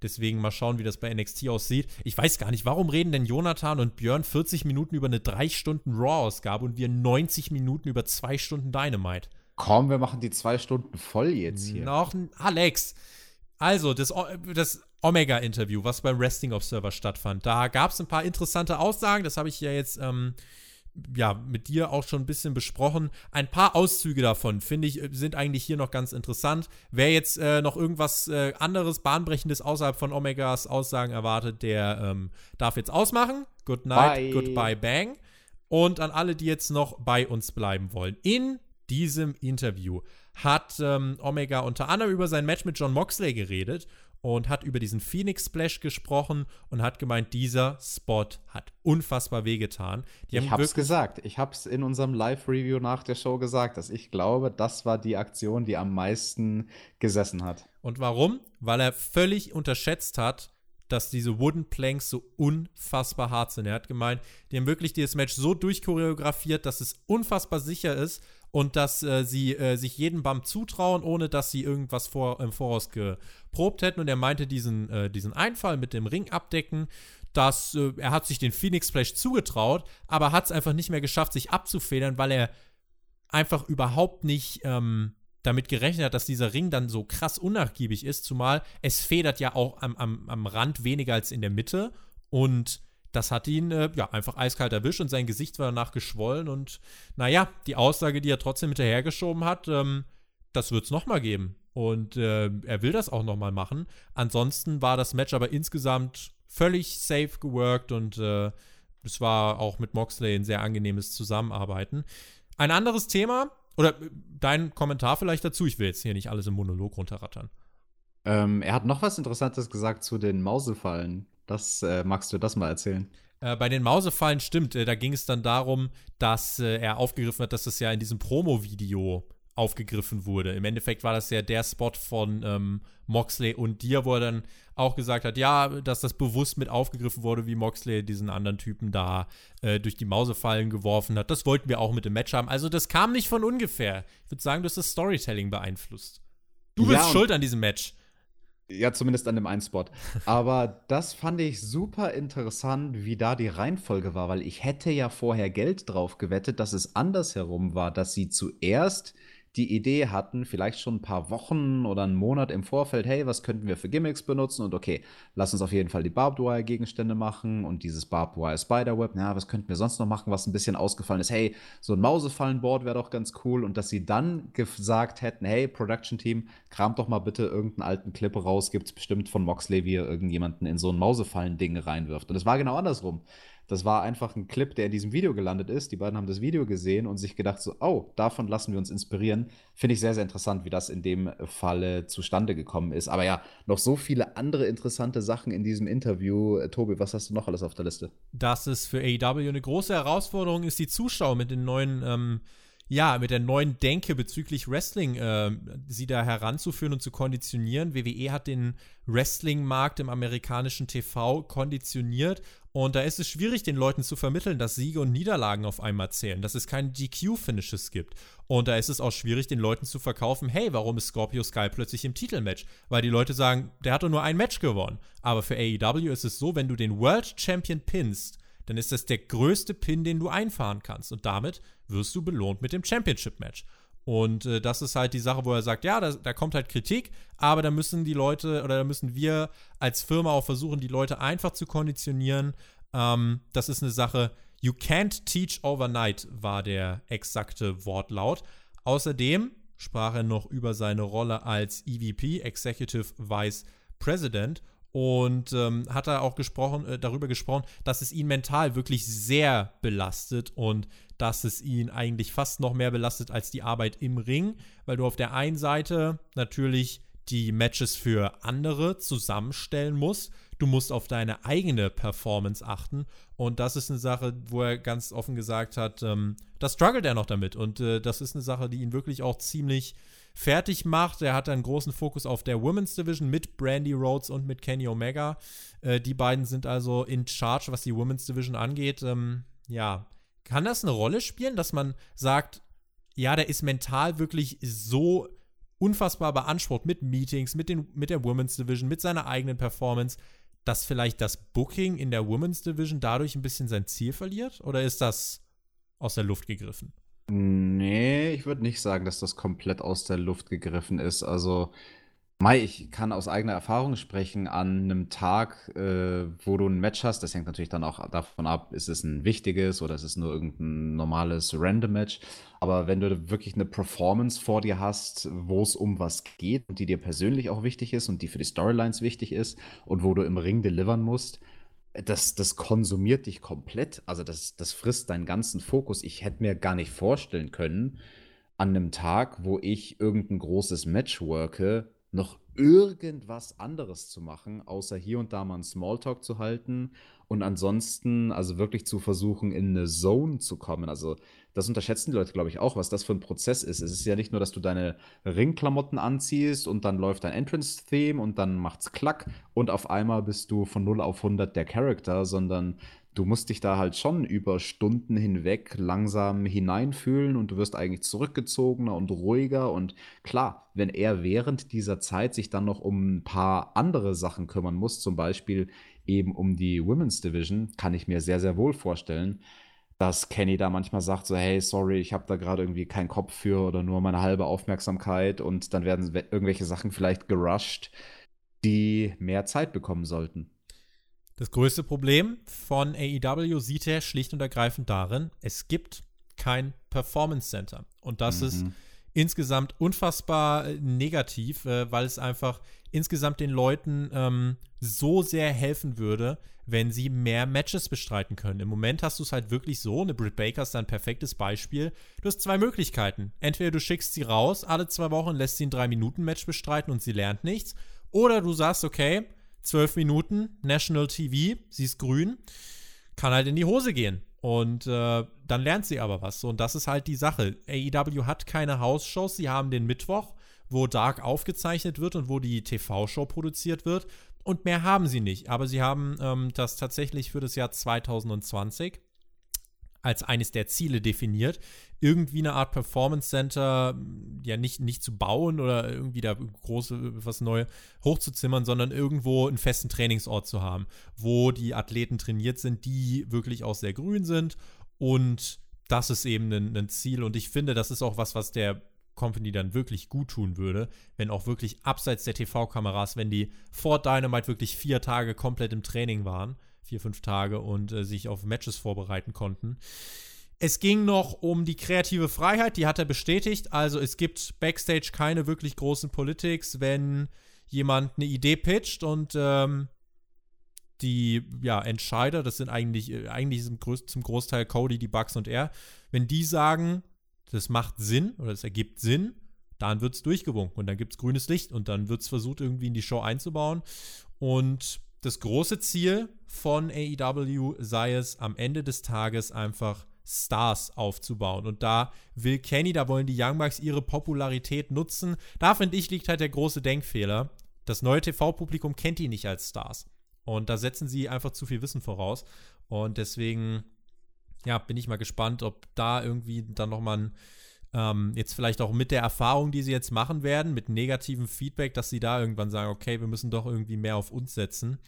Deswegen mal schauen, wie das bei NXT aussieht. Ich weiß gar nicht, warum reden denn Jonathan und Björn 40 Minuten über eine 3 Stunden Raw-Ausgabe und wir 90 Minuten über 2 Stunden Dynamite? Komm, wir machen die zwei Stunden voll jetzt hier. Noch Alex. Also, das, das Omega-Interview, was beim Wrestling Observer stattfand, da gab es ein paar interessante Aussagen. Das habe ich ja jetzt ähm, ja, mit dir auch schon ein bisschen besprochen. Ein paar Auszüge davon, finde ich, sind eigentlich hier noch ganz interessant. Wer jetzt äh, noch irgendwas äh, anderes, bahnbrechendes außerhalb von Omegas Aussagen erwartet, der ähm, darf jetzt ausmachen. Good night, Bye. goodbye, bang. Und an alle, die jetzt noch bei uns bleiben wollen. In diesem Interview hat ähm, Omega unter anderem über sein Match mit John Moxley geredet und hat über diesen Phoenix Splash gesprochen und hat gemeint, dieser Spot hat unfassbar wehgetan. Die ich hab's gesagt. Ich hab's in unserem Live-Review nach der Show gesagt, dass ich glaube, das war die Aktion, die am meisten gesessen hat. Und warum? Weil er völlig unterschätzt hat, dass diese Wooden Planks so unfassbar hart sind. Er hat gemeint, die haben wirklich dieses Match so durchchoreografiert, dass es unfassbar sicher ist und dass äh, sie äh, sich jeden Bump zutrauen, ohne dass sie irgendwas vor, im Voraus geprobt hätten. Und er meinte diesen, äh, diesen Einfall mit dem Ring abdecken, dass äh, er hat sich den Phoenix Splash zugetraut, aber hat es einfach nicht mehr geschafft, sich abzufedern, weil er einfach überhaupt nicht ähm, damit gerechnet hat, dass dieser Ring dann so krass unnachgiebig ist, zumal es federt ja auch am, am, am Rand weniger als in der Mitte und das hat ihn äh, ja einfach eiskalt erwischt und sein Gesicht war danach geschwollen und naja, die Aussage, die er trotzdem hinterhergeschoben hat, ähm, das wird es nochmal geben. Und äh, er will das auch nochmal machen. Ansonsten war das Match aber insgesamt völlig safe geworkt und äh, es war auch mit Moxley ein sehr angenehmes Zusammenarbeiten. Ein anderes Thema, oder äh, dein Kommentar vielleicht dazu, ich will jetzt hier nicht alles im Monolog runterrattern. Ähm, er hat noch was Interessantes gesagt zu den Mausefallen. Das äh, magst du das mal erzählen? Äh, bei den Mausefallen stimmt. Äh, da ging es dann darum, dass äh, er aufgegriffen hat, dass es ja in diesem Promo-Video aufgegriffen wurde. Im Endeffekt war das ja der Spot von ähm, Moxley und dir, wo er dann auch gesagt hat, ja, dass das bewusst mit aufgegriffen wurde, wie Moxley diesen anderen Typen da äh, durch die Mausefallen geworfen hat. Das wollten wir auch mit dem Match haben. Also das kam nicht von ungefähr. Ich würde sagen, du hast das Storytelling beeinflusst. Du bist ja, schuld an diesem Match. Ja, zumindest an dem einen Spot. Aber das fand ich super interessant, wie da die Reihenfolge war, weil ich hätte ja vorher Geld drauf gewettet, dass es andersherum war, dass sie zuerst die Idee hatten, vielleicht schon ein paar Wochen oder einen Monat im Vorfeld, hey, was könnten wir für Gimmicks benutzen? Und okay, lass uns auf jeden Fall die Barbed Wire Gegenstände machen und dieses Barbed Wire Spiderweb. Ja, was könnten wir sonst noch machen, was ein bisschen ausgefallen ist? Hey, so ein Mausefallenboard wäre doch ganz cool. Und dass sie dann gesagt hätten, hey, Production Team, kramt doch mal bitte irgendeinen alten Clip raus, gibt es bestimmt von Moxley, wie er irgendjemanden in so ein Mausefallen-Ding reinwirft. Und es war genau andersrum. Das war einfach ein Clip, der in diesem Video gelandet ist. Die beiden haben das Video gesehen und sich gedacht, so, oh, davon lassen wir uns inspirieren. Finde ich sehr, sehr interessant, wie das in dem Falle zustande gekommen ist. Aber ja, noch so viele andere interessante Sachen in diesem Interview. Äh, Tobi, was hast du noch alles auf der Liste? Dass es für AEW eine große Herausforderung ist, die Zuschauer mit den neuen ähm ja, mit der neuen Denke bezüglich Wrestling äh, sie da heranzuführen und zu konditionieren. WWE hat den Wrestling-Markt im amerikanischen TV konditioniert und da ist es schwierig, den Leuten zu vermitteln, dass Siege und Niederlagen auf einmal zählen, dass es keine GQ-Finishes gibt. Und da ist es auch schwierig, den Leuten zu verkaufen, hey, warum ist Scorpio Sky plötzlich im Titelmatch? Weil die Leute sagen, der hat doch nur ein Match gewonnen. Aber für AEW ist es so, wenn du den World Champion pinnst, dann ist das der größte Pin, den du einfahren kannst. Und damit wirst du belohnt mit dem Championship-Match. Und äh, das ist halt die Sache, wo er sagt, ja, da, da, kommt halt Kritik, aber da müssen die Leute oder da müssen wir als Firma auch versuchen, die Leute einfach zu konditionieren. Ähm, das ist eine Sache, you can't teach overnight, war der exakte Wortlaut. Außerdem sprach er noch über seine Rolle als EVP, Executive Vice President, und ähm, hat er auch gesprochen, äh, darüber gesprochen, dass es ihn mental wirklich sehr belastet und dass es ihn eigentlich fast noch mehr belastet als die Arbeit im Ring, weil du auf der einen Seite natürlich die Matches für andere zusammenstellen musst. Du musst auf deine eigene Performance achten. Und das ist eine Sache, wo er ganz offen gesagt hat, ähm, da struggelt er noch damit. Und äh, das ist eine Sache, die ihn wirklich auch ziemlich fertig macht. Er hat einen großen Fokus auf der Women's Division mit Brandy Rhodes und mit Kenny Omega. Äh, die beiden sind also in charge, was die Women's Division angeht. Ähm, ja, kann das eine Rolle spielen, dass man sagt, ja, der ist mental wirklich so unfassbar beansprucht mit Meetings, mit, den, mit der Women's Division, mit seiner eigenen Performance, dass vielleicht das Booking in der Women's Division dadurch ein bisschen sein Ziel verliert? Oder ist das aus der Luft gegriffen? Nee, ich würde nicht sagen, dass das komplett aus der Luft gegriffen ist. Also, Mai, ich kann aus eigener Erfahrung sprechen, an einem Tag, äh, wo du ein Match hast, das hängt natürlich dann auch davon ab, ist es ein wichtiges oder ist es nur irgendein normales Random-Match. Aber wenn du wirklich eine Performance vor dir hast, wo es um was geht und die dir persönlich auch wichtig ist und die für die Storylines wichtig ist und wo du im Ring delivern musst, das, das konsumiert dich komplett. Also das, das frisst deinen ganzen Fokus. Ich hätte mir gar nicht vorstellen können, an einem Tag, wo ich irgendein großes Match worke, noch irgendwas anderes zu machen, außer hier und da mal einen Smalltalk zu halten und ansonsten also wirklich zu versuchen, in eine Zone zu kommen. Also das unterschätzen die Leute, glaube ich, auch, was das für ein Prozess ist. Es ist ja nicht nur, dass du deine Ringklamotten anziehst und dann läuft dein Entrance-Theme und dann macht's klack und auf einmal bist du von 0 auf 100 der Charakter, sondern du musst dich da halt schon über Stunden hinweg langsam hineinfühlen und du wirst eigentlich zurückgezogener und ruhiger. Und klar, wenn er während dieser Zeit sich dann noch um ein paar andere Sachen kümmern muss, zum Beispiel eben um die Women's Division, kann ich mir sehr, sehr wohl vorstellen, dass Kenny da manchmal sagt, so, hey, sorry, ich habe da gerade irgendwie keinen Kopf für oder nur meine halbe Aufmerksamkeit und dann werden irgendwelche Sachen vielleicht gerusht, die mehr Zeit bekommen sollten. Das größte Problem von AEW sieht er schlicht und ergreifend darin, es gibt kein Performance Center. Und das mhm. ist insgesamt unfassbar äh, negativ, äh, weil es einfach insgesamt den Leuten ähm, so sehr helfen würde, wenn sie mehr Matches bestreiten können. Im Moment hast du es halt wirklich so, eine Britt Baker ist ein perfektes Beispiel. Du hast zwei Möglichkeiten. Entweder du schickst sie raus alle zwei Wochen, lässt sie ein 3-Minuten-Match bestreiten und sie lernt nichts. Oder du sagst, okay, zwölf Minuten, National TV, sie ist grün, kann halt in die Hose gehen. Und äh, dann lernt sie aber was. Und das ist halt die Sache. AEW hat keine House-Shows. Sie haben den Mittwoch, wo Dark aufgezeichnet wird und wo die TV-Show produziert wird. Und mehr haben sie nicht. Aber sie haben ähm, das tatsächlich für das Jahr 2020 als eines der Ziele definiert, irgendwie eine Art Performance Center ja nicht, nicht zu bauen oder irgendwie da große was Neues hochzuzimmern, sondern irgendwo einen festen Trainingsort zu haben, wo die Athleten trainiert sind, die wirklich auch sehr grün sind. Und das ist eben ein, ein Ziel. Und ich finde, das ist auch was, was der Company dann wirklich gut tun würde, wenn auch wirklich abseits der TV-Kameras, wenn die vor Dynamite wirklich vier Tage komplett im Training waren, vier, fünf Tage und äh, sich auf Matches vorbereiten konnten. Es ging noch um die kreative Freiheit, die hat er bestätigt. Also es gibt backstage keine wirklich großen Politics, wenn jemand eine Idee pitcht und ähm, die ja, Entscheider, das sind eigentlich, äh, eigentlich zum, Großteil Cody, die Bugs und er, wenn die sagen, das macht Sinn oder es ergibt Sinn, dann wird es durchgewunken und dann gibt es grünes Licht und dann wird es versucht, irgendwie in die Show einzubauen. Und das große Ziel von AEW sei es, am Ende des Tages einfach Stars aufzubauen. Und da will Kenny, da wollen die Young Bucks ihre Popularität nutzen. Da finde ich, liegt halt der große Denkfehler. Das neue TV-Publikum kennt die nicht als Stars. Und da setzen sie einfach zu viel Wissen voraus. Und deswegen ja, bin ich mal gespannt, ob da irgendwie dann nochmal ähm, jetzt vielleicht auch mit der Erfahrung, die sie jetzt machen werden, mit negativem Feedback, dass sie da irgendwann sagen, okay, wir müssen doch irgendwie mehr auf uns setzen.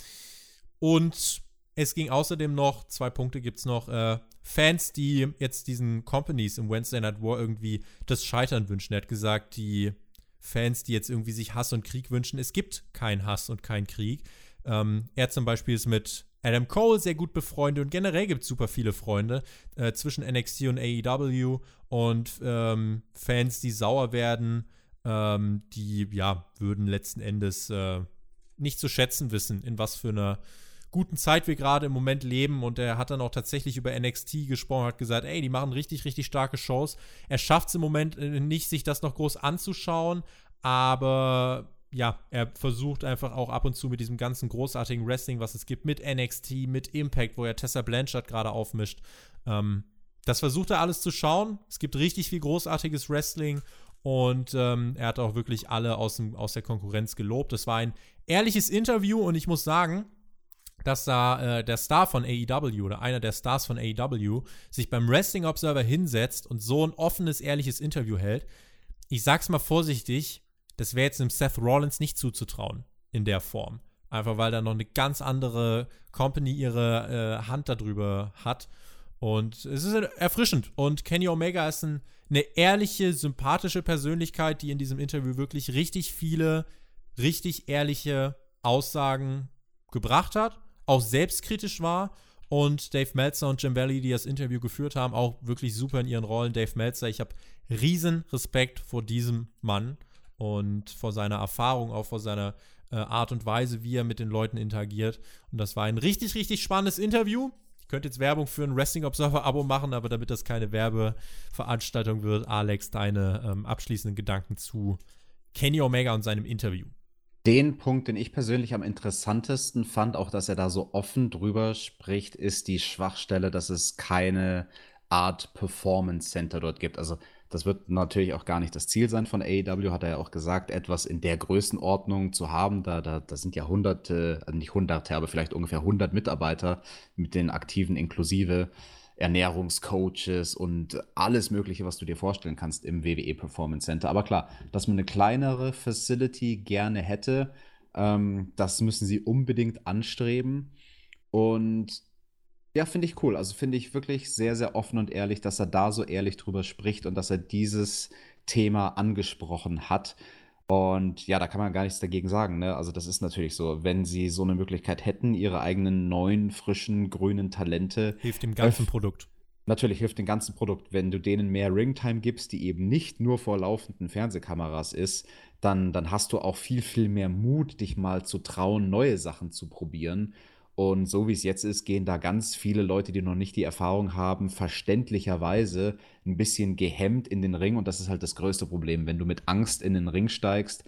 Und es ging außerdem noch, zwei Punkte gibt es noch, äh, Fans, die jetzt diesen Companies im Wednesday Night War irgendwie das Scheitern wünschen. Er hat gesagt, die Fans, die jetzt irgendwie sich Hass und Krieg wünschen, es gibt keinen Hass und keinen Krieg. Ähm, er zum Beispiel ist mit Adam Cole sehr gut befreundet und generell gibt es super viele Freunde äh, zwischen NXT und AEW und ähm, Fans, die sauer werden, ähm, die ja würden letzten Endes äh, nicht zu schätzen wissen, in was für einer guten Zeit wir gerade im Moment leben. Und er hat dann auch tatsächlich über NXT gesprochen, hat gesagt, ey, die machen richtig, richtig starke Shows. Er schafft es im Moment äh, nicht, sich das noch groß anzuschauen, aber ja, er versucht einfach auch ab und zu mit diesem ganzen großartigen Wrestling, was es gibt, mit NXT, mit Impact, wo er Tessa Blanchard gerade aufmischt. Ähm, das versucht er alles zu schauen. Es gibt richtig viel großartiges Wrestling und ähm, er hat auch wirklich alle aus, dem, aus der Konkurrenz gelobt. Es war ein ehrliches Interview und ich muss sagen, dass da äh, der Star von AEW oder einer der Stars von AEW sich beim Wrestling Observer hinsetzt und so ein offenes, ehrliches Interview hält. Ich sag's mal vorsichtig, das wäre jetzt einem Seth Rollins nicht zuzutrauen in der Form. Einfach weil da noch eine ganz andere Company ihre äh, Hand darüber hat. Und es ist erfrischend. Und Kenny Omega ist ein, eine ehrliche, sympathische Persönlichkeit, die in diesem Interview wirklich richtig viele, richtig ehrliche Aussagen gebracht hat, auch selbstkritisch war. Und Dave Meltzer und Jim Valley, die das Interview geführt haben, auch wirklich super in ihren Rollen. Dave Meltzer, ich habe riesen Respekt vor diesem Mann und vor seiner Erfahrung, auch vor seiner äh, Art und Weise, wie er mit den Leuten interagiert. Und das war ein richtig, richtig spannendes Interview. Ich könnte jetzt Werbung für ein Wrestling Observer Abo machen, aber damit das keine Werbeveranstaltung wird, Alex, deine ähm, abschließenden Gedanken zu Kenny Omega und seinem Interview. Den Punkt, den ich persönlich am interessantesten fand, auch dass er da so offen drüber spricht, ist die Schwachstelle, dass es keine Art Performance Center dort gibt. Also das wird natürlich auch gar nicht das Ziel sein von AEW, hat er ja auch gesagt, etwas in der Größenordnung zu haben. Da, da, da sind ja hunderte, also nicht hunderte, aber vielleicht ungefähr 100 Mitarbeiter mit den Aktiven inklusive Ernährungscoaches und alles Mögliche, was du dir vorstellen kannst im WWE Performance Center. Aber klar, dass man eine kleinere Facility gerne hätte, ähm, das müssen sie unbedingt anstreben. Und ja, finde ich cool. Also finde ich wirklich sehr, sehr offen und ehrlich, dass er da so ehrlich drüber spricht und dass er dieses Thema angesprochen hat. Und ja, da kann man gar nichts dagegen sagen. Ne? Also das ist natürlich so, wenn sie so eine Möglichkeit hätten, ihre eigenen neuen, frischen, grünen Talente. Hilft dem ganzen Produkt. Natürlich hilft dem ganzen Produkt. Wenn du denen mehr Ringtime gibst, die eben nicht nur vor laufenden Fernsehkameras ist, dann, dann hast du auch viel, viel mehr Mut, dich mal zu trauen, neue Sachen zu probieren. Und so wie es jetzt ist, gehen da ganz viele Leute, die noch nicht die Erfahrung haben, verständlicherweise ein bisschen gehemmt in den Ring. Und das ist halt das größte Problem. Wenn du mit Angst in den Ring steigst,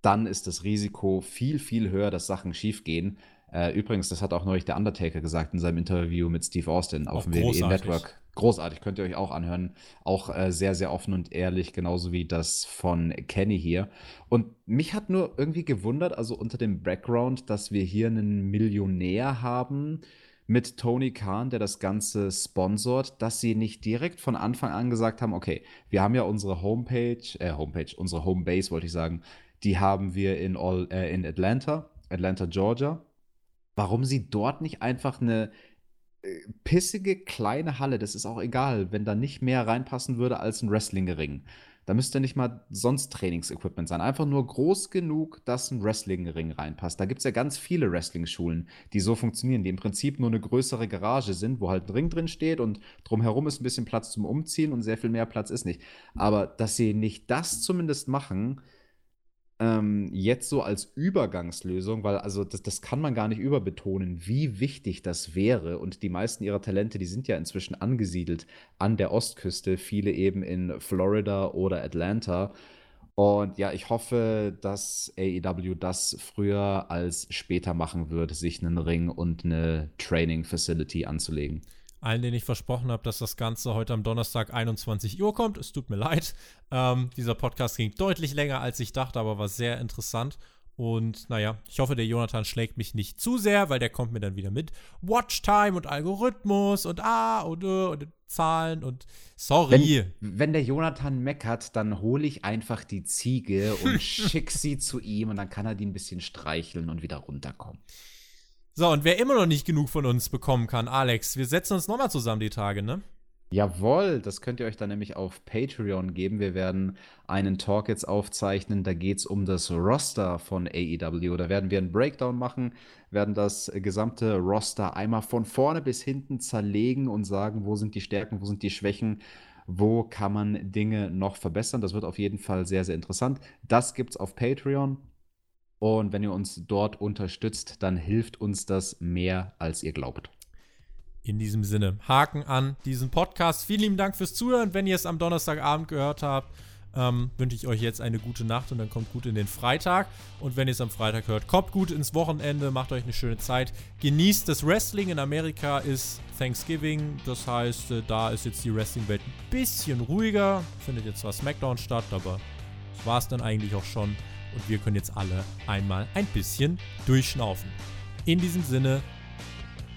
dann ist das Risiko viel, viel höher, dass Sachen schiefgehen. Äh, übrigens, das hat auch neulich der Undertaker gesagt in seinem Interview mit Steve Austin auf dem WWE Network. Großartig, könnt ihr euch auch anhören. Auch äh, sehr, sehr offen und ehrlich, genauso wie das von Kenny hier. Und mich hat nur irgendwie gewundert, also unter dem Background, dass wir hier einen Millionär haben, mit Tony Khan, der das Ganze sponsort, dass sie nicht direkt von Anfang an gesagt haben, okay, wir haben ja unsere Homepage, äh, Homepage, unsere Homebase wollte ich sagen, die haben wir in, All, äh, in Atlanta, Atlanta, Georgia. Warum sie dort nicht einfach eine äh, pissige kleine Halle, das ist auch egal, wenn da nicht mehr reinpassen würde als ein Wrestlingring. Da müsste nicht mal sonst Trainingsequipment sein. Einfach nur groß genug, dass ein Wrestlingring reinpasst. Da gibt es ja ganz viele Wrestling-Schulen, die so funktionieren, die im Prinzip nur eine größere Garage sind, wo halt ein Ring drin steht und drumherum ist ein bisschen Platz zum Umziehen und sehr viel mehr Platz ist nicht. Aber dass sie nicht das zumindest machen, ähm, jetzt so als Übergangslösung, weil also das, das kann man gar nicht überbetonen, wie wichtig das wäre. Und die meisten ihrer Talente, die sind ja inzwischen angesiedelt an der Ostküste, viele eben in Florida oder Atlanta. Und ja, ich hoffe, dass AEW das früher als später machen wird, sich einen Ring und eine Training Facility anzulegen allen, denen ich versprochen habe, dass das Ganze heute am Donnerstag 21 Uhr kommt. Es tut mir leid. Ähm, dieser Podcast ging deutlich länger, als ich dachte, aber war sehr interessant. Und naja, ich hoffe, der Jonathan schlägt mich nicht zu sehr, weil der kommt mir dann wieder mit Watchtime und Algorithmus und A und Ö und Zahlen und sorry. Wenn, wenn der Jonathan meckert, dann hole ich einfach die Ziege und *laughs* schick sie zu ihm und dann kann er die ein bisschen streicheln und wieder runterkommen. So, und wer immer noch nicht genug von uns bekommen kann, Alex, wir setzen uns nochmal zusammen die Tage, ne? Jawohl, das könnt ihr euch dann nämlich auf Patreon geben. Wir werden einen Talk jetzt aufzeichnen. Da geht es um das Roster von AEW. Da werden wir einen Breakdown machen, werden das gesamte Roster einmal von vorne bis hinten zerlegen und sagen, wo sind die Stärken, wo sind die Schwächen, wo kann man Dinge noch verbessern. Das wird auf jeden Fall sehr, sehr interessant. Das gibt's auf Patreon. Und wenn ihr uns dort unterstützt, dann hilft uns das mehr, als ihr glaubt. In diesem Sinne, Haken an diesen Podcast. Vielen lieben Dank fürs Zuhören. Wenn ihr es am Donnerstagabend gehört habt, ähm, wünsche ich euch jetzt eine gute Nacht und dann kommt gut in den Freitag. Und wenn ihr es am Freitag hört, kommt gut ins Wochenende, macht euch eine schöne Zeit. Genießt das Wrestling. In Amerika ist Thanksgiving. Das heißt, äh, da ist jetzt die Wrestling-Welt ein bisschen ruhiger. Findet jetzt zwar SmackDown statt, aber das war es dann eigentlich auch schon und wir können jetzt alle einmal ein bisschen durchschnaufen. In diesem Sinne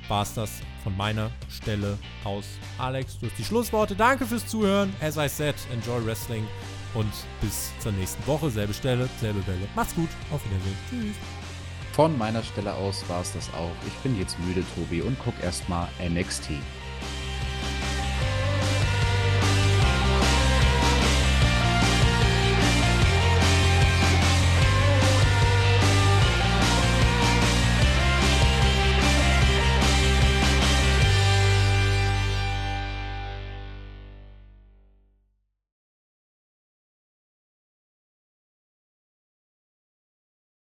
war es das von meiner Stelle aus. Alex, du hast die Schlussworte. Danke fürs Zuhören. As I said, enjoy Wrestling und bis zur nächsten Woche. Selbe Stelle, selbe Welle. Macht's gut. Auf Wiedersehen. Tschüss. Von meiner Stelle aus war es das auch. Ich bin jetzt müde, Tobi, und guck erstmal NXT.